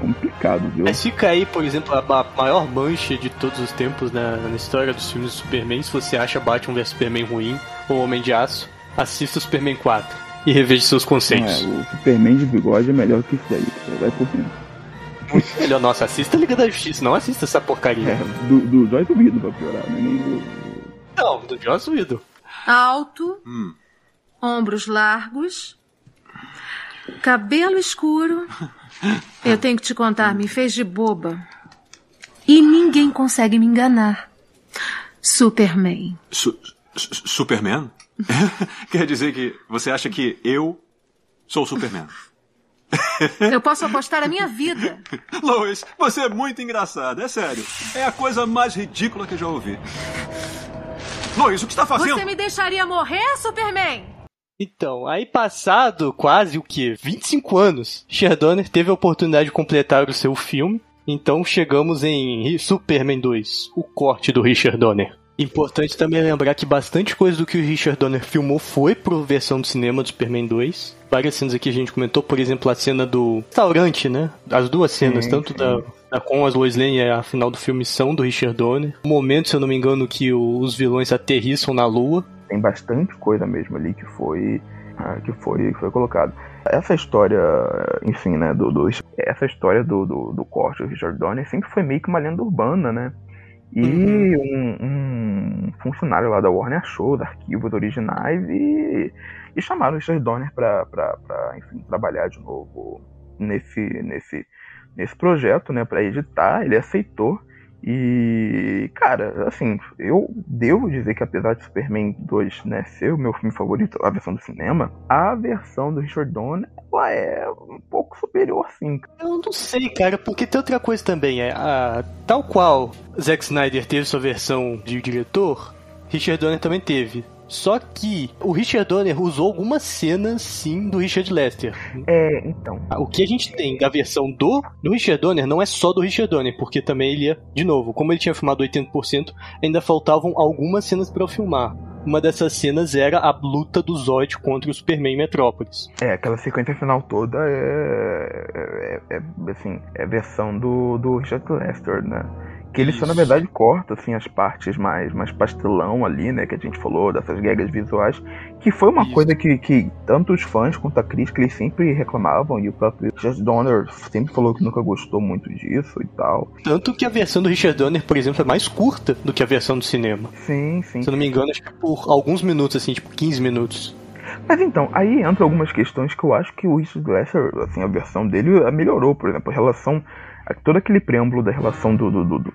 complicado, viu? Mas fica aí, por exemplo, a, maior mancha de todos os tempos na, na história dos filmes do Superman. Se você acha Batman vs Superman ruim ou Homem de Aço, assista Superman 4 e reveja seus conceitos. É, o Superman de bigode é melhor que isso aí, vai por dentro. Muito melhor, nossa, assista a Liga da Justiça, não assista essa porcaria. É, do, do Joyce Whedon pra piorar, né? Nem do, não, do Joss Whedon. Alto, hum. ombros largos, cabelo escuro. Eu tenho que te contar, me fez de boba. E ninguém consegue me enganar. Superman. Su Superman? <laughs> Quer dizer que você acha que eu sou Superman? <laughs> Eu posso apostar a minha vida. Lois, você é muito engraçada, é sério. É a coisa mais ridícula que eu já ouvi. Lois, o que está fazendo? Você me deixaria morrer, Superman? Então, aí passado quase o que? 25 anos, Sherdonner teve a oportunidade de completar o seu filme. Então chegamos em Superman 2, o corte do Richard Donner. Importante também lembrar que bastante coisa do que o Richard Donner filmou foi pro versão do cinema do Superman 2. Várias cenas aqui a gente comentou, por exemplo, a cena do restaurante, né? As duas cenas, sim, tanto sim. da com as Lois Lane a final do filme são do Richard Donner. O momento, se eu não me engano, que os vilões aterrissam na Lua. Tem bastante coisa mesmo ali que foi uh, que foi, foi colocado. Essa história, enfim, né, do, do essa história do, do, do, corte do Richard Donner sempre foi meio que uma lenda urbana, né? E uhum. um, um, funcionário lá da Warner achou os arquivos originais e, e chamaram o Richard Donner para trabalhar de novo nesse, nesse, nesse projeto, né, para editar, ele aceitou. E, cara, assim, eu devo dizer que apesar de Superman 2 né, ser o meu filme favorito, a versão do cinema, a versão do Richard Donner ela é um pouco superior, sim. Eu não sei, cara, porque tem outra coisa também. É, a, tal qual Zack Snyder teve sua versão de diretor, Richard Donner também teve. Só que o Richard Donner usou algumas cenas, sim, do Richard Lester. É, então. O que a gente tem da versão do, do Richard Donner não é só do Richard Donner, porque também ele ia, de novo, como ele tinha filmado 80%, ainda faltavam algumas cenas para filmar. Uma dessas cenas era a luta do Zod contra o Superman Metrópolis. É, aquela sequência final toda é, é, é, é assim, é a versão do, do Richard Lester, né? Que ele só, na verdade, corta assim, as partes mais, mais pastelão ali, né? Que a gente falou, dessas gags visuais. Que foi uma Isso. coisa que, que tanto os fãs quanto a crítica eles sempre reclamavam. E o próprio Richard Donner sempre falou que nunca gostou muito disso e tal. Tanto que a versão do Richard Donner, por exemplo, é mais curta do que a versão do cinema. Sim, sim. Se eu não me engano, acho que por alguns minutos, assim, tipo 15 minutos. Mas então, aí entram algumas questões que eu acho que o Richard Glasser, assim, a versão dele melhorou, por exemplo, a relação todo aquele preâmbulo da relação do, do, do, do,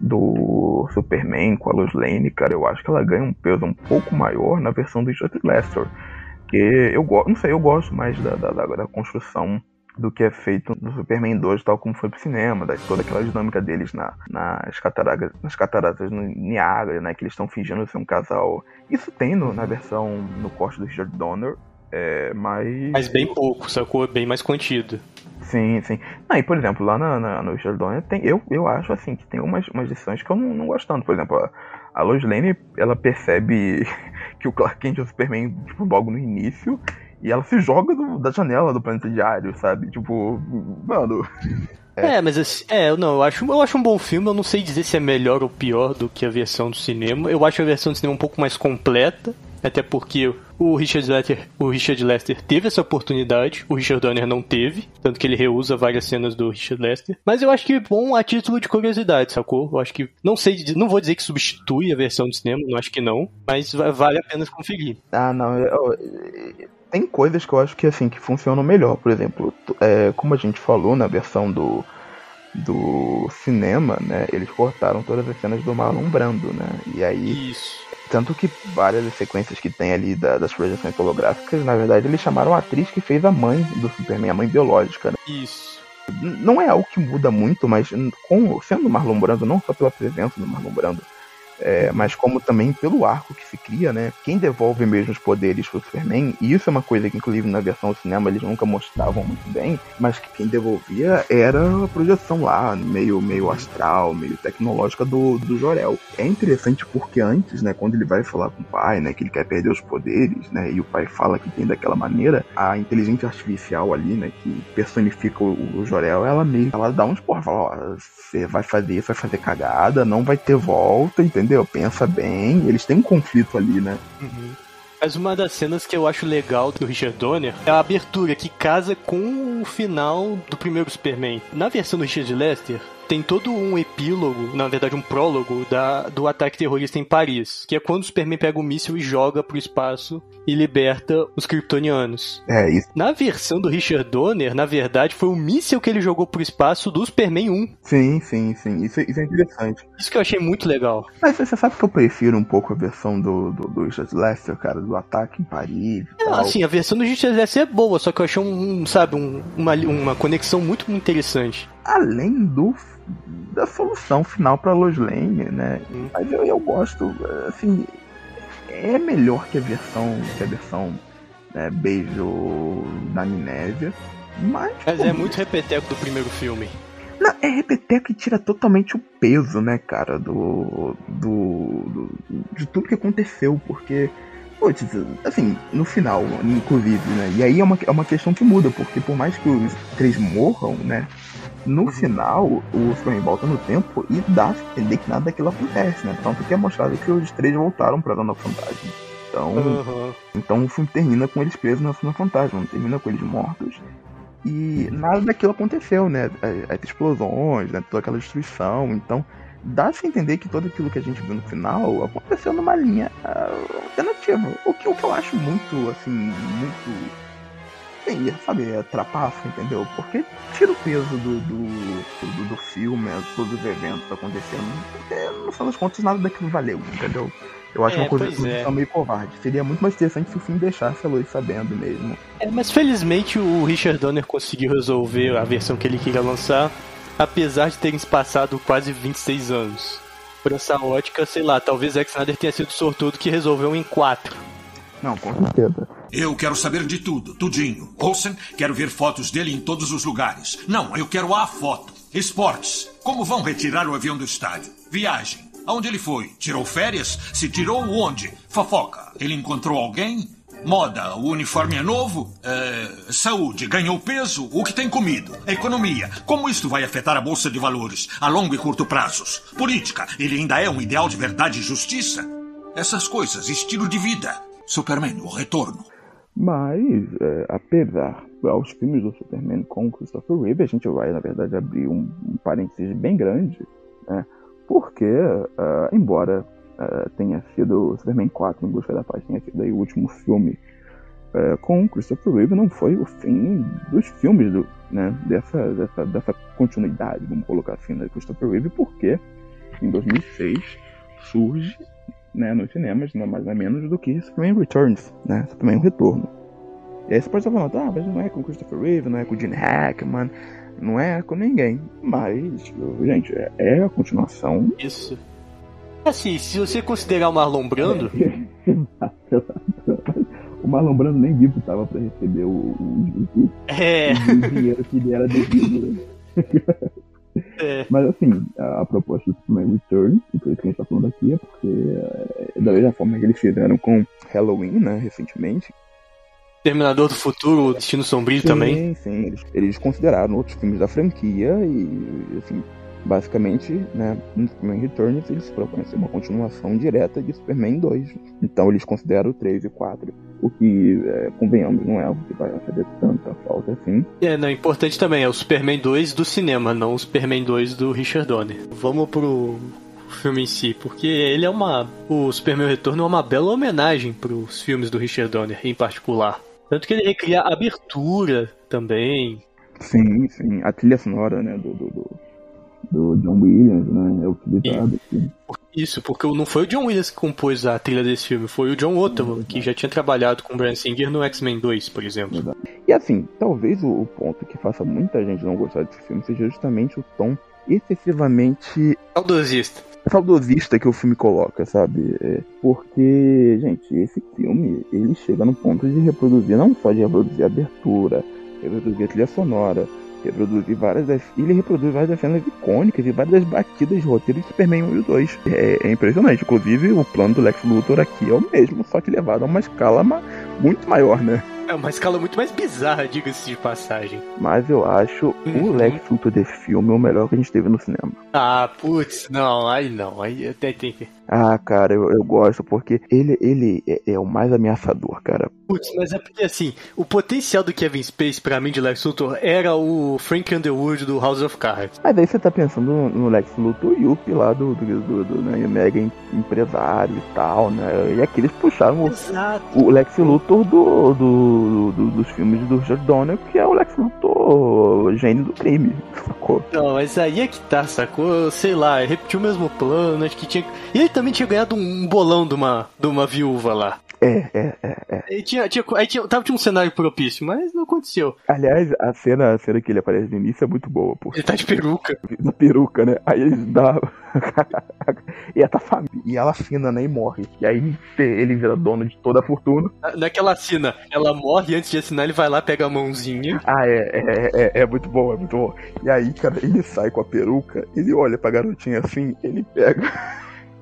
do Superman com a Lois Lane, cara, eu acho que ela ganha um peso um pouco maior na versão do Richard Lester. Que eu gosto, não sei, eu gosto mais da, da, da construção do que é feito no Superman 2, tal como foi pro cinema, da, toda aquela dinâmica deles na, nas, cataratas, nas cataratas no Niagara, né? Que eles estão fingindo ser um casal. Isso tem no, na versão no corte do Richard Donner. É, mas. Mas bem pouco, sacou? Bem mais contido. Sim, sim. Aí, por exemplo, lá na, na, no Donner, tem, eu, eu acho assim que tem umas, umas decisões que eu não, não gosto tanto. Por exemplo, a, a Lois Lane, ela percebe <laughs> que o Clark Kent é o Superman tipo, logo no início e ela se joga do, da janela do planeta diário, sabe? Tipo, mano. É, <laughs> é mas assim, é, não, eu acho, eu acho um bom filme, eu não sei dizer se é melhor ou pior do que a versão do cinema. Eu acho a versão do cinema um pouco mais completa, até porque o Richard Lester, o Richard Lester teve essa oportunidade, o Richard Donner não teve, tanto que ele reusa várias cenas do Richard Lester. Mas eu acho que é bom a título de curiosidade, sacou? Eu acho que não sei, não vou dizer que substitui a versão do cinema, não acho que não, mas vale a pena conferir. Ah, não, eu, tem coisas que eu acho que assim que funcionam melhor, por exemplo, é, como a gente falou na versão do do cinema, né? Eles cortaram todas as cenas do Marlon Brando, né? E aí Isso tanto que várias das sequências que tem ali da, das projeções holográficas, na verdade, eles chamaram a atriz que fez a mãe do Superman, a mãe biológica. Né? Isso. Não é algo que muda muito, mas com, sendo Marlon Brando, não só pela presença do Marlon Brando, é, mas como também pelo arco que se cria, né? Quem devolve mesmo os poderes pro Superman, e isso é uma coisa que inclusive na versão do cinema eles nunca mostravam muito bem, mas que quem devolvia era a projeção lá, meio, meio astral, meio tecnológica do, do Jorel. É interessante porque antes, né, quando ele vai falar com o pai, né, que ele quer perder os poderes, né, e o pai fala que tem daquela maneira, a inteligência artificial ali, né, que personifica o, o Jorel, ela meio, ela dá uns porra, fala, ó, você vai fazer isso, vai fazer cagada, não vai ter volta, entendeu? Entendeu? Pensa bem, eles têm um conflito ali, né? Uhum. Mas uma das cenas que eu acho legal do Richard Donner é a abertura que casa com o final do primeiro Superman. Na versão do Richard Lester, tem todo um epílogo, na verdade um prólogo, da, do ataque terrorista em Paris, que é quando o Superman pega o um míssil e joga pro espaço e liberta os kryptonianos. É isso. Na versão do Richard Donner, na verdade, foi o míssil que ele jogou pro espaço do Superman 1. Sim, sim, sim. Isso, isso é interessante. Isso que eu achei muito legal. Mas você sabe que eu prefiro um pouco a versão do, do, do Richard Lester, cara, do ataque em Paris. É, assim, a versão do Richard Lester é boa, só que eu achei um, um sabe, um, uma, uma conexão muito interessante. Além do da solução final para Lois Lane, né? Mas eu, eu gosto, assim, é melhor que a versão que a versão né, beijo da amnésia, mas mas é muito repeteco do primeiro filme. Não, é repeteco que tira totalmente o peso, né, cara, do, do, do de tudo que aconteceu, porque Putz, assim, no final, inclusive, né? E aí é uma, é uma questão que muda, porque por mais que os três morram, né? No final, o Superman volta no tempo e dá a entender que nada daquilo acontece, né? Tanto que é mostrado que os três voltaram pra Dona Fantasma. Então, uhum. então o filme termina com eles presos na Dona Fantasma, não termina com eles mortos. E nada daquilo aconteceu, né? As, explosões, né? toda aquela destruição. Então, dá-se a entender que tudo aquilo que a gente viu no final aconteceu numa linha uh, alternativa. O que, o que eu acho muito, assim, muito bem, sabe, é trapaça, entendeu? Porque tira o peso do, do, do, do filme, todos os eventos acontecendo. Porque, no final das contas, nada daquilo valeu, entendeu? Eu acho é, uma coisa é. meio covarde. Seria muito mais interessante se o filme deixasse a Lois sabendo mesmo. É, mas felizmente o Richard Donner conseguiu resolver a versão que ele queria lançar, apesar de terem passado quase 26 anos. Por essa ótica, sei lá, talvez Zack Snyder tenha sido sortudo que resolveu em quatro. Não, com certeza. Eu quero saber de tudo, tudinho. Olsen, quero ver fotos dele em todos os lugares. Não, eu quero a foto. Esportes. Como vão retirar o avião do estádio? Viagem. Aonde ele foi? Tirou férias? Se tirou, onde? Fofoca. Ele encontrou alguém? Moda, o uniforme é novo? É, saúde, ganhou peso? O que tem comido? Economia, como isto vai afetar a bolsa de valores a longo e curto prazos? Política, ele ainda é um ideal de verdade e justiça? Essas coisas, estilo de vida. Superman, o retorno. Mas, é, apesar aos filmes do Superman com Christopher Reeve, a gente vai, na verdade, abrir um, um parênteses bem grande, né? Porque, uh, embora uh, tenha sido Superman 4 em Busca da Paz, tenha sido aí, o último filme uh, com Christopher Reeve, não foi o fim dos filmes do, né, dessa, dessa, dessa continuidade, vamos colocar assim, da né, Christopher Reeve, porque em 2006 surge né, nos cinemas, não mais nem menos do que Superman Returns, né, Superman Retorno. E aí você pode estar falando, ah, mas não é com Christopher Reeve, não é com Gene Hackman, não é com ninguém. Mas, gente, é, é a continuação. Isso. Assim, se você considerar o Marlon Brando. <laughs> o Marlon Brando nem vivo tava pra receber o, o, o, é. o dinheiro que ele era devido. <laughs> É. Mas assim, a, a proposta do Superman Return, e por isso que a gente tá falando aqui, é porque é da mesma forma que eles fizeram com Halloween, né, recentemente. Terminador do Futuro, Destino Sombrio sim, também. Sim, sim. Eles, eles consideraram outros filmes da franquia e, assim, basicamente, né, no Superman Returns eles propõem ser uma continuação direta de Superman 2. Então eles consideram o 3 e 4, o que, é, convenhamos, não é algo que vai fazer tanta falta assim. É, não, importante também, é o Superman 2 do cinema, não o Superman 2 do Richard Donner. Vamos pro filme em si, porque ele é uma. O Superman Retorno é uma bela homenagem pros filmes do Richard Donner, em particular. Tanto que ele recria a abertura também. Sim, sim. A trilha sonora, né, do, do, do, do John Williams, né, é utilizado. Assim. Isso, porque não foi o John Williams que compôs a trilha desse filme, foi o John Ottman, que já tinha trabalhado com o Brian Singer no X-Men 2, por exemplo. Exato. E assim, talvez o, o ponto que faça muita gente não gostar desse filme seja justamente o tom excessivamente saudosista saudosista que o filme coloca, sabe? É, porque, gente, esse filme, ele chega no ponto de reproduzir, não só de reproduzir a abertura, reproduzir a trilha sonora, reproduzir várias das. Ele reproduz várias das cenas icônicas e várias das batidas de roteiro de Superman 1 e 2. É, é, impressionante. Inclusive, o plano do Lex Luthor aqui é o mesmo, só que levado a uma escala ma muito maior, né? É uma escala muito mais bizarra, diga-se de passagem. Mas eu acho uhum. o Lex Luthor desse filme o melhor que a gente teve no cinema. Ah, putz, não, aí não, aí até tem que. Ah, cara, eu, eu gosto porque ele, ele é, é, o mais ameaçador, cara. Putz, mas é porque assim, o potencial do Kevin Space pra mim de Lex Luthor era o Frank Underwood do House of Cards. Mas daí você tá pensando no Lex Luthor e o lá do, do, do, do né, mega empresário e tal, né? E aqui eles puxaram o, o, Lex Luthor do, do, do, dos filmes do Richard Donner, que é o Lex Luthor gênio do crime, sacou? Não, mas aí é que tá, sacou? Sei lá, repetiu o mesmo plano, acho que tinha. E ele também tinha ganhado um bolão de uma, de uma viúva lá. É, é, é, é. Aí tinha, tinha, aí tinha, tava, tinha um cenário propício, mas não aconteceu. Aliás, a cena, a cena que ele aparece no início é muito boa, pô. Ele tá de peruca. Na peruca, né? Aí ele dá. <laughs> e, ela tá fam... e ela fina, né? E morre. E aí ele vira dono de toda a fortuna. Naquela cena, ela morre e antes de assinar, ele vai lá, pega a mãozinha. Ah, é, é, é, é muito bom, é muito bom. E aí, cara, ele sai com a peruca, ele olha pra garotinha assim, ele pega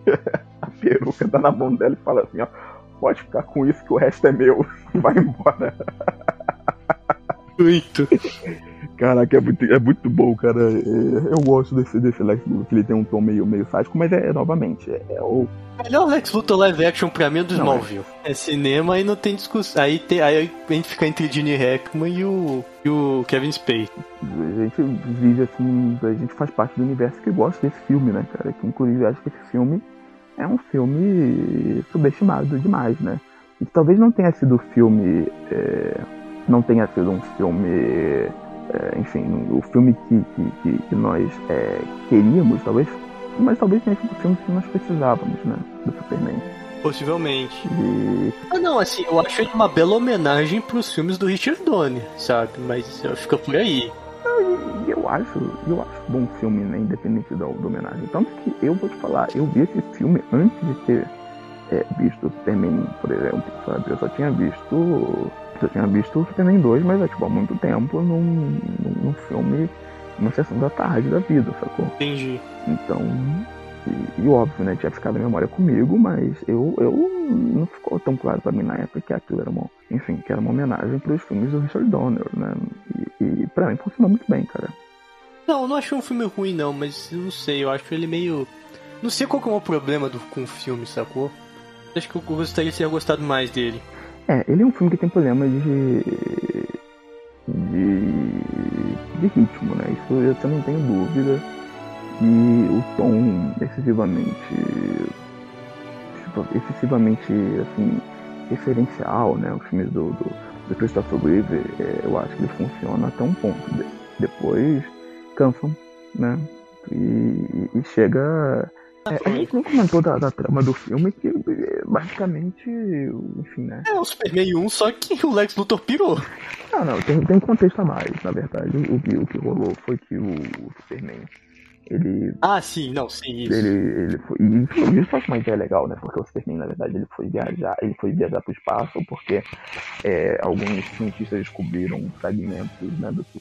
<laughs> a peruca, dá na mão dela e fala assim, ó pode ficar com isso que o resto é meu. <laughs> Vai embora. Muito. Caraca, é muito, é muito bom, cara. É, eu gosto desse, desse Lex Luthor, que ele tem um tom meio, meio sádico, mas é, novamente, é, é o. melhor Lex Luthor live action pra mim é do Smallville. É. é. cinema e não tem discussão. Aí, tem, aí a gente fica entre Gene Hackman e o, e o Kevin Spacey. A gente vive assim, a gente faz parte do universo que gosta desse filme, né, cara? Que inclusive acho que esse filme é um filme subestimado demais, né? E talvez não tenha sido filme. É, não tenha sido um filme. É, enfim, o filme que, que, que nós é, queríamos, talvez. Mas talvez tenha sido o filme que nós precisávamos, né? Do Superman. Possivelmente. E... Ah, não, assim, eu acho ele uma bela homenagem pros filmes do Richard Donner, sabe? Mas fica por aí eu acho, eu acho bom filme, né? Independente da, da homenagem. Tanto que eu vou te falar, eu vi esse filme antes de ter é, visto Superman, por exemplo, sabe? Eu só tinha visto. Eu tinha visto o Superman 2, mas é tipo há muito tempo num, num, num filme, numa sessão da tarde da vida, sacou? Entendi. Então, e, e, óbvio, né, tinha ficado a memória comigo, mas eu, eu não ficou tão claro para mim na época que aquilo era uma, enfim, que era uma homenagem para os filmes do Richard Donner, né? E, e para mim funcionou muito bem, cara. Não, não achei um filme ruim não, mas não sei, eu acho ele meio não sei qual que é o problema do, com o filme, sacou? Acho que eu gostaria de ter gostado mais dele. É, ele é um filme que tem problema de. de. de ritmo, né? Isso eu também tenho dúvida e o tom excessivamente excessivamente assim referencial, né? Os filmes do, do, do Christopher Reeve, é, eu acho que ele funciona até um ponto. Depois cansam, né? E, e chega É, a gente nem comentou da, da trama do filme, que é, basicamente, enfim, né? É o Superman 1, só que o Lex Luthor pirou. Não, não, tem, tem contexto a mais, na verdade. O, que- o que rolou foi que o, o Superman, ele Ah, sim, não, sim, isso. Ele, ele foi, e isso, acho uma ideia legal, né? Porque o Superman, na verdade, ele foi viajar, ele foi viajar para o espaço porque é, alguns cientistas descobriram fragmentos né, do, que,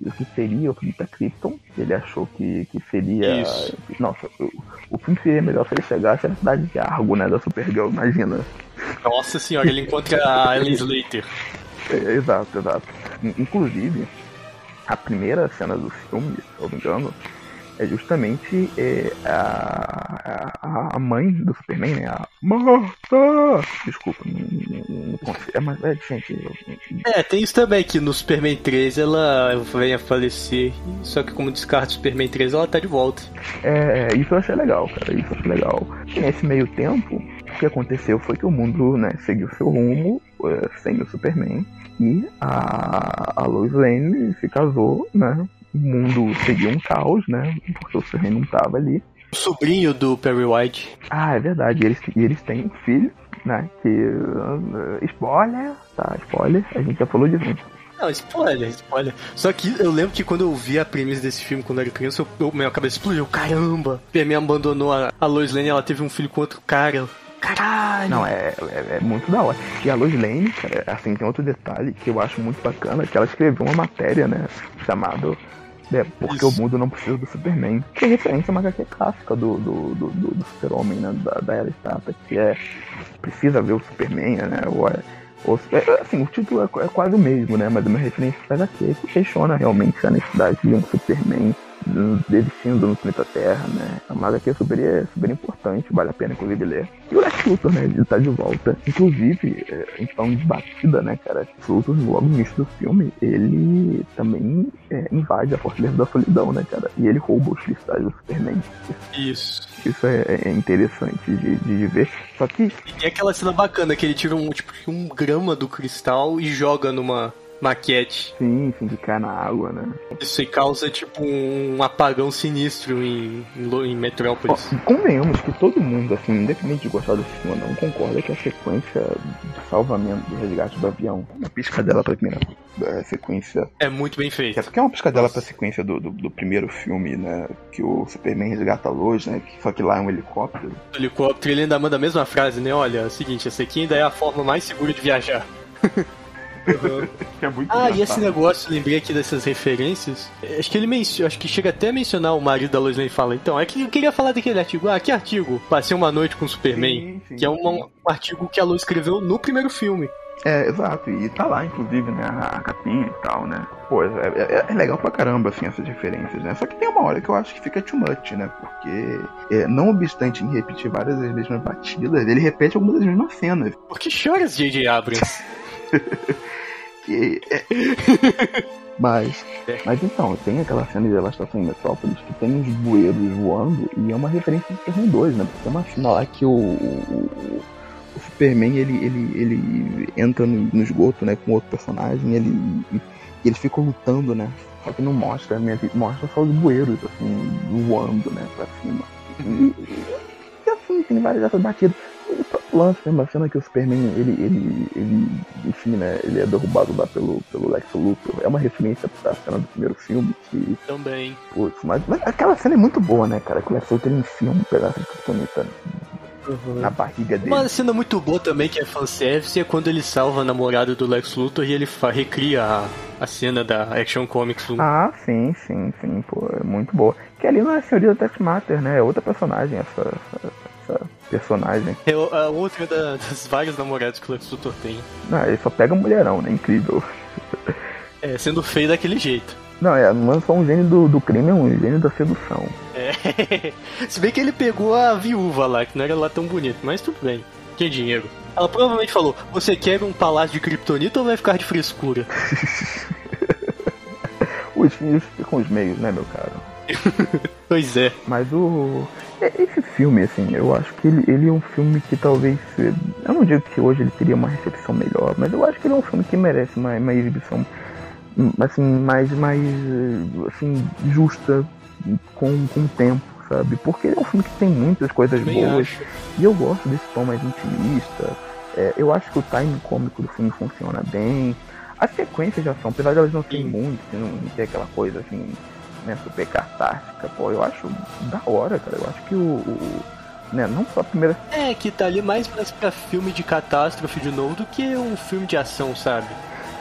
do que seria o planeta Krypton. Ele achou que, que seria. Isso. Nossa, o, o filme seria melhor se ele chegasse à cidade de Argo, né? Da Supergirl, imagina. Nossa senhora, ele encontra a Ellen Slater. É, exato, exato. In- Inclusive, a primeira cena do filme, se eu não me engano, é justamente é, a, a, a mãe do Superman, né? A Martha! Desculpa, não, não, não consigo. É, mas, é, gente, eu- É, tem isso também, que no Superman 3 ela vem a falecer, só que como descarta o Superman 3 ela tá de volta. É, é, isso eu achei legal, cara. Isso eu achei legal. E nesse meio tempo, o que aconteceu foi que o mundo, né, seguiu seu rumo é, sem o Superman. E a, a Lois Lane se casou, né? O mundo seguiu um caos, né? Porque o Superman não tava ali. O sobrinho do Perry White. Ah, é verdade. E eles, eles têm um filho, né? Que. uh, spoiler, tá? Spoiler. A gente já falou disso. Não, spoiler, spoiler. Só que eu lembro que quando eu vi a premissa desse filme quando eu era criança, eu, eu, minha cabeça explodiu. Caramba! Superman abandonou a, a Lois Lane ela teve um filho com outro cara. Caralho! Não, é, é, é muito da hora. E a Lois Lane, cara, assim, tem outro detalhe que eu acho muito bacana, que ela escreveu uma matéria, né, chamado é, Porque o Mundo Não Precisa do Superman, que é referência a uma HQ clássica do, do, do, do, do super-homem, né, da, da Era Stata, que é Precisa Ver o Superman, né, ou é, ou, é, assim, o título é, é quase o mesmo, né, mas é uma referência a HQ que questiona realmente a necessidade de um Superman desistindo no planeta Terra, né? É uma HQ super, é super importante, vale a pena inclusive ler. E o Lex Luthor, né? Ele tá de volta. Inclusive, é, a gente falando de batida, né, cara? O Luthor, logo no início do filme, ele também é, invade a Fortaleza da Solidão, né, cara? E ele rouba os cristais do Superman. Isso. Isso é, é interessante de, de ver. Só que E tem aquela cena bacana que ele tira um, tipo, um grama do cristal e joga numa maquete. Sim, sim, de cair na água, né? Isso aí causa tipo um apagão sinistro em, em, Metrópolis. Ó, convenhamos que todo mundo, assim, independente de gostar do filme ou não, concorda que a sequência de salvamento e resgate do avião, uma piscadela pra primeira é, sequência. É muito bem feito. Que é uma piscadela pra sequência do, do, do primeiro filme, né? Que o Superman resgata a luz, né? que- Só que lá é um helicóptero. O helicóptero ele ainda manda a mesma frase, né? Olha, é o seguinte, essa aqui ainda é a forma mais segura de viajar. <laughs> É muito Ah, e esse engraçado. negócio, lembrei aqui dessas referências. É, Acho que ele menciona, acho que chega até a mencionar o marido da Lois Lane e fala, então, é que eu queria falar daquele artigo. Ah, que artigo? Passei uma noite com o Superman. Sim, sim, que é uma- um artigo que a Lois escreveu no primeiro filme. É, exato, e tá lá, inclusive, né, a, a capinha e tal, né? Pô, é, é- é legal pra caramba, assim, essas referências, né? Só que tem uma hora que eu acho que fica too much, né? Porque, é, não obstante em repetir várias das mesmas batidas, ele repete algumas das mesmas cenas. Por que choras, J.J. Abrams? <laughs> <laughs> Que é- Mas, mas então, tem aquela cena de devastação em Metrópolis que tem uns bueiros voando e é uma referência de Superman 2, né? Porque tem uma cena lá que o, o, o Superman ele, ele, ele entra no, no esgoto, né, com outro personagem e ele, e eles ficam lutando, né? Só que não mostra, né, mostra só os bueiros, assim, voando, né, pra cima. E, e assim, tem várias dessas batidas. O lance, né? Uma cena que o Superman, ele, ele, ele, enfim, né? Ele é derrubado lá pelo, pelo Lex Luthor. É uma referência pra cena do primeiro filme que, Também. putz, mas, mas aquela cena é muito boa, né, cara? Que o Lex Luthor enfia um pedaço de kryptonita na barriga dele. Uma cena muito boa também que é fanservice é quando ele salva a namorada do Lex Luthor e ele recria a, a cena da Action Comics 1. Ah, sim, sim, sim, pô, é muito boa. Que ali não é a senhorita Taskmaster, né? É outra personagem, essa, essa, essa personagem. É a outra da- das várias namoradas que o Lex Luthor tem. Não, ele só pega mulherão, né? Incrível. É, sendo feio daquele jeito. Não, é, não é só um gênio do, do crime, é um gênio da sedução. É. <laughs> Se bem que ele pegou a viúva lá, que não era lá tão bonito, mas tudo bem. Que dinheiro. Ela provavelmente falou: Você quer um palácio de Kryptonita ou vai ficar de frescura? <laughs> Os filhos ficam os meios, né, meu caro? <laughs> pois é. Mas o. é, Esse filme, assim, eu acho que ele, ele é um filme que talvez. eh, Eu não digo que hoje ele teria uma recepção melhor, mas eu acho que ele é um filme que merece uma, uma exibição hum, assim, mais, mais eh, assim, justa com, com o tempo, sabe? Porque ele é um filme que tem muitas coisas Também boas. acho. E eu gosto desse tom mais intimista. É, eu acho que o timing cômico do filme funciona bem. As sequências de ação, apesar de elas não serem muito, não ter aquela coisa assim, né, super catártica, pô, eu acho da hora, cara. Eu acho que o. o- né, não só a primeira. É, que tá ali mais, mais pra filme de catástrofe de novo do que um filme de ação, sabe?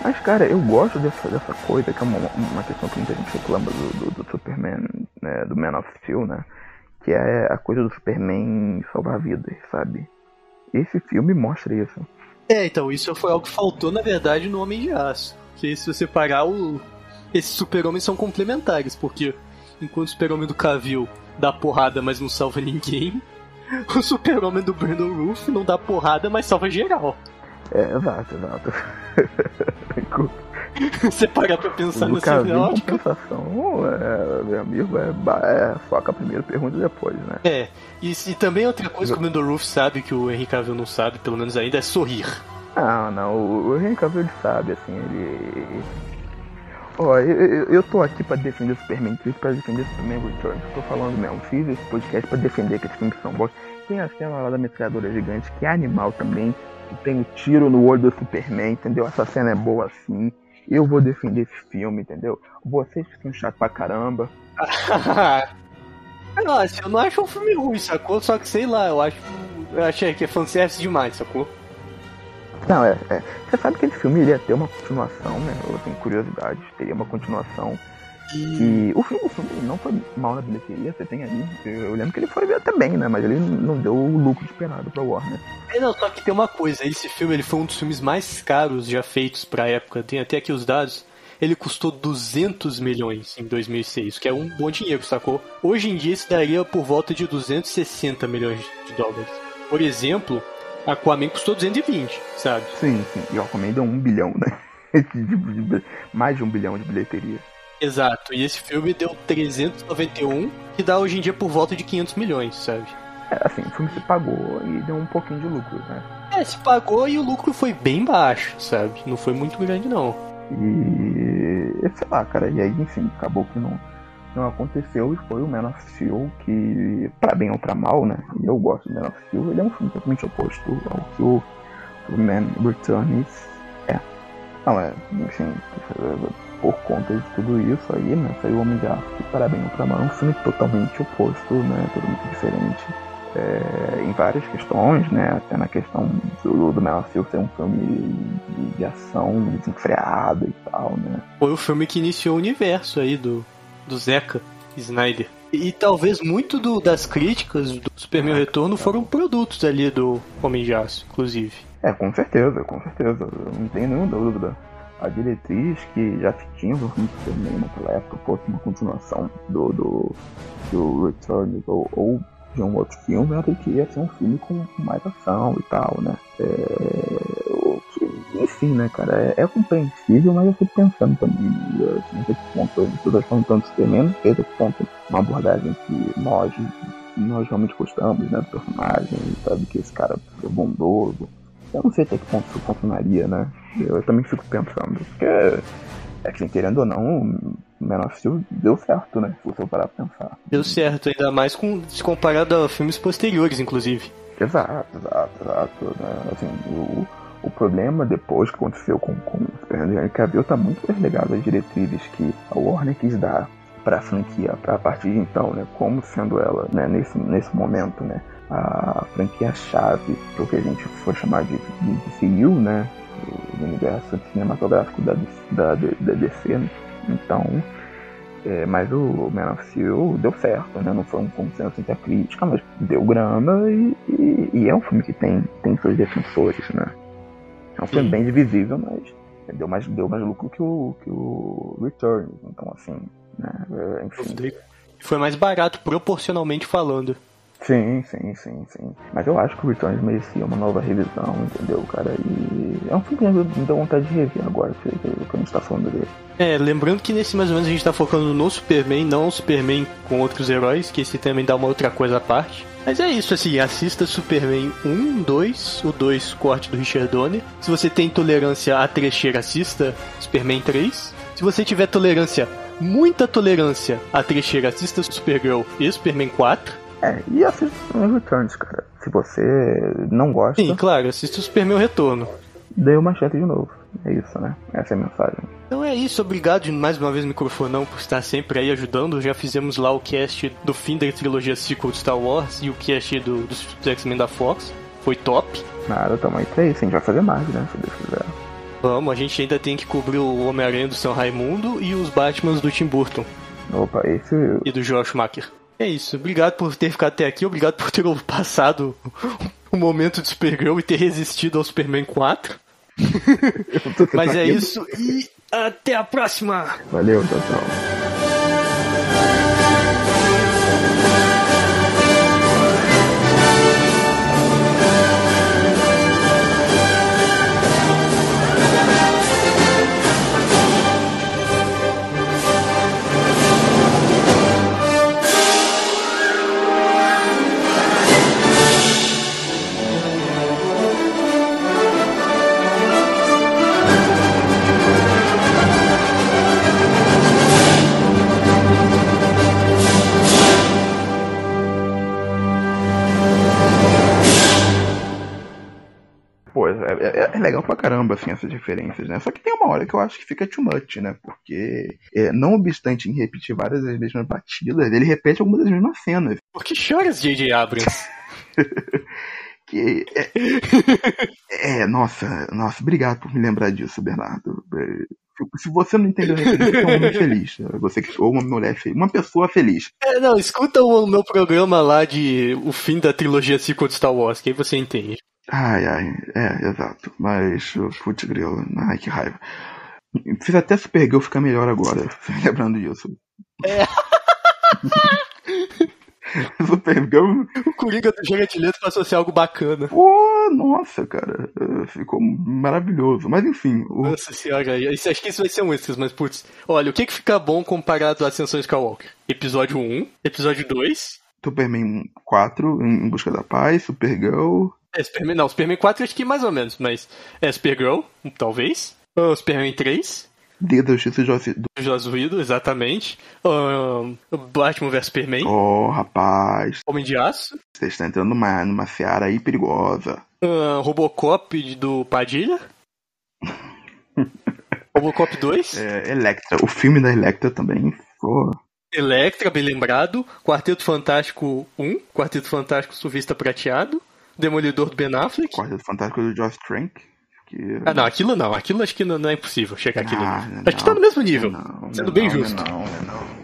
Mas, cara, eu gosto dessa, dessa coisa, que é uma, uma questão que muita gente reclama do, do, do Superman, né, do Man of Steel, né? Que é a coisa do Superman salvar vidas, sabe? Esse filme mostra isso. É, então, isso foi algo que faltou, na verdade, no Homem de Aço. Que se você parar, o... esses super-homens são complementares, porque enquanto o super-homem do Cavill dá porrada, mas não salva ninguém, <laughs> o super-homem do Brandon Roof não dá porrada, mas salva geral. É, exato, exato. <laughs> você parar pra pensar nessa em ótica. compensação, é, meu amigo, é, é foca primeiro, pergunta depois, né? É, e, e também outra coisa que o Brandon Roof sabe, que o Henry Cavill não sabe, pelo menos ainda, é sorrir. Não, não, o, o Henry Cavill ele sabe, assim, ele... Ó, eu, eu, eu tô aqui pra defender o Superman, fiz pra defender o Superman Returns, tô falando mesmo, fiz esse podcast pra defender que esses filmes são bons. Tem a cena lá da metralhadora gigante, que é animal também, que tem o tiro no olho do Superman, entendeu? Essa cena é boa assim. Eu vou defender esse filme, entendeu? Vocês que são chatos pra caramba. <laughs> Não, assim, eu não acho um filme ruim, sacou? Só que sei lá, eu acho. Eu achei que é fanservice demais, sacou? Não, é, é. Você sabe que esse filme iria ter uma continuação, né? Eu tenho curiosidade, teria uma continuação. E o filme, o filme não foi mal na bilheteria, você tem aí. Eu lembro que ele foi até bem, né? Mas ele não deu o lucro esperado pra Warner. É, não, só que tem uma coisa, esse filme ele foi um dos filmes mais caros já feitos pra época, tem até aqui os dados. Ele custou 200 milhões em 2006, que é um bom dinheiro, sacou? Hoje em dia isso daria por volta de 260 milhões de dólares. Por exemplo, Aquaman custou 220, sabe? Sim, sim. E o Aquaman deu um bilhão, né? <laughs> De- Mais de um bilhão de bilheteria. Exato, e esse filme deu 391, que dá hoje em dia por volta de 500 milhões, sabe? É, assim, o filme se pagou e deu um pouquinho de lucro, né? É, se pagou e o lucro foi bem baixo, sabe? Não foi muito grande, não. E sei lá, cara, e aí enfim, acabou que não, não aconteceu e foi o Man of Steel que, pra bem ou pra mal, né? Eu gosto do Man of Steel, ele é um filme totalmente oposto ao que o, Man Returns é. Não, é, enfim, por conta de tudo isso aí, né? Saiu o Homem de Aço, para bem ou pra mal é um filme totalmente oposto, né? Totalmente diferente. é, em várias questões, né? Até na questão do, do Man of Steel ser um filme de, de ação desenfreada e tal, né? Foi o filme que iniciou o universo aí do, do Zeca Snyder. E, talvez muito do- das críticas do Superman Retorno foram produtos ali do Homem de Aço, inclusive. É, com certeza, com certeza. Não tenho nenhuma dúvida. A diretriz que já tinha o filme do Superman naquela época fosse uma continuação do, do, do Return ou, ou de um outro filme, era que ia ser um filme com, mais ação e tal, né? É, o que- enfim, né, cara, é, é compreensível, mas eu fico pensando também, né, assim, até que ponto as pessoas estão tanto não sei até que ponto uma abordagem que nós, nós realmente gostamos, né, do personagem, sabe, que esse cara é bondoso. Eu não sei até que ponto isso funcionaria, né? Eu, eu também fico pensando, porque é que, querendo ou não, o Man of Steel deu certo, né? Se você parar pra pensar. Deu certo, ainda mais com, se comparado a filmes posteriores, inclusive. Exato, exato, exato. Né? Assim, o, o problema depois que aconteceu com, com o Superman Cavill tá muito mais ligado às diretrizes que a Warner quis dar pra franquia, pra a partir de então, né? Como sendo ela, né, nesse, nesse momento, né? A franquia-chave pro que a gente for chamar de, de, de CU, né? Do universo cinematográfico da, da, da DC, né? Então, é, mas o Man of Steel deu certo, né? Não foi um consenso entre a crítica, mas deu grana e, e, e é um filme que tem, tem seus defensores, né? É um filme bem divisível, mas deu mais, deu mais lucro que o, que o Returns. Então, assim, né? É, enfim. Foi mais barato proporcionalmente falando. Sim, sim, sim, sim. Mas eu acho que o Returns merecia uma nova revisão, entendeu, cara? E é um filme que me deu vontade de rever agora, que, que, a gente tá falando dele. É, lembrando que nesse mais ou menos a gente tá focando no Superman, não o Superman com outros heróis, que esse também dá uma outra coisa à parte. Mas é isso, assim, assista Superman 1, 2, o 2 corte do Richard Donner. Se você tem tolerância à trecheira, assista Superman 3. Se você tiver tolerância muita tolerância à trecheira, assista Supergirl e Superman 4. É, e assista Superman Returns, cara. Se você não gosta. Sim, claro, assista o Superman Retorno. Dê uma chance de novo. É isso, né? Essa é a mensagem. Então é isso, obrigado mais uma vez, microfonão, por estar sempre aí ajudando. Já fizemos lá o cast do fim da trilogia sequel de Star Wars e o cast do, dos X-Men da Fox. Foi top. Nada, tamo aí pra isso. A gente vai fazer mais, né? Se Deus quiser. Vamos, a gente ainda tem que cobrir o Homem-Aranha do São Raimundo e os Batmans do Tim Burton. Opa, esse. E do Josh Schumacher. É isso, obrigado por ter ficado até aqui, obrigado por ter <laughs> passado o momento de Supergirl e ter resistido ao Superman 4. Mas é isso e até a próxima! Valeu, tchau, tchau. Pô, é, é, é, legal pra caramba, assim, essas referências, né? Só que tem uma hora que eu acho que fica too much, né? Porque, é, não obstante em repetir várias das mesmas batidas, ele repete algumas das mesmas cenas. Por que choras, J.J. Abrams? <laughs> que é, é, nossa, nossa, obrigado por me lembrar disso, Bernardo. Se você não entendeu a referência, é um homem feliz. Você que ou uma mulher feliz, uma pessoa feliz. É, não, escuta o meu programa lá de o fim da trilogia de Star Wars, que aí você entende. Ai, ai, é, exato. Mas, putz, grilo, ai, que raiva. Fiz até Supergirl ficar melhor agora, <laughs> lembrando disso. É. <laughs> Supergirl. O Coringa do Jared Leto passou a ser algo bacana. Pô, nossa, cara. Ficou maravilhoso. Mas enfim. O... Nossa senhora, isso, acho que isso vai ser um extras, mas putz. Olha, o que que fica bom comparado à Ascensão Skywalker? Episódio 1, episódio 2. Superman 4, Em Busca da Paz, Supergirl. É, Superman, não, Superman 4 acho que mais ou menos, mas é Supergirl, talvez. Uh, Superman 3. Dia da Justiça do Joss Whedon, exatamente. Batman vs Superman. Oh, rapaz. Homem de Aço. Você está entrando numa, numa seara aí perigosa. Uh, Robocop do Padilha. <laughs> Robocop 2. É, Electra. O filme da Electra também. Pô. Electra, bem lembrado. Quarteto Fantástico 1. Quarteto Fantástico Survista Prateado. Demolidor do Ben Affleck. Quarteto Fantástico do Josh Trank. Que... Ah, não, aquilo não. Aquilo acho que não, não é impossível chegar aqui. Ah, acho que tá no mesmo nível. Não, sendo bem justo. Não, não,